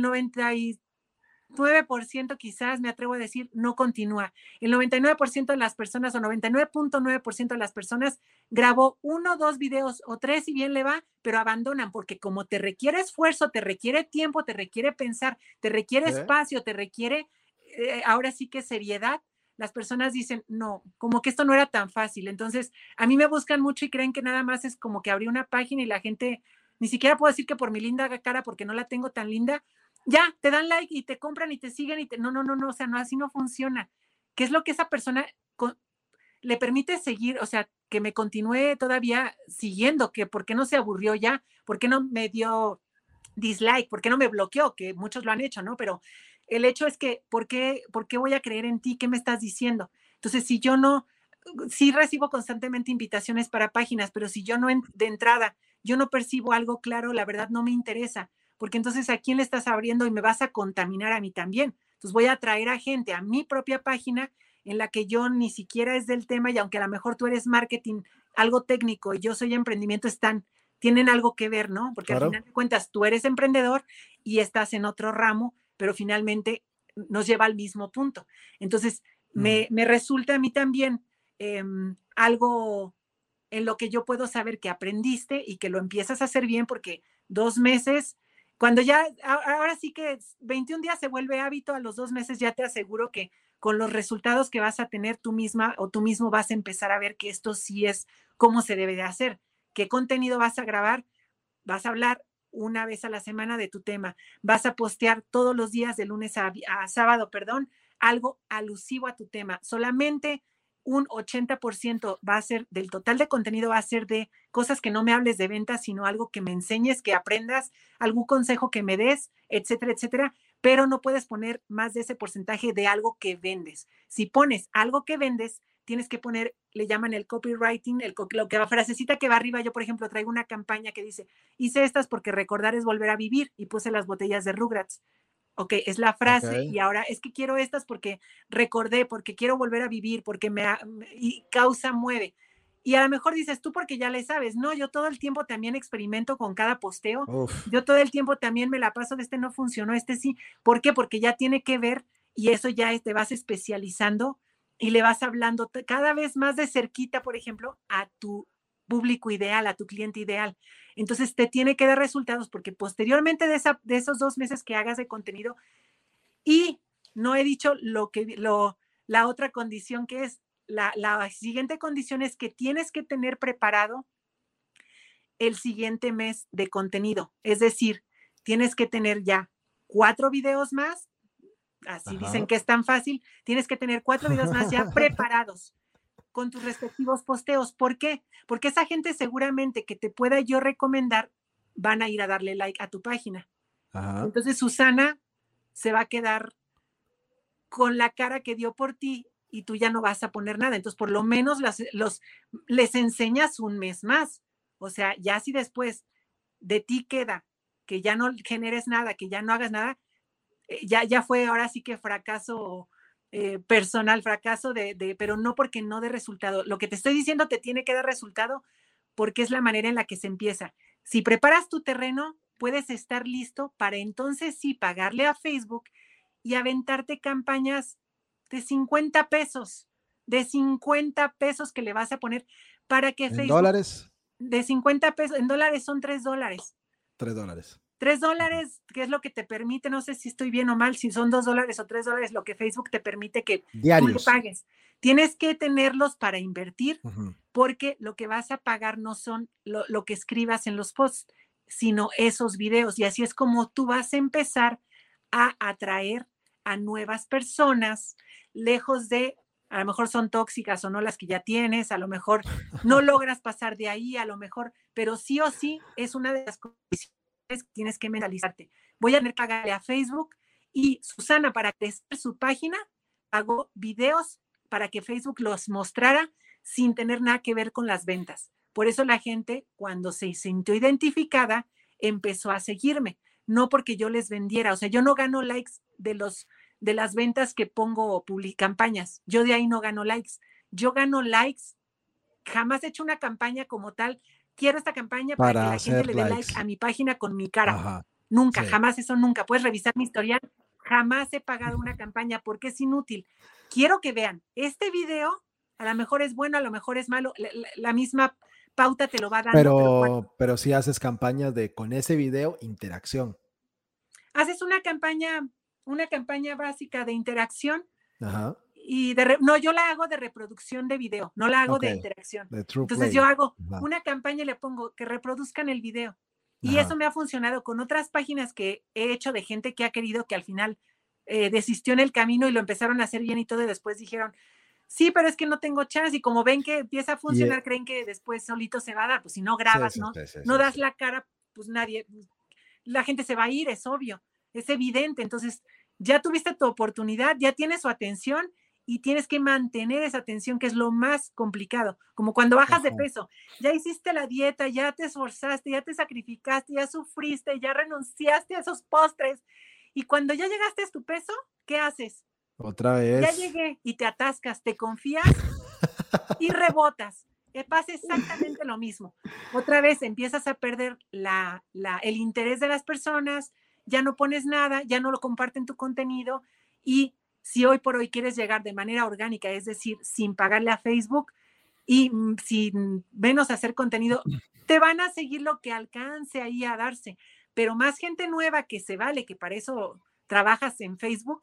99% quizás, me atrevo a decir, no continúa. El 99% de las personas o 99.9% de las personas grabó uno, dos videos o tres y bien le va, pero abandonan porque como te requiere esfuerzo, te requiere tiempo, te requiere pensar, te requiere espacio, te requiere eh, ahora sí que seriedad, las personas dicen, no, como que esto no era tan fácil. Entonces, a mí me buscan mucho y creen que nada más es como que abrí una página y la gente, ni siquiera puedo decir que por mi linda cara, porque no la tengo tan linda, ya, te dan like y te compran y te siguen y te, no, no, no, no, o sea, no, así no funciona. ¿Qué es lo que esa persona le permite seguir? O sea, que me continúe todavía siguiendo, que por qué no se aburrió ya, por qué no me dio dislike, por qué no me bloqueó, que muchos lo han hecho, ¿no? Pero el hecho es que, ¿por qué, ¿por qué voy a creer en ti? ¿Qué me estás diciendo? Entonces, si yo no, sí recibo constantemente invitaciones para páginas, pero si yo no de entrada, yo no percibo algo claro, la verdad no me interesa, porque entonces a quién le estás abriendo y me vas a contaminar a mí también. Entonces voy a traer a gente a mi propia página en la que yo ni siquiera es del tema y aunque a lo mejor tú eres marketing, algo técnico y yo soy emprendimiento, están, tienen algo que ver, ¿no? Porque al final de cuentas tú eres emprendedor y estás en otro ramo pero finalmente nos lleva al mismo punto. Entonces, me, resulta a mí también em, algo en lo que yo puedo saber que aprendiste y que lo empiezas a hacer bien porque dos meses, cuando ya, ahora sí que 21 días se vuelve hábito, a los dos meses ya te aseguro que con los resultados que vas a tener tú misma o tú mismo vas a empezar a ver que esto sí es cómo se debe de hacer, qué contenido vas a grabar, vas a hablar una vez a la semana de tu tema, vas a postear todos los días de lunes a, a sábado, perdón, algo alusivo a tu tema. Solamente un 80% va a ser del total de contenido, va a ser de cosas que no me hables de ventas, sino algo que me enseñes, que aprendas, algún consejo que me des, etcétera, etcétera. Pero no puedes poner más de ese porcentaje de algo que vendes. Si pones algo que vendes, tienes que poner, le llaman el copywriting, el, lo que va frasecita que va arriba. Yo, por ejemplo, traigo una campaña que dice, hice estas porque recordar es volver a vivir y puse las botellas de Rugrats. Ok, es la frase y ahora es que quiero estas porque recordé, porque quiero volver a vivir, porque me y causa mueve. Y a lo mejor dices tú porque ya le sabes, no, yo todo el tiempo también experimento con cada posteo, yo todo el tiempo también me la paso de este no funcionó, este sí. ¿Por qué? Porque ya tiene que ver y eso ya te vas especializando y le vas hablando cada vez más de cerquita, por ejemplo, a tu público ideal, a tu cliente ideal. Entonces te tiene que dar resultados porque posteriormente de, esa, de esos dos meses que hagas de contenido y no he dicho lo que lo, la otra condición que es la, la siguiente condición es que tienes que tener preparado el siguiente mes de contenido. Es decir, tienes que tener ya cuatro videos más. Así dicen que es tan fácil. Tienes que tener cuatro videos más ya preparados con tus respectivos posteos. ¿Por qué? Porque esa gente seguramente que te pueda yo recomendar van a ir a darle like a tu página. Entonces Susana se va a quedar con la cara que dio por ti y tú ya no vas a poner nada. Entonces, por lo menos los, les enseñas un mes más. O sea, ya si después de ti queda que ya no generes nada, que ya no hagas nada, eh, ya, ya fue ahora sí que fracaso eh, personal, fracaso de, pero no porque no dé resultado. Lo que te estoy diciendo te tiene que dar resultado porque es la manera en la que se empieza. Si preparas tu terreno, puedes estar listo para entonces sí pagarle a Facebook y aventarte campañas de 50 pesos, de 50 pesos que le vas a poner para que ¿En Facebook... dólares? De 50 pesos, en dólares son 3 dólares. 3 dólares. Tres dólares, que es lo que te permite, no sé si estoy bien o mal, si son dos dólares o tres dólares, lo que Facebook te permite que tú pagues. Tienes que tenerlos para invertir, porque lo que vas a pagar no son lo, que escribas en los posts, sino esos videos. Y así es como tú vas a empezar a atraer a nuevas personas, lejos de, a lo mejor son tóxicas o no las que ya tienes, a lo mejor no logras pasar de ahí, a lo mejor, pero sí o sí es una de las condiciones tienes que mentalizarte. Voy a tener que pagarle a Facebook y Susana, para crecer su página, pagó videos para que Facebook los mostrara sin tener nada que ver con las ventas. Por eso la gente, cuando se sintió identificada, empezó a seguirme, no porque yo les vendiera, o sea, yo no gano likes de los de las ventas que pongo campañas. Yo de ahí no gano likes. Yo gano likes. Jamás he hecho una campaña como tal quiero esta campaña para, que la gente le dé like a mi página con mi cara. nunca, jamás eso nunca. Puedes revisar mi historial. Jamás he pagado una campaña porque es inútil. Quiero que vean, este video a lo mejor es bueno, a lo mejor es malo. La, misma pauta te lo va a dar. Pero, pero, si haces campañas de con ese video, interacción. Haces una campaña, una campaña básica de interacción. Ajá y de no, yo la hago de reproducción de video, no la hago de interacción. Entonces yo hago una campaña y le pongo que reproduzcan el video. Y eso me ha funcionado con otras páginas que he hecho de gente que ha querido que al final eh, desistió en el camino y lo empezaron a hacer bien y todo y después dijeron, sí, pero es que no tengo chance y como ven que empieza a funcionar, creen que después solito se va a dar, pues si no grabas, ¿no? no das la cara, pues nadie, la gente se va a ir, es obvio, es evidente. Entonces, ya tuviste tu oportunidad, ya tienes su atención y tienes que mantener esa atención, que es lo más complicado, como cuando bajas de peso, ya hiciste la dieta, ya te esforzaste, ya te sacrificaste, ya sufriste, ya renunciaste a esos postres, y cuando ya llegaste a tu peso, ¿qué haces? Otra vez. Ya llegué y te atascas, te confías y rebotas. Te pasa exactamente lo mismo. Otra vez empiezas a perder la, la, el interés de las personas, ya no pones nada, ya no lo comparten tu contenido y si hoy por hoy quieres llegar de manera orgánica, es decir, sin pagarle a Facebook, y mm, sin menos hacer contenido, te van a seguir lo que alcance ahí a darse. Pero más gente nueva que se vale, que para eso trabajas en Facebook,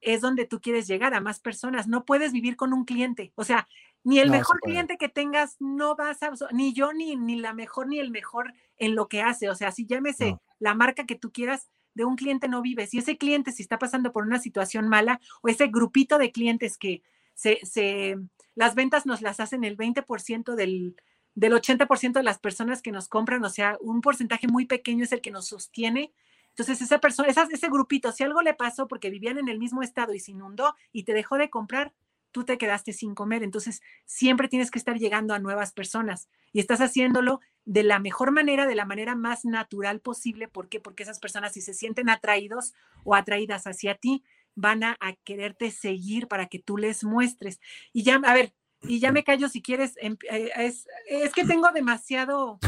es donde tú quieres llegar a más personas. No puedes vivir con un cliente. O sea, ni el mejor cliente que tengas, no vas a, ni yo, ni, ni la mejor, ni el mejor en lo que hace. O sea, si llámese la marca que tú quieras, de un cliente no vives. Y ese cliente, si está pasando por una situación mala, o ese grupito de clientes que se, se las ventas nos las hacen el 20% del, del 80% de las personas que nos compran, o sea, un porcentaje muy pequeño es el que nos sostiene. Entonces, esa persona, ese grupito, si algo le pasó porque vivían en el mismo estado y se inundó y te dejó de comprar, tú te quedaste sin comer. Entonces, siempre tienes que estar llegando a nuevas personas y estás haciéndolo de la mejor manera, de la manera más natural posible. ¿Por qué? Porque esas personas, si se sienten atraídos o atraídas hacia ti, van a, quererte seguir para que tú les muestres. Y ya, a ver, y ya me callo si quieres. Em, eh, es, es que tengo demasiado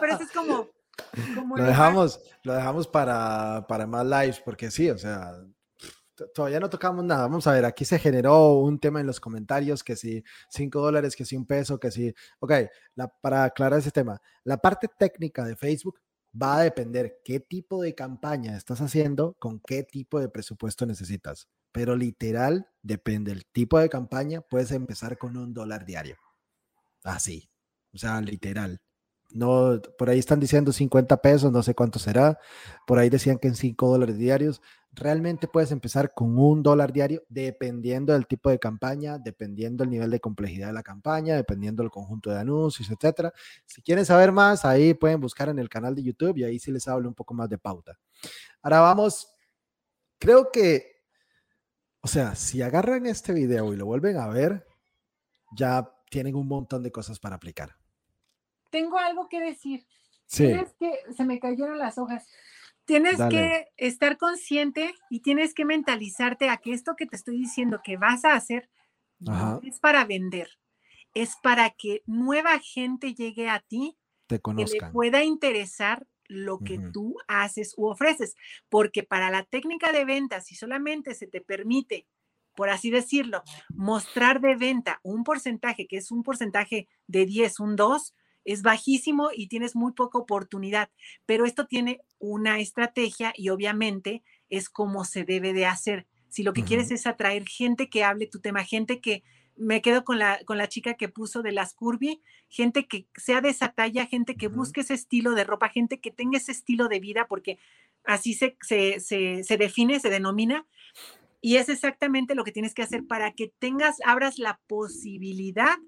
pero eso es como. lo dejamos, lo dejamos para, para más lives, porque sí, o sea, todavía no tocamos nada. Vamos a ver, aquí se generó un tema en los comentarios, que si 5 dólares, que si un peso, que si... Ok, la, para aclarar ese tema, la parte técnica de Facebook va a depender qué tipo de campaña estás haciendo, con qué tipo de presupuesto necesitas. Pero literal, depende del tipo de campaña, puedes empezar con un dólar diario. Así, o sea, literal. No, por ahí están diciendo 50 pesos, no sé cuánto será. Por ahí decían que en 5 dólares diarios. Realmente puedes empezar con un dólar diario, dependiendo del tipo de campaña, dependiendo del nivel de complejidad de la campaña, dependiendo del conjunto de anuncios, etcétera. Si quieren saber más, ahí pueden buscar en el canal de YouTube y ahí sí les hablo un poco más de pauta. Ahora vamos, creo que, o sea, si agarran este video y lo vuelven a ver, ya tienen un montón de cosas para aplicar tengo algo que decir. Sí. Tienes que, se me cayeron las hojas. Tienes que estar consciente y tienes que mentalizarte a que esto que te estoy diciendo que vas a hacer es para vender, es para que nueva gente llegue a ti, te que le pueda interesar lo que tú haces u ofreces, porque para la técnica de venta, si solamente se te permite, por así decirlo, mostrar de venta un porcentaje que es un porcentaje de 10, un 2, es bajísimo y tienes muy poca oportunidad, pero esto tiene una estrategia y obviamente es como se debe de hacer. Si lo que quieres es atraer gente que hable tu tema, gente que me quedo con la, con la chica que puso de las curvy, gente que sea de esa talla, gente que busque ese estilo de ropa, gente que tenga ese estilo de vida, porque así se, se, se, se define, se denomina. Y es exactamente lo que tienes que hacer para que tengas, abras la posibilidad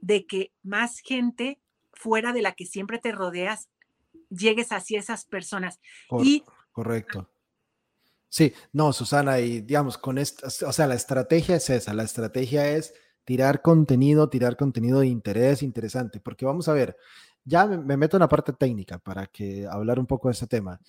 de que más gente fuera de la que siempre te rodeas, llegues hacia esas personas. y, correcto. Sí, no, Susana, y digamos, con esto, o sea, la estrategia es esa, la estrategia es tirar contenido, tirar contenido de interés interesante, porque vamos a ver, ya me, meto en la parte técnica para que hablar un poco de ese tema.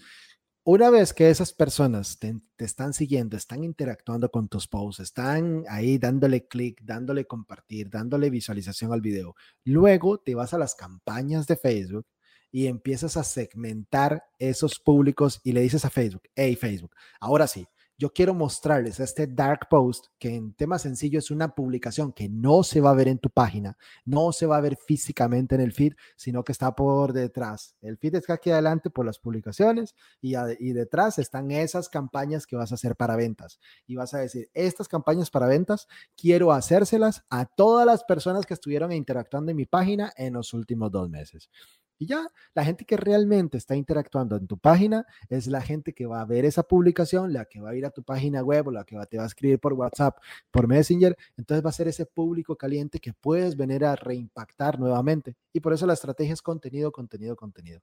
Una vez que esas personas te, están siguiendo, están interactuando con tus posts, están ahí dándole clic, dándole compartir, dándole visualización al video, luego te vas a las campañas de Facebook y empiezas a segmentar esos públicos y le dices a Facebook, hey Facebook, ahora sí, yo quiero mostrarles este dark post que en tema sencillo es una publicación que no se va a ver en tu página, no se va a ver físicamente en el feed, sino que está por detrás. El feed está aquí adelante por las publicaciones y, y detrás están esas campañas que vas a hacer para ventas. Y vas a decir, estas campañas para ventas quiero hacérselas a todas las personas que estuvieron interactuando en mi página en los últimos dos meses. Y ya, la gente que realmente está interactuando en tu página es la gente que va a ver esa publicación, la que va a ir a tu página web o la que te va a escribir por WhatsApp, por Messenger. Entonces va a ser ese público caliente que puedes venir a reimpactar nuevamente. Y por eso la estrategia es contenido, contenido, contenido.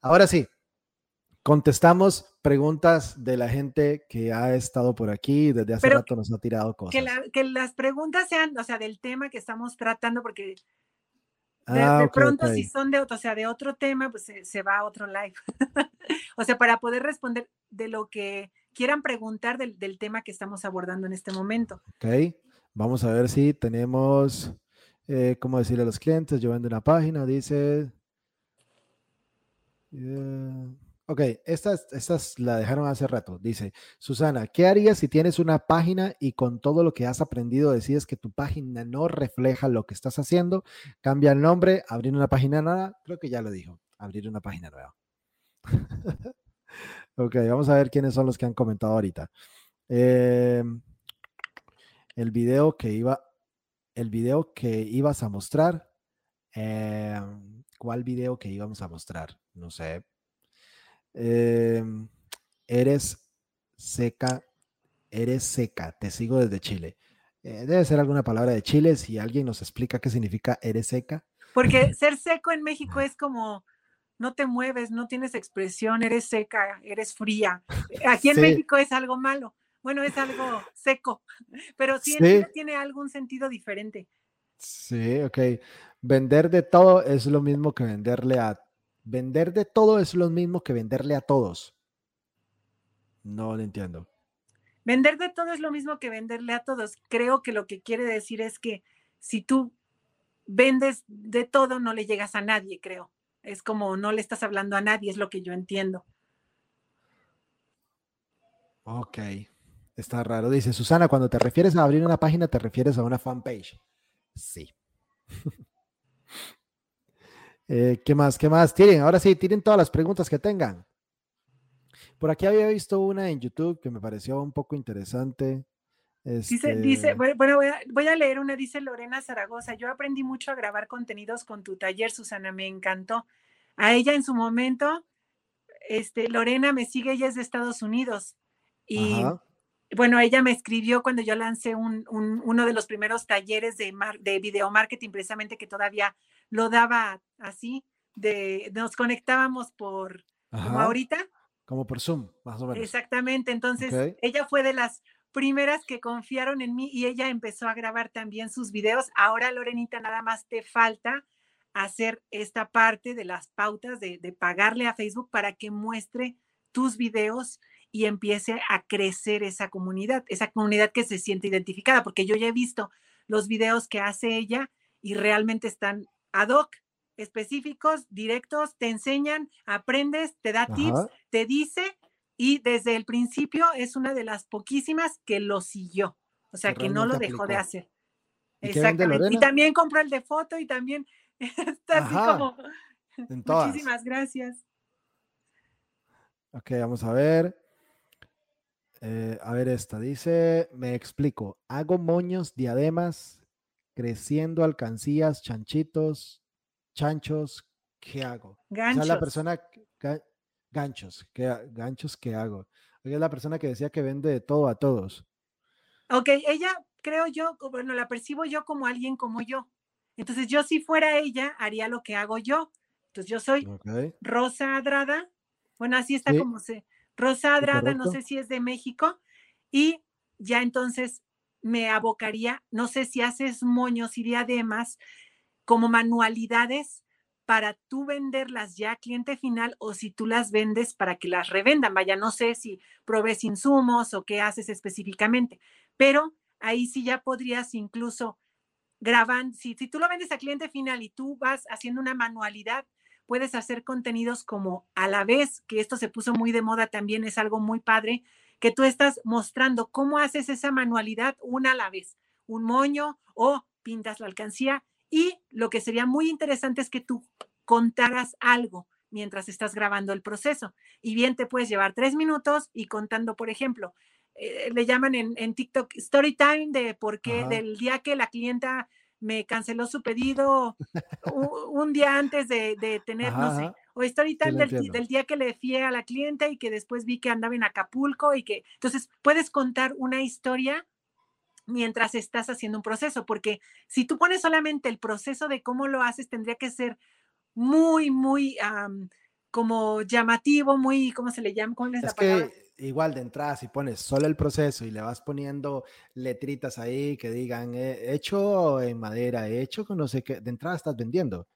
Ahora sí, contestamos preguntas de la gente que ha estado por aquí desde hace rato nos ha tirado cosas. Que, que, las preguntas sean, o sea, del tema que estamos tratando, porque de, ah, pronto, si son de otro, o sea, de otro tema, pues se, va a otro live. o sea, para poder responder de lo que quieran preguntar del, tema que estamos abordando en este momento. Ok, vamos a ver si tenemos, eh, cómo decirle a los clientes, yo vendo una página, dice, eh, Ok, esta, esta la dejaron hace rato. Dice, Susana, ¿qué harías si tienes una página y con todo lo que has aprendido decides que tu página no refleja lo que estás haciendo? Cambia el nombre, abrir una página nueva. Creo que ya lo dijo, abrir una página nueva. ok, vamos a ver quiénes son los que han comentado ahorita. Em, el video que iba, el video que ibas a mostrar. Em, ¿Cuál video que íbamos a mostrar? No sé, Em, eres seca, eres seca, te sigo desde Chile. Eh, debe ser alguna palabra de Chile, si alguien nos explica qué significa eres seca. Porque ser seco en México es como no te mueves, no tienes expresión, eres seca, eres fría. Aquí en México es algo malo. Bueno, es algo seco, pero sí, en tiene algún sentido diferente. Sí, ok. Vender de todo es lo mismo que venderle a Vender de todo es lo mismo que venderle a todos. No lo entiendo. Vender de todo es lo mismo que venderle a todos. Creo que lo que quiere decir es que si tú vendes de todo, no le llegas a nadie, creo. Es como no le estás hablando a nadie, es lo que yo entiendo. Ok, está raro. Dice Susana, cuando te refieres a abrir una página, te refieres a una fanpage. Sí. Eh, ¿Qué más? ¿Qué más? Tiren, ahora sí, tiren todas las preguntas que tengan. Por aquí había visto una en YouTube que me pareció un poco interesante. Dice, dice, este bueno, voy a, leer una, dice Lorena Zaragoza, yo aprendí mucho a grabar contenidos con tu taller, Susana, me encantó. A ella en su momento, este, Lorena me sigue, ella es de Estados Unidos. Y bueno, ella me escribió cuando yo lancé un, uno de los primeros talleres de, de video marketing, precisamente que todavía lo daba así, de nos conectábamos por como ahorita. Como por Zoom, más o menos. Exactamente, entonces ella fue de las primeras que confiaron en mí y ella empezó a grabar también sus videos. Ahora, Lorenita, nada más te falta hacer esta parte de las pautas de, de pagarle a Facebook para que muestre tus videos y empiece a crecer esa comunidad, esa comunidad que se siente identificada, porque yo ya he visto los videos que hace ella y realmente están ad hoc, específicos, directos, te enseñan, aprendes, te da tips, te dice y desde el principio es una de las poquísimas que lo siguió, o sea, que, no lo dejó de hacer. Exactamente. Y también compró el de foto y también está así como... Muchísimas gracias. Ok, vamos a ver. Eh, a ver esta, dice, me explico, hago moños, diademas, creciendo alcancías, chanchitos, chanchos, ¿qué hago? Ganchos. la persona, ganchos, ¿qué, ganchos, ¿qué hago? es la persona que decía que vende de todo a todos. Ok, ella creo yo, bueno, la percibo yo como alguien como yo. Entonces yo si fuera ella, haría lo que hago yo. Entonces yo soy Rosa Adrada. Bueno, así está como se. Rosa Adrada, no sé si es de México. Y ya entonces me abocaría, no sé si haces moños y diademas como manualidades para tú venderlas ya a cliente final o si tú las vendes para que las revendan. Vaya, no sé si probes insumos o qué haces específicamente, pero ahí sí ya podrías incluso grabar, si, si tú lo vendes a cliente final y tú vas haciendo una manualidad, puedes hacer contenidos como a la vez, que esto se puso muy de moda también, es algo muy padre, que tú estás mostrando cómo haces esa manualidad una a la vez, un moño o pintas la alcancía. Y lo que sería muy interesante es que tú contaras algo mientras estás grabando el proceso. Y bien te puedes llevar tres minutos y contando, por ejemplo, eh, le llaman en, en, TikTok story time de por qué del día que la clienta me canceló su pedido un, día antes de, tener, no sé, o story time del, día que le fui a la clienta y que después vi que andaba en Acapulco y que, entonces, puedes contar una historia mientras estás haciendo un proceso, porque si tú pones solamente el proceso de cómo lo haces, tendría que ser muy, muy como llamativo, muy, ¿cómo se le llama? ¿Cómo es, la palabra? igual de entrada, si pones solo el proceso y le vas poniendo letritas ahí que digan hecho en madera, hecho con no sé qué, de entrada estás vendiendo.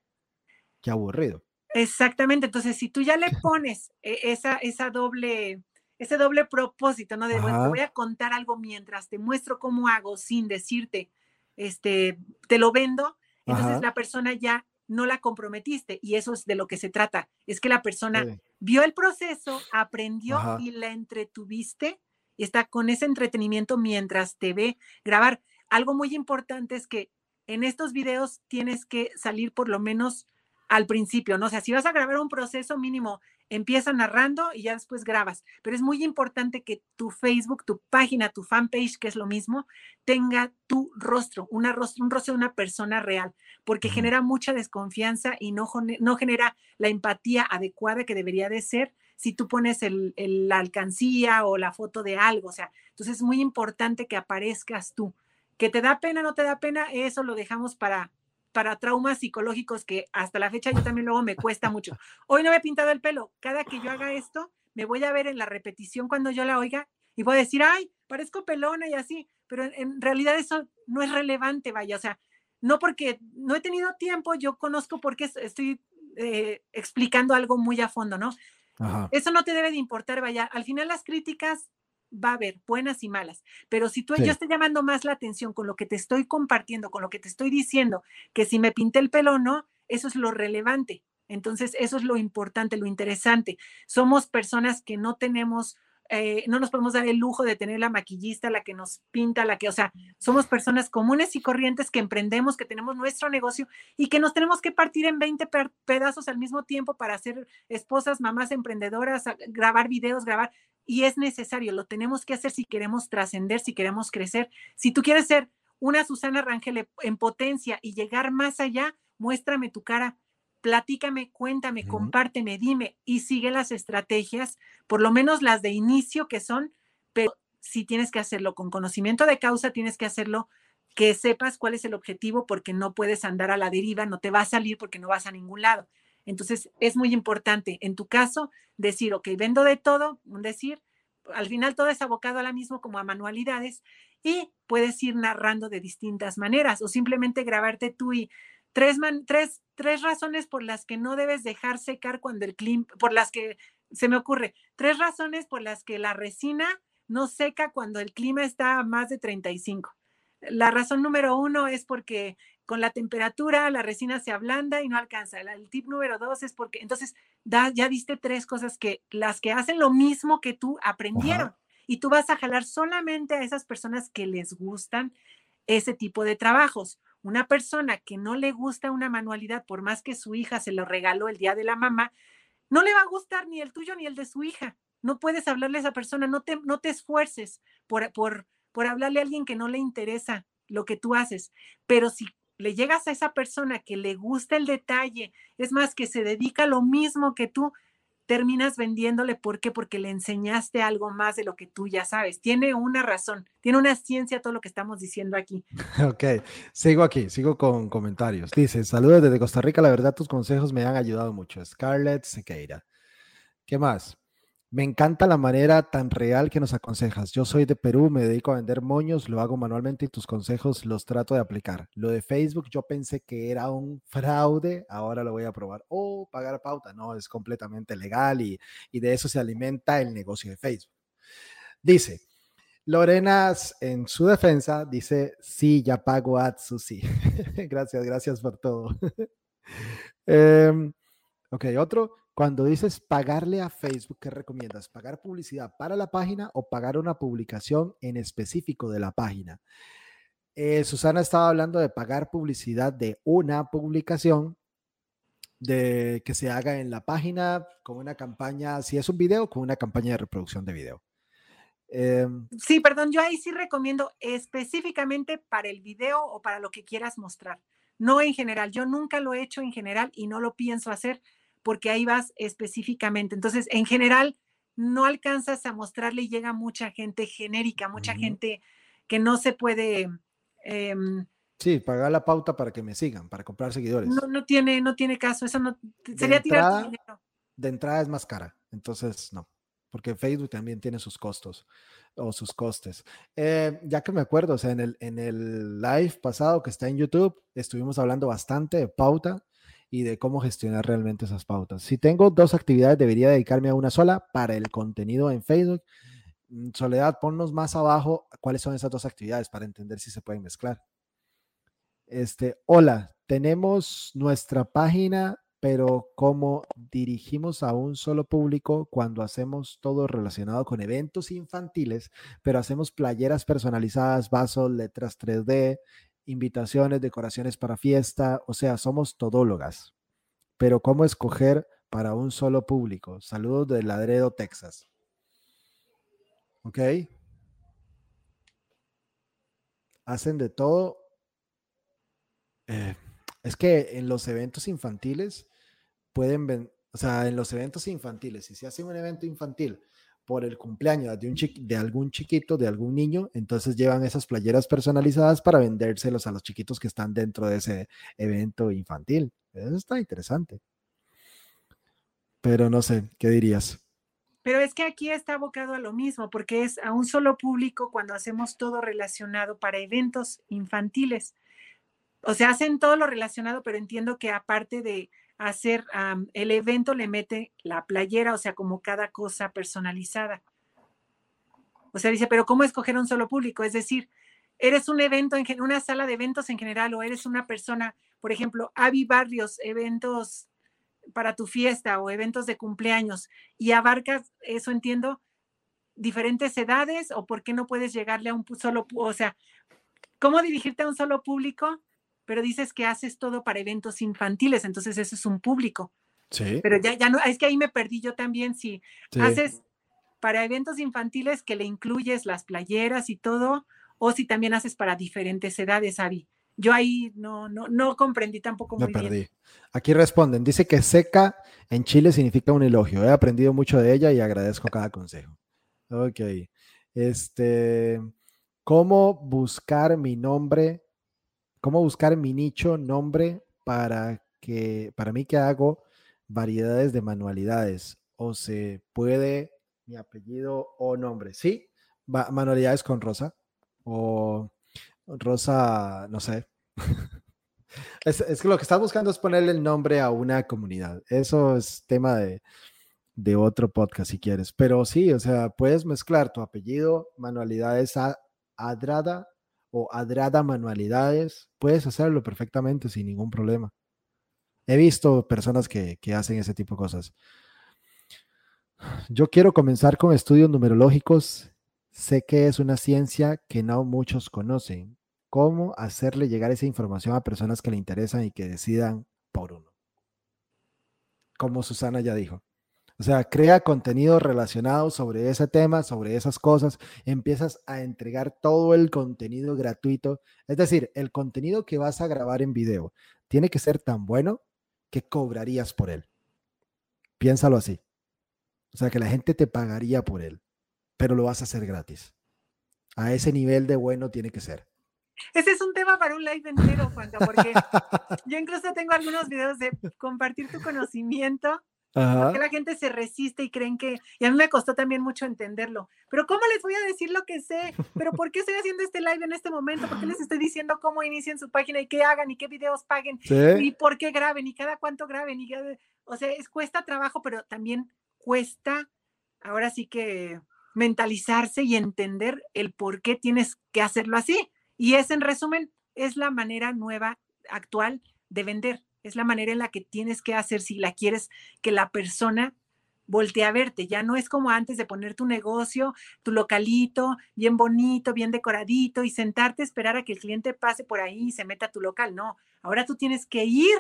Qué aburrido. Exactamente. Entonces, si tú ya le pones e, esa, esa doble, ese doble propósito, ¿no? De te voy a contar algo mientras te muestro cómo hago sin decirte, este, te lo vendo, entonces la persona ya no la comprometiste y eso es de lo que se trata, es que la persona vio el proceso, aprendió y la entretuviste y está con ese entretenimiento mientras te ve grabar. Algo muy importante es que en estos videos tienes que salir por lo menos al principio, ¿no? O sea, si vas a grabar un proceso mínimo, empieza narrando y ya después grabas. Pero es muy importante que tu Facebook, tu página, tu fanpage, que es lo mismo, tenga tu rostro, una rostro un rostro de una persona real, porque genera mucha desconfianza y no, no genera la empatía adecuada que debería de ser si tú pones el, la alcancía o la foto de algo. O sea, entonces es muy importante que aparezcas tú. Que te da pena, no te da pena, eso lo dejamos para para traumas psicológicos que hasta la fecha yo también luego me cuesta mucho. Hoy no me he pintado el pelo. Cada que yo haga esto, me voy a ver en la repetición cuando yo la oiga y voy a decir, ay, parezco pelona y así, pero en, realidad eso no es relevante, vaya, o sea, no porque no he tenido tiempo, yo conozco porque estoy eh, explicando algo muy a fondo, ¿no? Eso no te debe de importar, vaya, al final las críticas va a haber buenas y malas, pero si tú yo estoy llamando más la atención con lo que te estoy compartiendo, con lo que te estoy diciendo, que si me pinté el pelo o no, eso es lo relevante. Entonces, eso es lo importante, lo interesante. Somos personas que no tenemos eh, no nos podemos dar el lujo de tener la maquillista, la que nos pinta, la que, o sea, somos personas comunes y corrientes que emprendemos, que tenemos nuestro negocio y que nos tenemos que partir en 20 pedazos al mismo tiempo para ser esposas, mamás emprendedoras, grabar videos, grabar. Y es necesario, lo tenemos que hacer si queremos trascender, si queremos crecer. Si tú quieres ser una Susana Rangel en potencia y llegar más allá, muéstrame tu cara platícame, cuéntame, compárteme, dime y sigue las estrategias, por lo menos las de inicio que son, pero si tienes que hacerlo con conocimiento de causa, tienes que hacerlo que sepas cuál es el objetivo porque no puedes andar a la deriva, no te va a salir porque no vas a ningún lado. Entonces, es muy importante en tu caso decir, ok, vendo de todo, decir, al final todo es abocado a la mismo como a manualidades y puedes ir narrando de distintas maneras o simplemente grabarte tú y Tres, tres, tres razones por las que no debes dejar secar cuando el clima, por las que se me ocurre, tres razones por las que la resina no seca cuando el clima está a más de 35. La razón número uno es porque con la temperatura la resina se ablanda y no alcanza. El tip número dos es porque, entonces, ya diste tres cosas que las que hacen lo mismo que tú aprendieron. Y tú vas a jalar solamente a esas personas que les gustan ese tipo de trabajos. Una persona que no le gusta una manualidad, por más que su hija se lo regaló el día de la mamá, no le va a gustar ni el tuyo ni el de su hija. No puedes hablarle a esa persona, no te, no te esfuerces por, por, por hablarle a alguien que no le interesa lo que tú haces. Pero si le llegas a esa persona que le gusta el detalle, es más, que se dedica a lo mismo que tú, terminas vendiéndole. ¿Por qué? Porque le enseñaste algo más de lo que tú ya sabes. Tiene una razón, tiene una ciencia todo lo que estamos diciendo aquí. Ok, sigo aquí, sigo con comentarios. Dice, saludos desde Costa Rica, la verdad tus consejos me han ayudado mucho. Scarlett Sequeira. ¿Qué más? Me encanta la manera tan real que nos aconsejas. Yo soy de Perú, me dedico a vender moños, lo hago manualmente y tus consejos los trato de aplicar. Lo de Facebook yo pensé que era un fraude, ahora lo voy a probar. O oh, pagar pauta, no, es completamente legal y, y de eso se alimenta el negocio de Facebook. Dice, Lorena en su defensa dice, sí, ya pago ads, sí. gracias, gracias por todo. Em, ok, otro. Cuando dices pagarle a Facebook, ¿qué recomiendas? ¿Pagar publicidad para la página o pagar una publicación en específico de la página? Eh, Susana estaba hablando de pagar publicidad de una publicación de que se haga en la página con una campaña, si es un video, con una campaña de reproducción de video. Em, sí, perdón, yo ahí sí recomiendo específicamente para el video o para lo que quieras mostrar, no en general. Yo nunca lo he hecho en general y no lo pienso hacer porque ahí vas específicamente. Entonces, en general, no alcanzas a mostrarle y llega mucha gente genérica, mucha gente que no se puede... Em, sí, pagar la pauta para que me sigan, para comprar seguidores. No, no tiene, no tiene caso, eso no sería tirar dinero. De entrada es más cara, entonces no, porque Facebook también tiene sus costos o sus costes. Eh, ya que me acuerdo, o sea, en el, en el live pasado que está en YouTube, estuvimos hablando bastante de pauta y de cómo gestionar realmente esas pautas. Si tengo dos actividades, debería dedicarme a una sola para el contenido en Facebook. Mm, Soledad, ponnos más abajo cuáles son esas dos actividades para entender si se pueden mezclar. Este, hola, tenemos nuestra página pero ¿cómo dirigimos a un solo público cuando hacemos todo relacionado con eventos infantiles, pero hacemos playeras personalizadas, vasos, letras 3D, invitaciones, decoraciones para fiesta, o sea, somos todólogas. Pero ¿cómo escoger para un solo público? Saludos de Ladredo, Texas. ¿Ok? Hacen de todo. Eh, es que en los eventos infantiles pueden, o sea, en los eventos infantiles, si se hace un evento infantil por el cumpleaños de, algún chiquito, de algún niño, entonces llevan esas playeras personalizadas para vendérselos a los chiquitos que están dentro de ese evento infantil. Eso está interesante. Pero no sé, ¿qué dirías? Pero es que aquí está abocado a lo mismo, porque es a un solo público cuando hacemos todo relacionado para eventos infantiles o sea, hacen todo lo relacionado, pero entiendo que aparte de hacer el evento, le mete la playera, o sea, como cada cosa personalizada. O sea, dice, pero ¿cómo escoger un solo público? Es decir, eres un evento, en una sala de eventos en general, o eres una persona, por ejemplo, Avi Barrios, eventos para tu fiesta o eventos de cumpleaños, y abarcas, eso entiendo, diferentes edades, o por qué no puedes llegarle a un solo, o sea, ¿cómo dirigirte a un solo público? Pero dices que haces todo para eventos infantiles, entonces eso es un público. Sí. Pero ya, ya no, es que ahí me perdí yo también, si haces para eventos infantiles que le incluyes las playeras y todo, o si también haces para diferentes edades, Avi. Yo ahí no, no, no comprendí tampoco muy me perdí. Aquí responden, dice que seca en Chile significa un elogio. He aprendido mucho de ella y agradezco cada consejo. Ok. Este, ¿cómo buscar mi nombre cómo buscar mi nicho, nombre para que, para mí que hago variedades de manualidades o se puede mi apellido o nombre, ¿sí? manualidades con Rosa o Rosa, no sé. es, que lo que estás buscando es ponerle el nombre a una comunidad. Eso es tema de, de otro podcast si quieres. Pero sí, o sea, puedes mezclar tu apellido, manualidades a Adrada o Adrada Manualidades, puedes hacerlo perfectamente sin ningún problema. He visto personas que, hacen ese tipo de cosas. Yo quiero comenzar con estudios numerológicos. Sé que es una ciencia que no muchos conocen. ¿Cómo hacerle llegar esa información a personas que le interesan y que decidan por uno? Como Susana ya dijo. O sea, crea contenido relacionado sobre ese tema, sobre esas cosas, empiezas a entregar todo el contenido gratuito. Es decir, el contenido que vas a grabar en video tiene que ser tan bueno que cobrarías por él. Piénsalo así. O sea, que la gente te pagaría por él, pero lo vas a hacer gratis. A ese nivel de bueno tiene que ser. Ese es un tema para un live entero, Juanca, porque yo incluso tengo algunos videos de compartir tu conocimiento porque la gente se resiste y creen que, y a mí me costó también mucho entenderlo, pero ¿cómo les voy a decir lo que sé? ¿Pero por qué estoy haciendo este live en este momento? ¿Por qué les estoy diciendo cómo inicien su página y qué hagan y qué videos paguen? Y por qué graben y cada cuánto graben. Y o sea, es, cuesta trabajo, pero también cuesta, ahora sí que mentalizarse y entender el por qué tienes que hacerlo así. Y es, en resumen, es la manera nueva, actual de vender es la manera en la que tienes que hacer si la quieres que la persona voltee a verte. Ya no es como antes de poner tu negocio, tu localito, bien bonito, bien decoradito y sentarte a esperar a que el cliente pase por ahí y se meta a tu local. No, ahora tú tienes que ir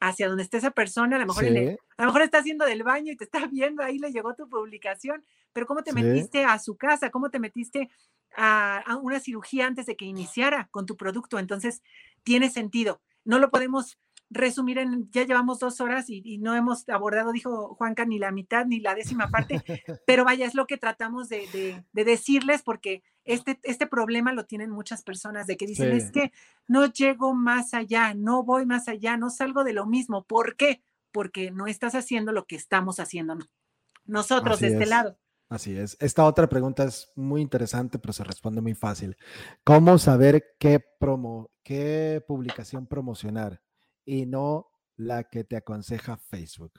hacia donde esté esa persona, a lo mejor, a lo mejor está haciendo del baño y te está viendo, ahí le llegó tu publicación, pero ¿cómo te metiste a su casa? ¿Cómo te metiste a, a, una cirugía antes de que iniciara con tu producto? Entonces, tiene sentido. No lo podemos resumir en, ya llevamos dos horas y, no hemos abordado, dijo Juanca, ni la mitad ni la décima parte, pero vaya, es lo que tratamos de, decirles porque este, este problema lo tienen muchas personas, de que dicen, es que no llego más allá, no voy más allá, no salgo de lo mismo. ¿Por qué? Porque no estás haciendo lo que estamos haciendo nosotros de este lado. Así es. Esta otra pregunta es muy interesante, pero se responde muy fácil. ¿Cómo saber qué promo, qué publicación promocionar? Y no la que te aconseja Facebook.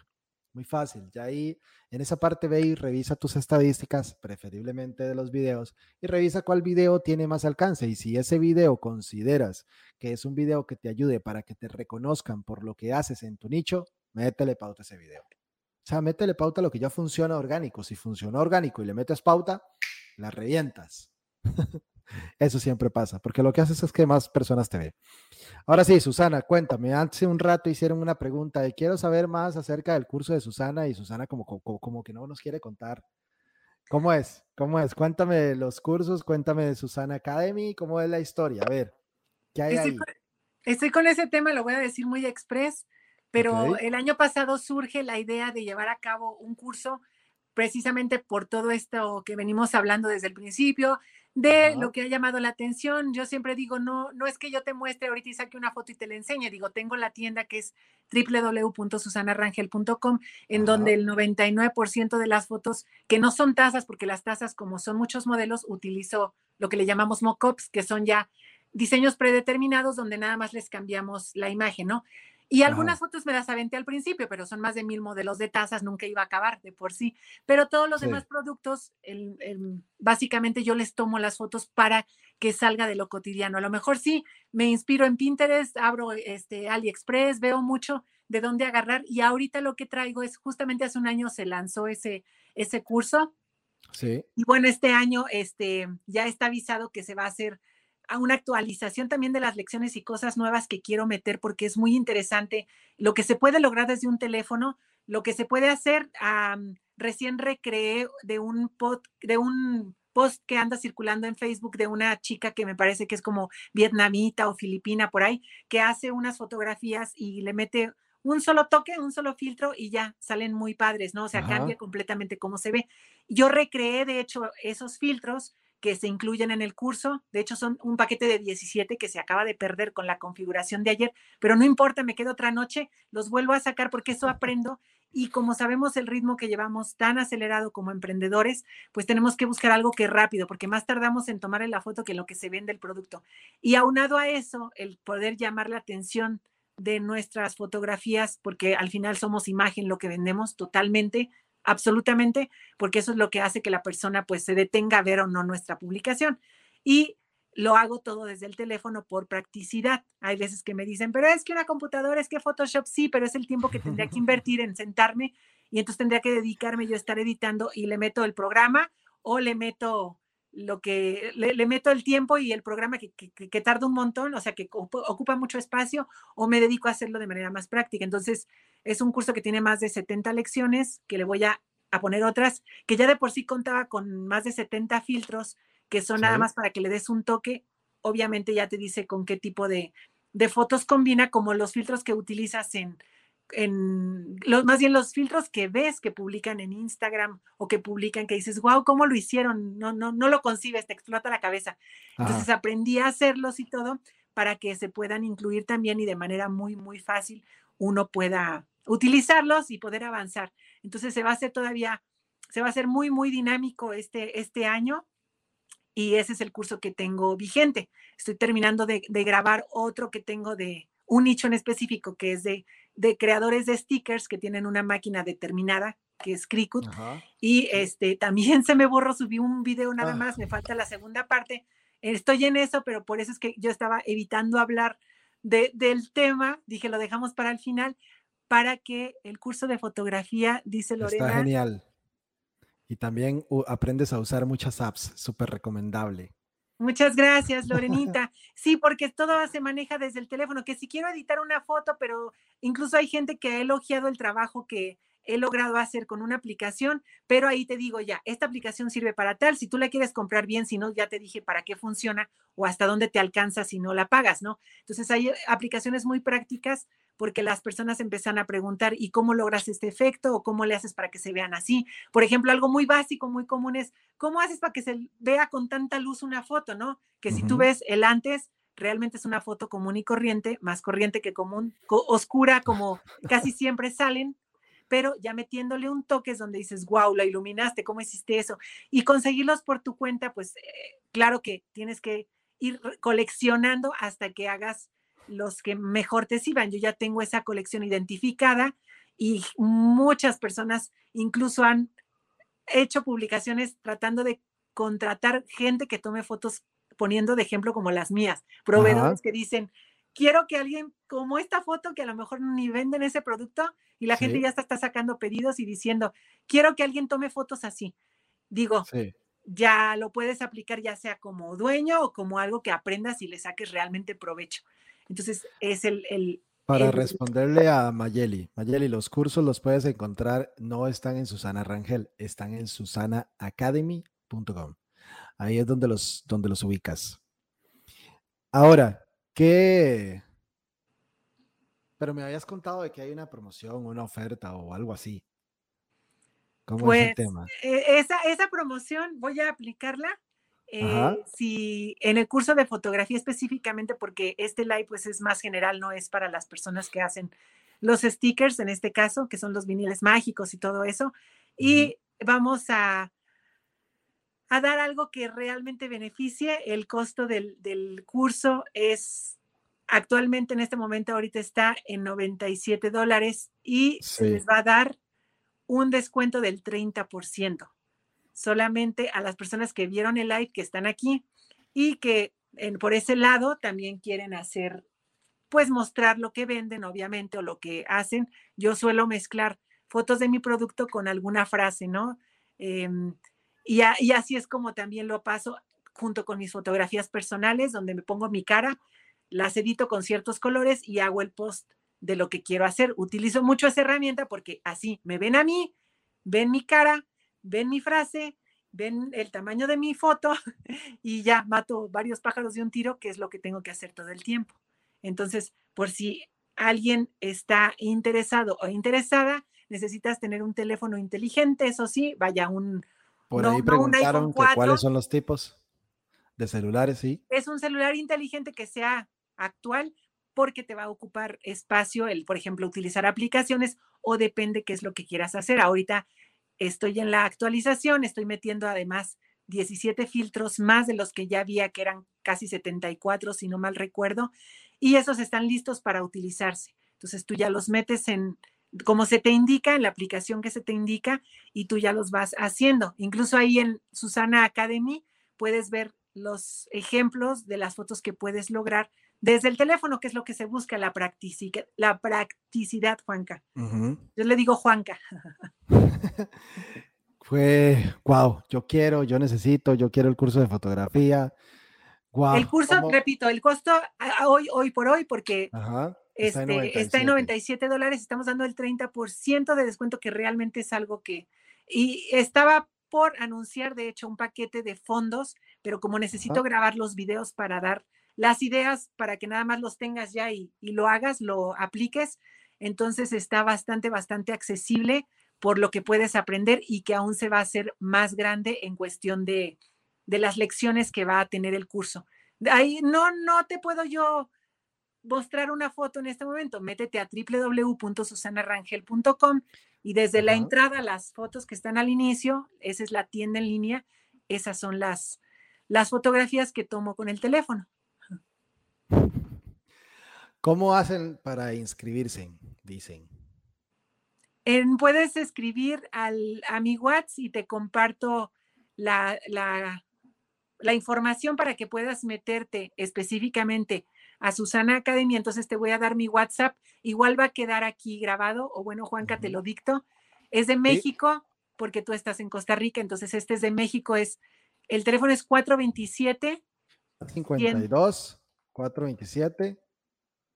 Muy fácil, ya ahí en esa parte ve y revisa tus estadísticas, preferiblemente de los videos, y revisa cuál video tiene más alcance. Y si ese video consideras que es un video que te ayude para que te reconozcan por lo que haces en tu nicho, métele pauta a ese video. O sea, métele pauta a lo que ya funciona orgánico. Si funciona orgánico y le metes pauta, la revientas. Eso siempre pasa, porque lo que haces es que más personas te ven. Ahora sí, Susana, cuéntame, hace un rato hicieron una pregunta y quiero saber más acerca del curso de Susana y Susana como, como, como que no nos quiere contar. ¿Cómo es? ¿Cómo es? Cuéntame los cursos, cuéntame de Susana Academy, ¿cómo es la historia? A ver, ¿qué hay estoy ahí? Con, estoy con ese tema, lo voy a decir muy express, pero okay. el año pasado surge la idea de llevar a cabo un curso precisamente por todo esto que venimos hablando desde el principio, de lo que ha llamado la atención. Yo siempre digo, no, no es que yo te muestre ahorita y saque una foto y te la enseñe, digo, tengo la tienda que es www.susanarangel.com, en donde el 99% de las fotos, que no son tazas, porque las tazas, como son muchos modelos, utilizo lo que le llamamos mock-ups, que son ya diseños predeterminados donde nada más les cambiamos la imagen, ¿no? Y algunas Ajá. fotos me las aventé al principio, pero son más de mil modelos de tazas, nunca iba a acabar de por sí. Pero todos los sí. demás productos, el, el, básicamente yo les tomo las fotos para que salga de lo cotidiano. A lo mejor sí, me inspiro en Pinterest, abro este AliExpress, veo mucho de dónde agarrar y ahorita lo que traigo es justamente hace un año se lanzó ese, ese curso. Sí. Y bueno, este año este, ya está avisado que se va a hacer a una actualización también de las lecciones y cosas nuevas que quiero meter porque es muy interesante lo que se puede lograr desde un teléfono, lo que se puede hacer. Um, recién recreé de un, pod, de un post que anda circulando en Facebook de una chica que me parece que es como vietnamita o filipina por ahí, que hace unas fotografías y le mete un solo toque, un solo filtro y ya salen muy padres, ¿no? O sea, Ajá. cambia completamente cómo se ve. Yo recreé, de hecho, esos filtros que se incluyen en el curso. De hecho, son un paquete de 17 que se acaba de perder con la configuración de ayer, pero no importa, me quedo otra noche, los vuelvo a sacar porque eso aprendo. Y como sabemos el ritmo que llevamos tan acelerado como emprendedores, pues tenemos que buscar algo que rápido, porque más tardamos en tomarle la foto que en lo que se vende el producto. Y aunado a eso, el poder llamar la atención de nuestras fotografías, porque al final somos imagen lo que vendemos totalmente, absolutamente, porque eso es lo que hace que la persona pues se detenga a ver o no nuestra publicación. Y lo hago todo desde el teléfono por practicidad. Hay veces que me dicen, pero es que una computadora, es que Photoshop sí, pero es el tiempo que tendría que invertir en sentarme y entonces tendría que dedicarme yo a estar editando y le meto el programa o le meto lo que le, le meto el tiempo y el programa que, que, que, tarda un montón, o sea, que ocupa mucho espacio, o me dedico a hacerlo de manera más práctica. Entonces, es un curso que tiene más de 70 lecciones, que le voy a, a poner otras, que ya de por sí contaba con más de 70 filtros, que son sí. nada más para que le des un toque. Obviamente ya te dice con qué tipo de, de fotos combina, como los filtros que utilizas en, en los, más bien los filtros que ves que publican en Instagram o que publican que dices, wow, ¿cómo lo hicieron? No, no, no lo concibes, te explota la cabeza. Entonces aprendí a hacerlos y todo para que se puedan incluir también y de manera muy, muy fácil uno pueda utilizarlos y poder avanzar. Entonces se va a hacer todavía, se va a hacer muy, muy dinámico este, este año y ese es el curso que tengo vigente. Estoy terminando de, de grabar otro que tengo de un nicho en específico que es de de creadores de stickers que tienen una máquina determinada que es Cricut y este también se me borró, subí un video nada ah. más, me falta la segunda parte. Estoy en eso, pero por eso es que yo estaba evitando hablar de, del tema, dije lo dejamos para el final para que el curso de fotografía, dice Lorena. Está genial. Y también uh, aprendes a usar muchas apps, súper recomendable. Muchas gracias, Lorenita. Sí, porque todo se maneja desde el teléfono, que si quiero editar una foto, pero incluso hay gente que ha elogiado el trabajo que he logrado hacer con una aplicación, pero ahí te digo ya, esta aplicación sirve para tal, si tú la quieres comprar bien, si no, ya te dije para qué funciona o hasta dónde te alcanza si no la pagas, ¿no? Entonces hay aplicaciones muy prácticas porque las personas empiezan a preguntar, ¿y cómo logras este efecto? ¿O cómo le haces para que se vean así? Por ejemplo, algo muy básico, muy común es, ¿cómo haces para que se vea con tanta luz una foto, no? Que si uh -huh. tú ves el antes, realmente es una foto común y corriente, más corriente que común, oscura, como casi siempre salen, pero ya metiéndole un toque es donde dices, wow, la iluminaste, ¿cómo hiciste eso? Y conseguirlos por tu cuenta, pues eh, claro que tienes que ir coleccionando hasta que hagas los que mejor te sirvan. Yo ya tengo esa colección identificada y muchas personas incluso han hecho publicaciones tratando de contratar gente que tome fotos poniendo de ejemplo como las mías, proveedores Ajá. que dicen, quiero que alguien, como esta foto, que a lo mejor ni venden ese producto y la gente ya está, está, sacando pedidos y diciendo, quiero que alguien tome fotos así. Digo, ya lo puedes aplicar ya sea como dueño o como algo que aprendas y le saques realmente provecho. Entonces, es el... el Para responderle a Mayeli, Mayeli, los cursos los puedes encontrar, no están en Susana Rangel, están en susanaacademy.com. Ahí es donde los, donde los ubicas. Ahora, ¿qué? Pero me habías contado de que hay una promoción, una oferta o algo así. ¿Cómo es el pues, tema? E, esa, esa promoción voy a aplicarla eh, si en el curso de fotografía específicamente, porque este live pues es más general, no es para las personas que hacen los stickers en este caso, que son los viniles mágicos y todo eso. Y vamos a, a dar algo que realmente beneficie. El costo del, curso es actualmente en este momento ahorita está en 97 dólares y se les va a dar un descuento del 30%. Solamente a las personas que vieron el live que están aquí y que por ese lado también quieren hacer, pues mostrar lo que venden, obviamente, o lo que hacen. Yo suelo mezclar fotos de mi producto con alguna frase, ¿no? Em, y, así es como también lo paso junto con mis fotografías personales, donde me pongo mi cara, las edito con ciertos colores y hago el post de lo que quiero hacer. Utilizo mucho esa herramienta porque así me ven a mí, ven mi cara, ven mi frase, ven el tamaño de mi foto y ya mato varios pájaros de un tiro, que es lo que tengo que hacer todo el tiempo. Entonces, por si alguien está interesado o interesada, necesitas tener un teléfono inteligente, eso sí, vaya un, por ahí preguntaron cuáles son los tipos de celulares, sí. Es un celular inteligente que sea actual porque te va a ocupar espacio el, por ejemplo, utilizar aplicaciones o depende qué es lo que quieras hacer. Ahorita estoy en la actualización, estoy metiendo además 17 filtros más de los que ya había, que eran casi 74, si no mal recuerdo, y esos están listos para utilizarse. Entonces tú ya los metes en, como se te indica, en la aplicación que se te indica, y tú ya los vas haciendo. Incluso ahí en Susana Academy puedes ver los ejemplos de las fotos que puedes lograr desde el teléfono, que es lo que se busca, la, practicidad, la practicidad, Juanca. Yo le digo Juanca. Fue, wow, yo quiero, yo necesito, yo quiero el curso de fotografía. el curso, repito, el costo hoy, hoy por hoy, porque está, en 97 este, dólares, estamos dando el 30% de descuento, que realmente es algo que... Y estaba por anunciar, de hecho, un paquete de fondos, pero como necesito grabar los videos para dar las ideas, para que nada más los tengas ya y, y lo hagas, lo apliques, entonces está bastante, bastante accesible por lo que puedes aprender y que aún se va a hacer más grande en cuestión de, de las lecciones que va a tener el curso. Ahí no, no te puedo yo mostrar una foto en este momento, métete a www.susanarangel.com y desde la entrada, las fotos que están al inicio, esa es la tienda en línea, esas son las, las fotografías que tomo con el teléfono. ¿Cómo hacen para inscribirse? Dicen. puedes escribir al, a mi WhatsApp y te comparto la, la, la información para que puedas meterte específicamente a Susana Academy, entonces te voy a dar mi WhatsApp, igual va a quedar aquí grabado, o bueno, Juanca, te lo dicto. Es de México, porque tú estás en Costa Rica, entonces este es de México, es, el teléfono es 427. 52, 427.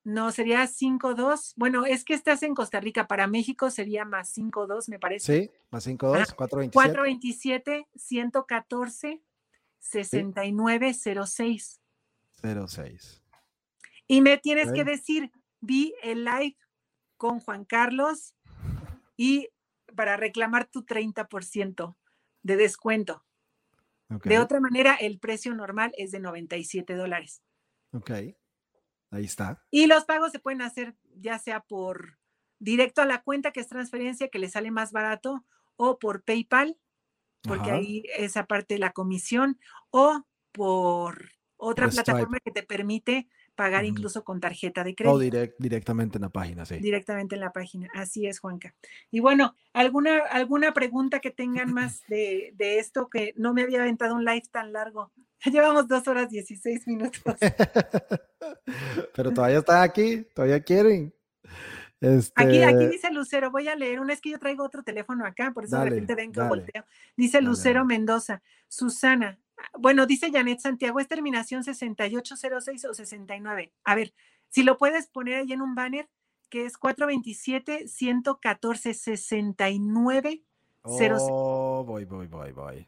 No, sería 52. Bueno, es que estás en Costa Rica. Para México sería más 52, me parece. Sí, más 52, 427. 427, 114, 6906. 06. Y me tienes que decir, vi el live con Juan Carlos y para reclamar tu 30% de descuento. De otra manera, el precio normal es de 97 dólares. Ok, ahí está. Y los pagos se pueden hacer ya sea por directo a la cuenta, que es transferencia, que le sale más barato, o por PayPal, porque ahí esa parte de la comisión, o por otra plataforma que te permite pagar incluso con tarjeta de crédito. O directamente en la página, sí. Directamente en la página, así es, Juanca. Y bueno, ¿alguna, alguna pregunta que tengan más de, esto que no me había aventado un live tan largo? Llevamos dos horas 16 minutos. Pero todavía están aquí, todavía quieren. Aquí, aquí Este, dice Lucero, voy a leer una, es que yo traigo otro teléfono acá, por eso de repente ven que volteo. Dice Dale, Lucero dale. Mendoza, Susana, bueno, dice Janet Santiago, es terminación 6806 o 69. A ver, si lo puedes poner ahí en un banner, que es 427 114 69. Cero- Oh, voy, voy, voy, voy.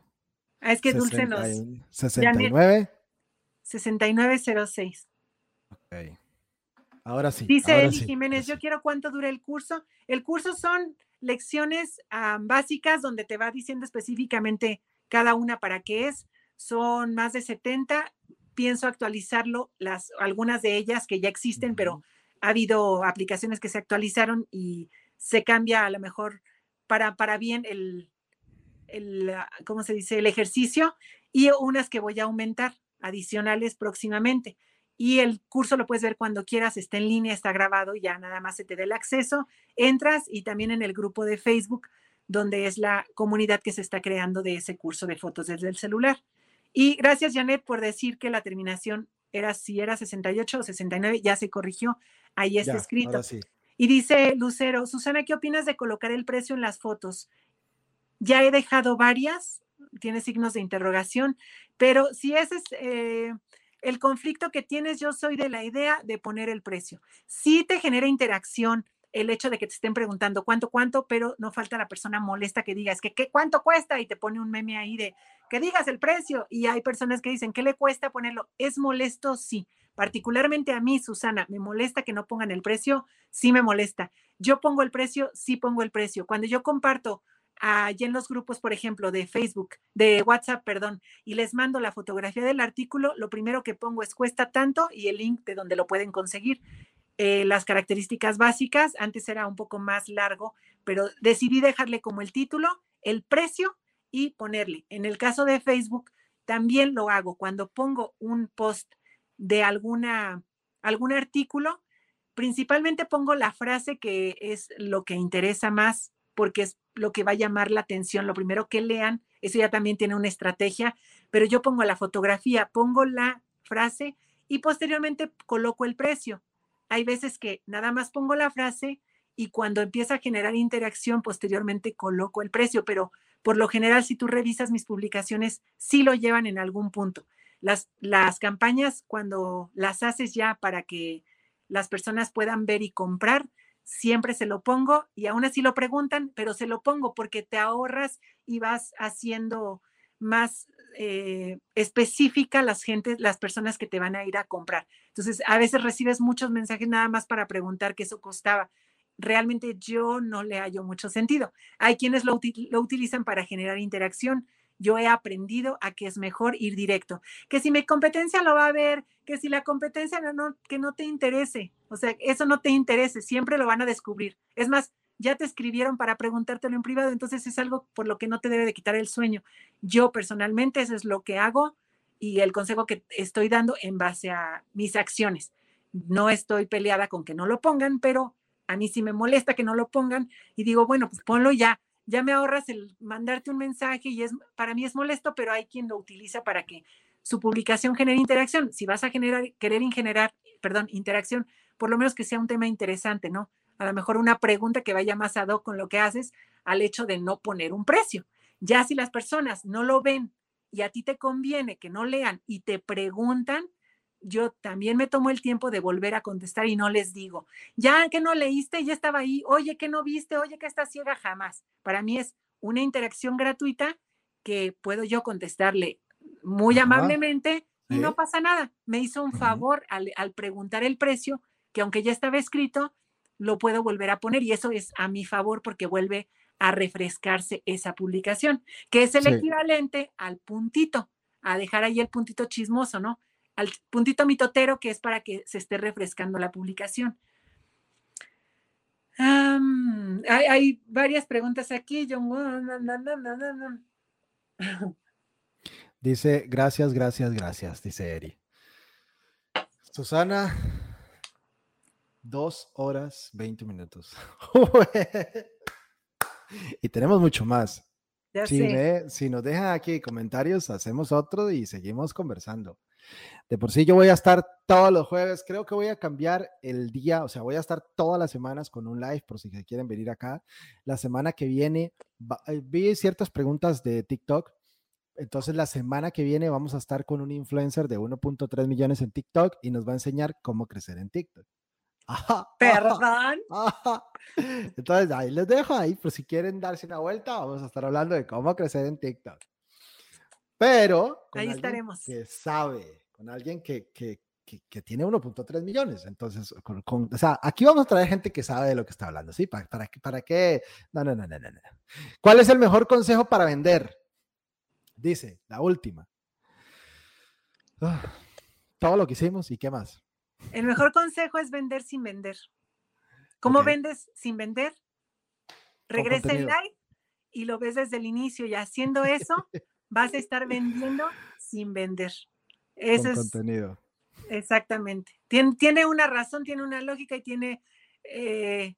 Ah, es que Dulce nos 60 y- 69. 6906. Ok. Ahora sí. Dice ahora Eli sí, Jiménez, yo sí. quiero cuánto dura el curso. El curso son lecciones ah, básicas donde te va diciendo específicamente cada una para qué es. Son más de 70. Pienso actualizarlo, las, algunas de ellas que ya existen, pero ha habido aplicaciones que se actualizaron y se cambia a lo mejor para, para bien el, el, ah, ¿cómo se dice? El ejercicio y unas que voy a aumentar adicionales próximamente. Y el curso lo puedes ver cuando quieras, está en línea, está grabado, ya nada más se te dé el acceso, entras y también en el grupo de Facebook, donde es la comunidad que se está creando de ese curso de fotos desde el celular. Y gracias, Janet, por decir que la terminación era si era 68 o 69, ya se corrigió, ahí está Ya, escrito. sí. Y dice Lucero, Susana, ¿qué opinas de colocar el precio en las fotos? Ya he dejado varias, tiene signos de interrogación, pero si ese es eh, el conflicto que tienes, yo soy de la idea de poner el precio. Sí te genera interacción el hecho de que te estén preguntando cuánto, cuánto, pero no falta la persona molesta que diga, que ¿qué, cuánto cuesta y te pone un meme ahí de que digas el precio y hay personas que dicen, ¿qué le cuesta ponerlo? ¿Es molesto? Sí. Particularmente a mí, Susana, me molesta que no pongan el precio, sí me molesta. Yo pongo el precio, sí pongo el precio. Cuando yo comparto allí en los grupos, por ejemplo, de Facebook, de WhatsApp, perdón, y les mando la fotografía del artículo, lo primero que pongo es cuesta tanto y el link de donde lo pueden conseguir. Eh, las características básicas, antes era un poco más largo, pero decidí dejarle como el título, el precio y ponerle. En el caso de Facebook, también lo hago cuando pongo un post de alguna, algún artículo, principalmente pongo la frase que es lo que interesa más porque es lo que va a llamar la atención, lo primero que lean, eso ya también tiene una estrategia, pero yo pongo la fotografía, pongo la frase y posteriormente coloco el precio. Hay veces que nada más pongo la frase y cuando empieza a generar interacción, posteriormente coloco el precio, pero por lo general, si tú revisas mis publicaciones, sí lo llevan en algún punto. Las, las campañas, cuando las haces ya para que las personas puedan ver y comprar, siempre se lo pongo y aún así lo preguntan, pero se lo pongo porque te ahorras y vas haciendo más eh, las gentes, las personas que te van a ir a comprar. Entonces, a veces recibes muchos mensajes nada más para preguntar qué eso costaba. Realmente yo no le hallo mucho sentido. Hay quienes lo, lo utilizan para generar interacción. Yo he aprendido a que es mejor ir directo. Que si mi competencia lo va a ver, que si la competencia no, no, que no te interese. O sea, eso no te interese, siempre lo van a descubrir. Es más, ya te escribieron para preguntártelo en privado, entonces es algo por lo que no te debe de quitar el sueño. Yo personalmente eso es lo que hago y el consejo que estoy dando en base a mis acciones. No estoy peleada con que no lo pongan, pero a mí sí me molesta que no lo pongan y digo, bueno, pues ponlo ya. Ya me ahorras el mandarte un mensaje y es para mí es molesto, pero hay quien lo utiliza para que su publicación genere interacción. Si vas a generar querer generar, perdón, interacción, por lo menos que sea un tema interesante, ¿no? A lo mejor una pregunta que vaya más ad hoc con lo que haces al hecho de no poner un precio. Ya si las personas no lo ven y a ti te conviene que no lean y te preguntan, yo también me tomo el tiempo de volver a contestar y no les digo, ya que no leíste, ya estaba ahí, oye, que no viste, oye, que estás ciega, jamás. Para mí es una interacción gratuita que puedo yo contestarle muy Ajá, amablemente y sí. no pasa nada. Me hizo un favor al, al preguntar el precio, que aunque ya estaba escrito, lo puedo volver a poner y eso es a mi favor porque vuelve a refrescarse esa publicación, que es el Sí. equivalente al puntito, a dejar ahí el puntito chismoso, ¿no? Al puntito mitotero que es para que se esté refrescando la publicación. Hay, hay varias preguntas aquí. John. Dice, gracias, gracias, gracias, dice Eri. Susana, dos horas, 20 minutos. y tenemos mucho más. si, si nos dejan aquí comentarios, hacemos otro y seguimos conversando. De por sí yo voy a estar todos los jueves, creo que voy a cambiar el día, o sea, voy a estar todas las semanas con un live por si quieren venir acá. La semana que viene, eh, vi ciertas preguntas de TikTok, entonces la semana que viene vamos a estar con un influencer de 1.3 millones en TikTok y nos va a enseñar cómo crecer en TikTok. Perdón. Entonces ahí les dejo ahí, por si quieren darse una vuelta, vamos a estar hablando de cómo crecer en TikTok. Pero con ahí estaremos. Que sabe, con alguien que, que, que, tiene 1.3 millones. Entonces, con, o sea, aquí vamos a traer gente que sabe de lo que está hablando, ¿sí? ¿Para, para, para qué? No, no, no, no, no. ¿Cuál es el mejor consejo para vender? Dice, la última. Ah, todo lo que hicimos y qué más. El mejor consejo es vender sin vender. ¿Cómo vendes sin vender? Regresa el live y lo ves desde el inicio y haciendo eso vas a estar vendiendo sin vender. Ese es contenido. Exactamente. Tiene, tiene, una razón, tiene una lógica y tiene, eh,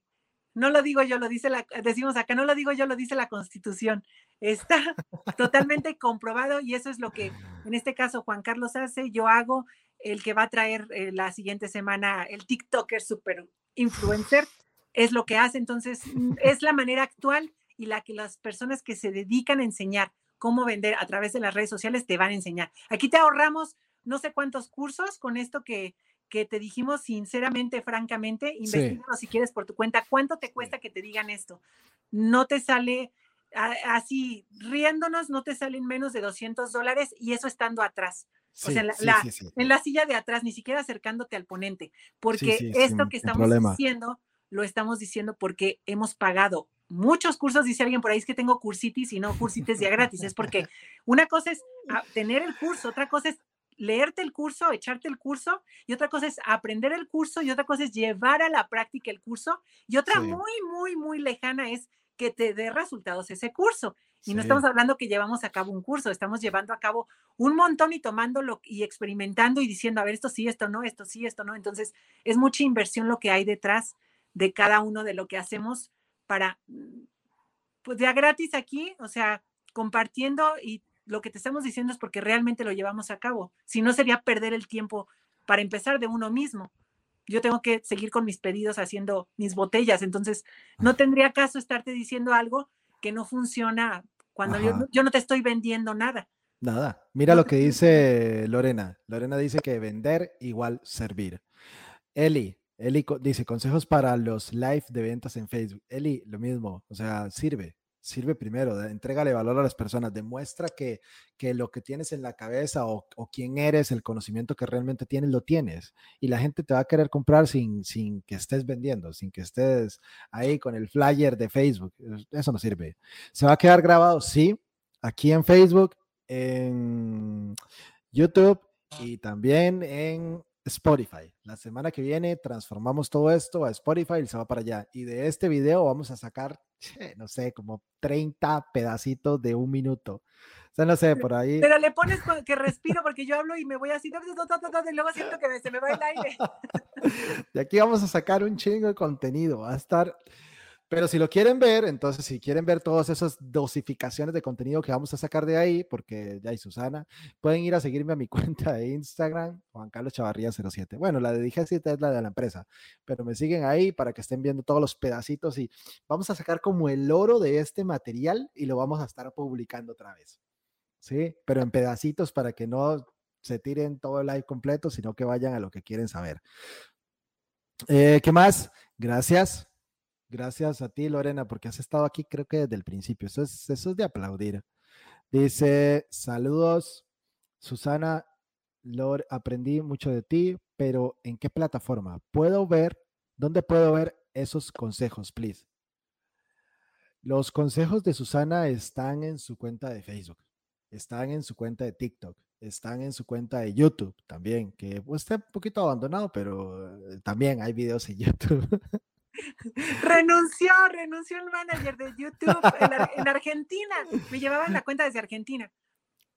no lo digo yo, lo dice la, decimos acá, no lo digo yo, lo dice la Constitución. Está totalmente comprobado y eso es lo que en este caso Juan Carlos hace, yo hago, el que va a traer eh, la siguiente semana, el TikToker super influencer, es lo que hace. Entonces, mm, es la manera actual y la que las personas que se dedican a enseñar cómo vender a través de las redes sociales te van a enseñar. Aquí te ahorramos no sé cuántos cursos con esto que, que te dijimos sinceramente, francamente, investigalo si quieres por tu cuenta. ¿Cuánto te cuesta que te digan esto? No te sale así, riéndonos, no te salen menos de 200 dólares y eso estando atrás. o sea, en la silla de atrás, ni siquiera acercándote al ponente, porque esto que estamos diciendo, lo estamos diciendo porque hemos pagado muchos cursos, dice alguien por ahí, es que tengo cursitis y no cursitis ya gratis, es porque una cosa es tener el curso, otra cosa es leerte el curso, echarte el curso, y otra cosa es aprender el curso, y otra cosa es llevar a la práctica el curso, y otra muy, muy, muy lejana es que te dé resultados ese curso. Y no estamos hablando que llevamos a cabo un curso, estamos llevando a cabo un montón y tomándolo y experimentando y diciendo, a ver, esto sí, esto no, esto sí, esto no. Entonces, es mucha inversión lo que hay detrás de cada uno de lo que hacemos para, mm, pues ya gratis aquí, o sea, compartiendo y lo que te estamos diciendo es porque realmente lo llevamos a cabo. Si no, sería perder el tiempo para empezar de uno mismo. Yo tengo que seguir con mis pedidos haciendo mis botellas, entonces no tendría caso estarte diciendo algo que no funciona cuando yo, no te estoy vendiendo nada. Nada. Mira lo que dice Lorena. Lorena dice que vender igual servir. Eli, Eli dice consejos para los live de ventas en Facebook. Eli, lo mismo, o sea, sirve, sirve primero, entrégale valor a las personas, demuestra que, que lo que tienes en la cabeza o, o, quién eres, el conocimiento que realmente tienes, lo tienes. Y la gente te va a querer comprar sin, sin que estés vendiendo, sin que estés ahí con el flyer de Facebook. Eso no sirve. ¿Se va a quedar grabado? Sí, aquí en Facebook, en YouTube y también en Spotify. La semana que viene transformamos todo esto a Spotify y se va para allá. Y de este video vamos a sacar, no sé, como 30 pedacitos de un minuto. O sea, no sé, por ahí. Pero le pones que respiro porque yo hablo y me voy así, y luego siento que se me va el aire. De aquí vamos a sacar un chingo de contenido. Va a estar pero si lo quieren ver, entonces si quieren ver todas esas dosificaciones de contenido que vamos a sacar de ahí, porque ya hay Susana, pueden ir a seguirme a mi cuenta de Instagram, Juan Carlos Chavarría 07. Bueno, la de Dije es la de la empresa, pero me siguen ahí para que estén viendo todos los pedacitos y vamos a sacar como el oro de este material y lo vamos a estar publicando otra vez. ¿Sí? Pero en pedacitos para que no se tiren todo el live completo, sino que vayan a lo que quieren saber. Eh, ¿Qué más? Gracias Gracias a ti, Lorena, porque has estado aquí creo que desde el principio. Eso es, eso es de aplaudir. Dice, saludos, Susana, Lore, aprendí mucho de ti, pero ¿en qué plataforma? ¿Puedo ver? ¿Dónde puedo ver esos consejos, please? Los consejos de Susana están en su cuenta de Facebook, están en su cuenta de TikTok, están en su cuenta de YouTube también, que pues, está un poquito abandonado, pero eh, también hay videos en YouTube. Renunció, renunció el manager de YouTube en, Argentina. Me llevaban la cuenta desde Argentina.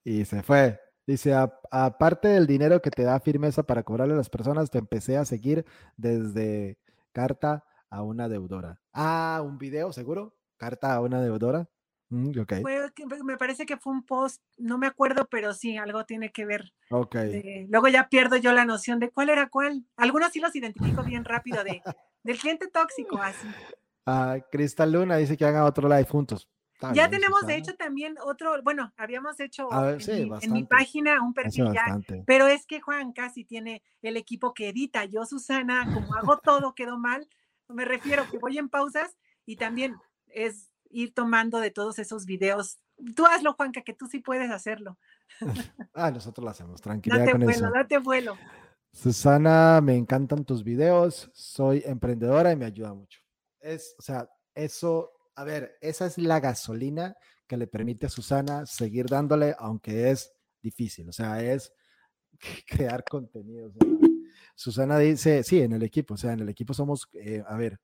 Y se fue. Dice, aparte del dinero que te da firmeza para cobrarle a las personas, te empecé a seguir desde carta a una deudora. Ah, un video, seguro. Carta a una deudora. Mm, me parece que fue un post, no me acuerdo, pero sí, algo tiene que ver. Ok. luego ya pierdo yo la noción de cuál era cuál. Algunos sí los identifico bien rápido de, del cliente tóxico, así. Ah, Cristal Luna dice que hagan otro live juntos. ya tenemos, de hecho, también otro, bueno, habíamos hecho en, mi, página un perfil ya, pero es que Juan casi tiene el equipo que edita. Yo, Susana, como hago todo, quedó mal. Me refiero que voy en pausas y también es ir tomando de todos esos videos. Tú hazlo, Juanca, que tú sí puedes hacerlo. ah, nosotros lo hacemos, tranquilidad date con vuelo, eso. Date vuelo. Susana, me encantan tus videos, soy emprendedora y me ayuda mucho. Es, o sea, eso, a ver, esa es la gasolina que le permite a Susana seguir dándole, aunque es difícil, o sea, es crear contenido. Susana dice, sí, en el equipo, o sea, en el equipo somos, eh, a ver,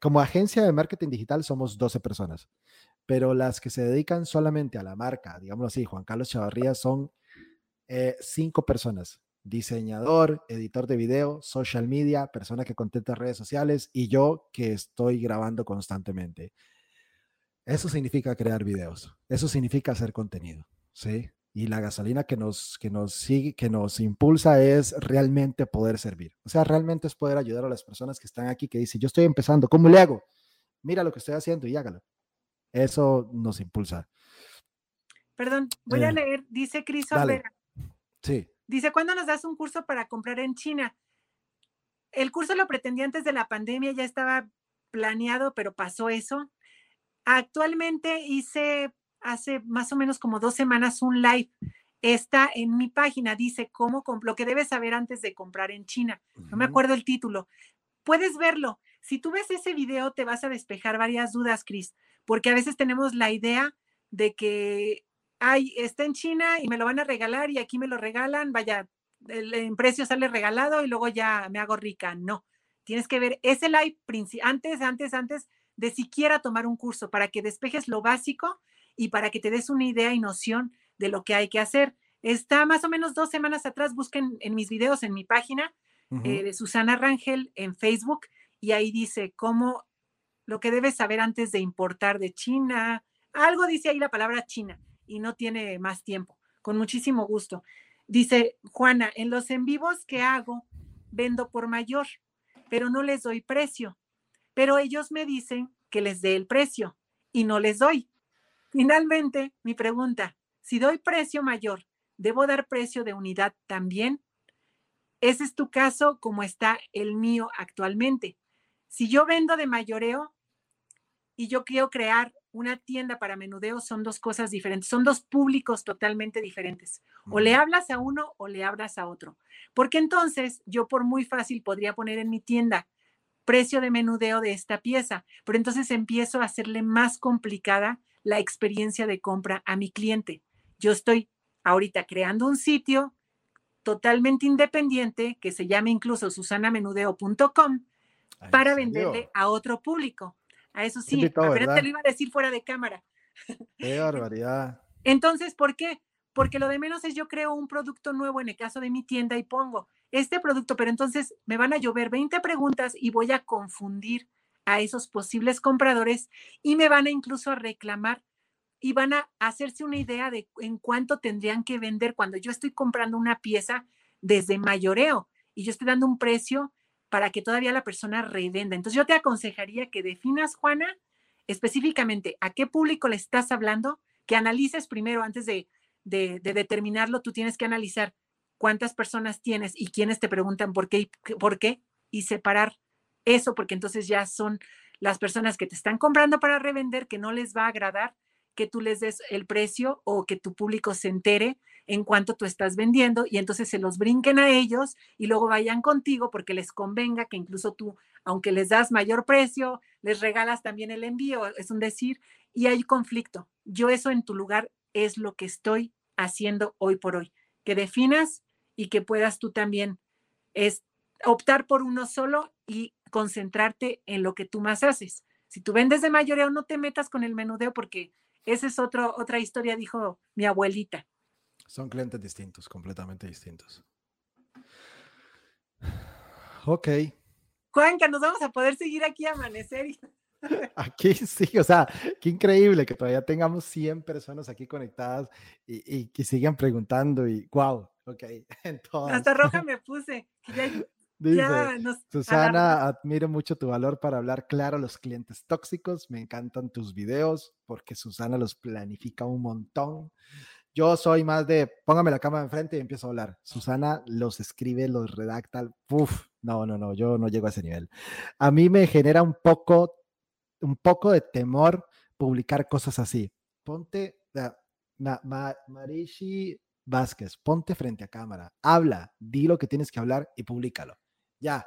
como agencia de marketing digital somos 12 personas, pero las que se dedican solamente a la marca, digamos así, Juan Carlos Chavarría, son eh, cinco personas. Diseñador, editor de video, social media, persona que contesta redes sociales y yo que estoy grabando constantemente. Eso significa crear videos. Eso significa hacer contenido. ¿sí? Y la gasolina que nos, que nos sigue, que nos impulsa es realmente poder servir. O sea, realmente es poder ayudar a las personas que están aquí, que dicen, yo estoy empezando, ¿cómo le hago? Mira lo que estoy haciendo y hágalo. Eso nos impulsa. Perdón, voy a eh, leer, dice Cris. Sí. Dice, ¿cuándo nos das un curso para comprar en China? El curso lo pretendía antes de la pandemia, ya estaba planeado, pero pasó eso. Actualmente hice hace más o menos como dos semanas un live. Está en mi página, dice cómo lo que debes saber antes de comprar en China. No me acuerdo el título. Puedes verlo. Si tú ves ese video, te vas a despejar varias dudas, Cris, porque a veces tenemos la idea de que, ay, está en China y me lo van a regalar y aquí me lo regalan, vaya, el, precio sale regalado y luego ya me hago rica. No, tienes que ver ese live antes, antes, antes de siquiera tomar un curso para que despejes lo básico y para que te des una idea y noción de lo que hay que hacer. Está más o menos dos semanas atrás, busquen en mis videos en mi página eh, de Susana Rangel en Facebook y ahí dice cómo lo que debes saber antes de importar de China. Algo dice ahí la palabra China y no tiene más tiempo. Con muchísimo gusto. Dice Juana, en los en vivos que hago, vendo por mayor, pero no les doy precio. Pero ellos me dicen que les dé el precio y no les doy. Finalmente, mi pregunta, si doy precio mayor, ¿debo dar precio de unidad también? Ese es tu caso como está el mío actualmente. Si yo vendo de mayoreo y yo quiero crear una tienda para menudeo, son dos cosas diferentes, son dos públicos totalmente diferentes. O le hablas a uno o le hablas a otro. Porque entonces yo por muy fácil podría poner en mi tienda precio de menudeo de esta pieza, pero entonces empiezo a hacerle más complicada la experiencia de compra a mi cliente. Yo estoy ahorita creando un sitio totalmente independiente que se llama incluso susanamenudeo.com para venderle a otro público. A eso sí, te lo iba a decir fuera de cámara. Qué barbaridad. Entonces, ¿por qué? Porque lo de menos es yo creo un producto nuevo en el caso de mi tienda y pongo este producto, pero entonces me van a llover 20 preguntas y voy a confundir a esos posibles compradores y me van a incluso a reclamar y van a hacerse una idea de en cuánto tendrían que vender cuando yo estoy comprando una pieza desde mayoreo y yo estoy dando un precio para que todavía la persona revenda. Entonces yo te aconsejaría que definas, Juana, específicamente a qué público le estás hablando, que analices primero antes de, de, de determinarlo, tú tienes que analizar cuántas personas tienes y quiénes te preguntan por qué, por qué y separar eso, porque entonces ya son las personas que te están comprando para revender que no les va a agradar que tú les des el precio o que tu público se entere en cuánto tú estás vendiendo y entonces se los brinquen a ellos y luego vayan contigo porque les convenga que incluso tú, aunque les das mayor precio, les regalas también el envío, es un decir, y hay conflicto. Yo eso en tu lugar es lo que estoy haciendo hoy por hoy, que definas y que puedas tú también es optar por uno solo y concentrarte en lo que tú más haces. Si tú vendes de mayoreo, no te metas con el menudeo porque esa es otro, otra historia, dijo mi abuelita. Son clientes distintos, completamente distintos. Ok. Juanca, nos vamos a poder seguir aquí a amanecer. Aquí sí, o sea, qué increíble que todavía tengamos 100 personas aquí conectadas y, que sigan preguntando y wow, ok. Hasta roja me puse. Susana, admiro mucho tu valor para hablar claro a los clientes tóxicos. Me encantan tus videos porque Susana los planifica un montón. Yo soy más de póngame la cámara enfrente y empiezo a hablar. Susana los escribe, los redacta. Uf, no, no, no, yo no llego a ese nivel. A mí me genera un poco un poco de temor publicar cosas así. Ponte, Marishi Vázquez, ponte frente a cámara, habla, di lo que tienes que hablar y públicalo. Ya,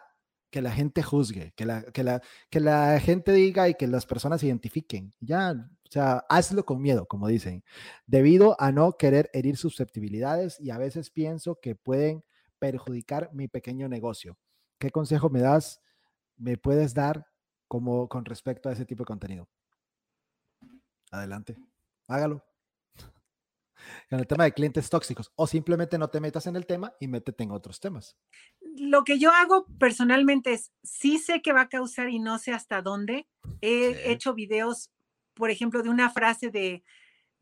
que la gente juzgue, que la, que la, que la gente diga y que las personas identifiquen. Ya, o sea, hazlo con miedo, como dicen, debido a no querer herir susceptibilidades y a veces pienso que pueden perjudicar mi pequeño negocio. ¿Qué consejo me das? ¿Me puedes dar como con respecto a ese tipo de contenido. Adelante, hágalo. En el tema de clientes tóxicos o simplemente no te metas en el tema y métete en otros temas. Lo que yo hago personalmente es, sí sé que va a causar y no sé hasta dónde. He hecho videos, por ejemplo, de una frase de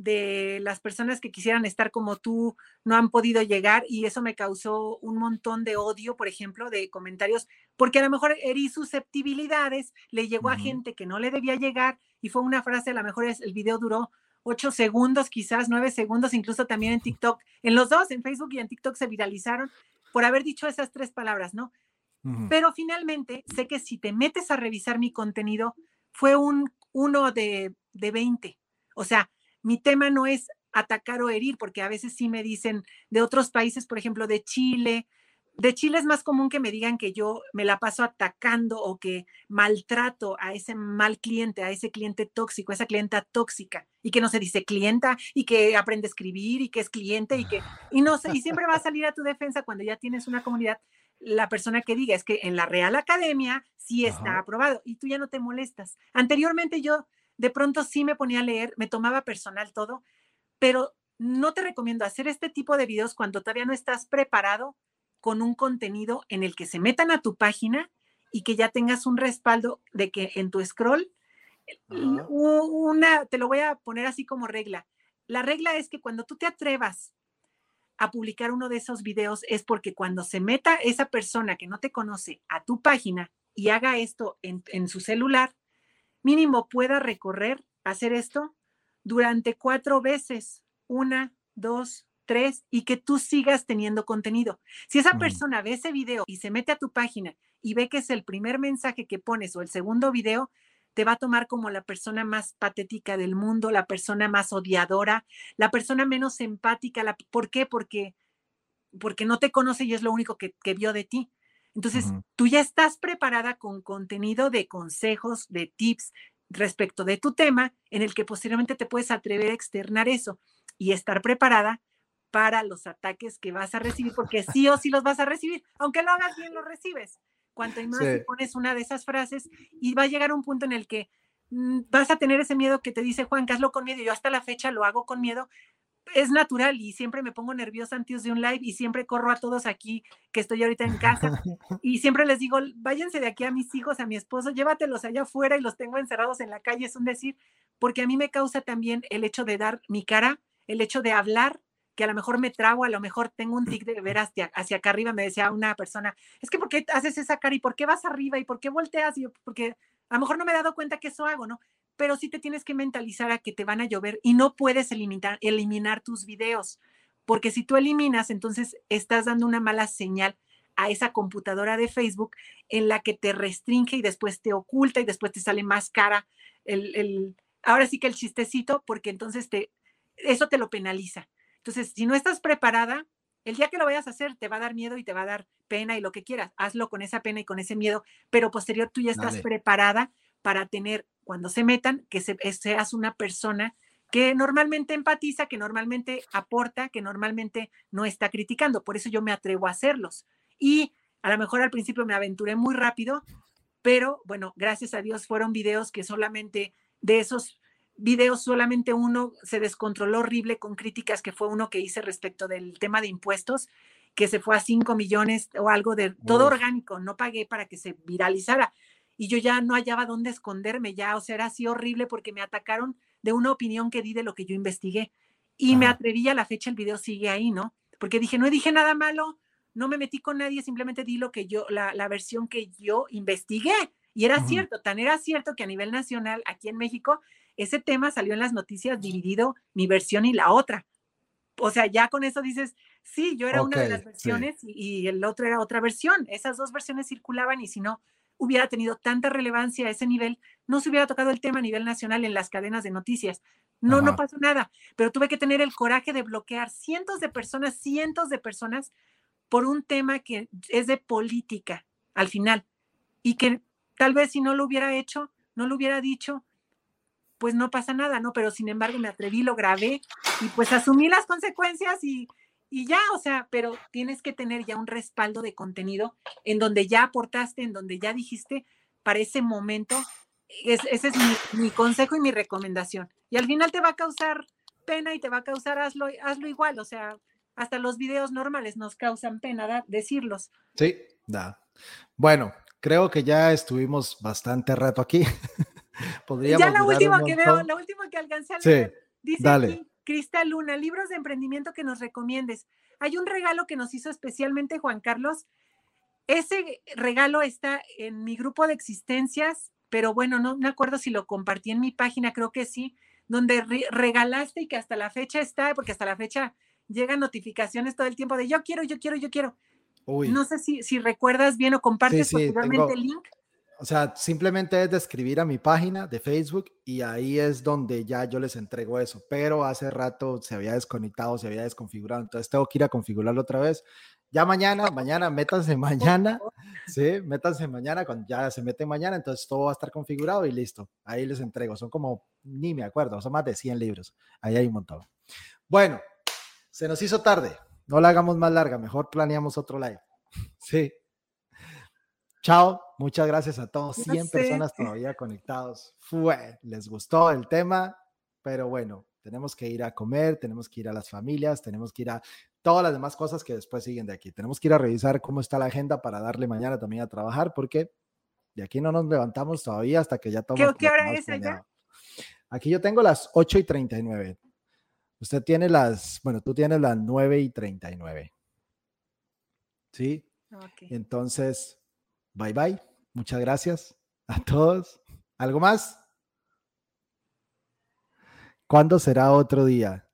de las personas que quisieran estar como tú no han podido llegar y eso me causó un montón de odio, por ejemplo, de comentarios, porque a lo mejor herí susceptibilidades, le llegó a gente que no le debía llegar y fue una frase, a lo mejor es, el video duró ocho segundos, quizás nueve segundos, incluso también en TikTok, en los dos, en Facebook y en TikTok se viralizaron por haber dicho esas tres palabras, ¿no? Pero finalmente sé que si te metes a revisar mi contenido, fue un uno de, de 20. O sea, mi tema no es atacar o herir, porque a veces sí me dicen de otros países, por ejemplo, de Chile. De Chile es más común que me digan que yo me la paso atacando o que maltrato a ese mal cliente, a ese cliente tóxico, a esa clienta tóxica, y que no se dice clienta y que aprende a escribir y que es cliente y que, y no sé, y siempre va a salir a tu defensa cuando ya tienes una comunidad la persona que diga es que en la Real Academia sí está aprobado y tú ya no te molestas. Anteriormente yo de pronto sí me ponía a leer, me tomaba personal todo, pero no te recomiendo hacer este tipo de videos cuando todavía no estás preparado con un contenido en el que se metan a tu página y que ya tengas un respaldo de que en tu scroll, una, te lo voy a poner así como regla. La regla es que cuando tú te atrevas a publicar uno de esos videos es porque cuando se meta esa persona que no te conoce a tu página y haga esto en, en su celular, mínimo pueda recorrer, hacer esto durante cuatro veces, una, dos, tres, y que tú sigas teniendo contenido. Si esa persona ve ese video y se mete a tu página y ve que es el primer mensaje que pones o el segundo video, te va a tomar como la persona más patética del mundo, la persona más odiadora, la persona menos empática. La, ¿Por qué? Porque, porque no te conoce y es lo único que, que vio de ti. Entonces, tú ya estás preparada con contenido de consejos, de tips respecto de tu tema, en el que posteriormente te puedes atrever a externar eso y estar preparada para los ataques que vas a recibir, porque sí o sí los vas a recibir, aunque lo hagas bien, lo recibes. Cuanto más pones una de esas frases y va a llegar un punto en el que mm, vas a tener ese miedo que te dice Juan, que hazlo con miedo. Yo hasta la fecha lo hago con miedo, es natural y siempre me pongo nerviosa antes de un live y siempre corro a todos aquí que estoy ahorita en casa y siempre les digo, váyanse de aquí a mis hijos, a mi esposo, llévatelos allá afuera y los tengo encerrados en la calle, es un decir, porque a mí me causa también el hecho de dar mi cara, el hecho de hablar, que a lo mejor me trago, a lo mejor tengo un tic de ver hacia, hacia acá arriba, me decía una persona, es que ¿por qué haces esa cara y por qué vas arriba y por qué volteas? Y yo, porque a lo mejor no me he dado cuenta que eso hago, ¿no? pero sí te tienes que mentalizar a que te van a llover y no puedes eliminar, eliminar tus videos, porque si tú eliminas, entonces estás dando una mala señal a esa computadora de Facebook en la que te restringe y después te oculta y después te sale más cara el, el ahora sí que el chistecito, porque entonces te, eso te lo penaliza. Entonces, si no estás preparada, el día que lo vayas a hacer te va a dar miedo y te va a dar pena y lo que quieras, hazlo con esa pena y con ese miedo, pero posterior tú ya estás preparada para tener cuando se metan, que seas una persona que normalmente empatiza, que normalmente aporta, que normalmente no está criticando. Por eso yo me atrevo a hacerlos. Y a lo mejor al principio me aventuré muy rápido, pero bueno, gracias a Dios fueron videos que solamente de esos videos, solamente uno se descontroló horrible con críticas, que fue uno que hice respecto del tema de impuestos, que se fue a 5 millones o algo de todo orgánico, no pagué para que se viralizara. y yo ya no hallaba dónde esconderme ya, o sea, era así horrible porque me atacaron de una opinión que di de lo que yo investigué. Y me atreví a la fecha, el video sigue ahí, ¿no? Porque dije, no dije nada malo, no me metí con nadie, simplemente di lo que yo, la, la versión que yo investigué. Y era cierto, tan era cierto que a nivel nacional, aquí en México, ese tema salió en las noticias dividido mi versión y la otra. O sea, ya con eso dices, sí, yo era una de las versiones y, el otro era otra versión. Esas dos versiones circulaban y si no hubiera tenido tanta relevancia a ese nivel, no se hubiera tocado el tema a nivel nacional en las cadenas de noticias. No, no pasó nada, pero tuve que tener el coraje de bloquear cientos de personas, cientos de personas por un tema que es de política al final y que tal vez si no lo hubiera hecho, no lo hubiera dicho, pues no pasa nada, ¿no? Pero sin embargo me atreví, lo grabé y pues asumí las consecuencias y, y ya, o sea, pero tienes que tener ya un respaldo de contenido en donde ya aportaste, en donde ya dijiste para ese momento. ese es mi, consejo y mi recomendación. Y al final te va a causar pena y te va a causar, hazlo, hazlo igual, o sea, hasta los videos normales nos causan pena decirlos. Sí, da. Bueno, creo que ya estuvimos bastante rato aquí. Podríamos ya la última que veo, la última que alcancé a leer, dice dale. Cristal Luna, libros de emprendimiento que nos recomiendes. Hay un regalo que nos hizo especialmente Juan Carlos. Ese regalo está en mi grupo de existencias, pero bueno, no me acuerdo si lo compartí en mi página, creo que sí, donde regalaste y que hasta la fecha está, porque hasta la fecha llegan notificaciones todo el tiempo de yo quiero, yo quiero, yo quiero. No sé si, si recuerdas bien o compartes sí, el link. O sea, simplemente es de escribir a mi página de Facebook y ahí es donde ya yo les entrego eso. Pero hace rato se había desconectado, se había desconfigurado, entonces tengo que ir a configurarlo otra vez. Ya mañana, mañana, métanse mañana, sí, métanse mañana, cuando ya se mete mañana, entonces todo va a estar configurado y listo. Ahí les entrego. Son como, ni me acuerdo, son más de 100 libros. Ahí hay un montón. Bueno, se nos hizo tarde. No la hagamos más larga, mejor planeamos otro live. Sí. Chao, muchas gracias a todos. 100 personas todavía conectados. Fue, les gustó el tema, pero bueno, tenemos que ir a comer, tenemos que ir a las familias, tenemos que ir a todas las demás cosas que después siguen de aquí. Tenemos que ir a revisar cómo está la agenda para darle mañana también a trabajar, porque de aquí no nos levantamos todavía hasta que ya todo. ¿Qué, ¿qué hora es allá? Aquí yo tengo las 8 y 39. Usted tiene las, bueno, tú tienes las 9 y 39. ¿Sí? Entonces, Bye bye. Muchas gracias a todos. ¿Algo más? ¿Cuándo será otro día?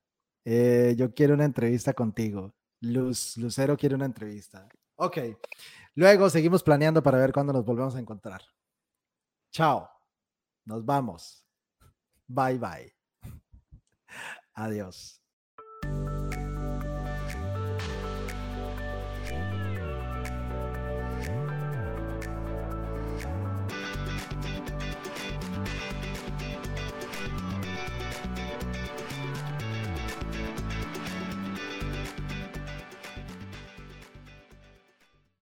Eh, yo quiero una entrevista contigo. Luz, Lucero quiere una entrevista. Ok. Luego seguimos planeando para ver cuándo nos volvemos a encontrar. Chao. Nos vamos. Bye bye. Adiós.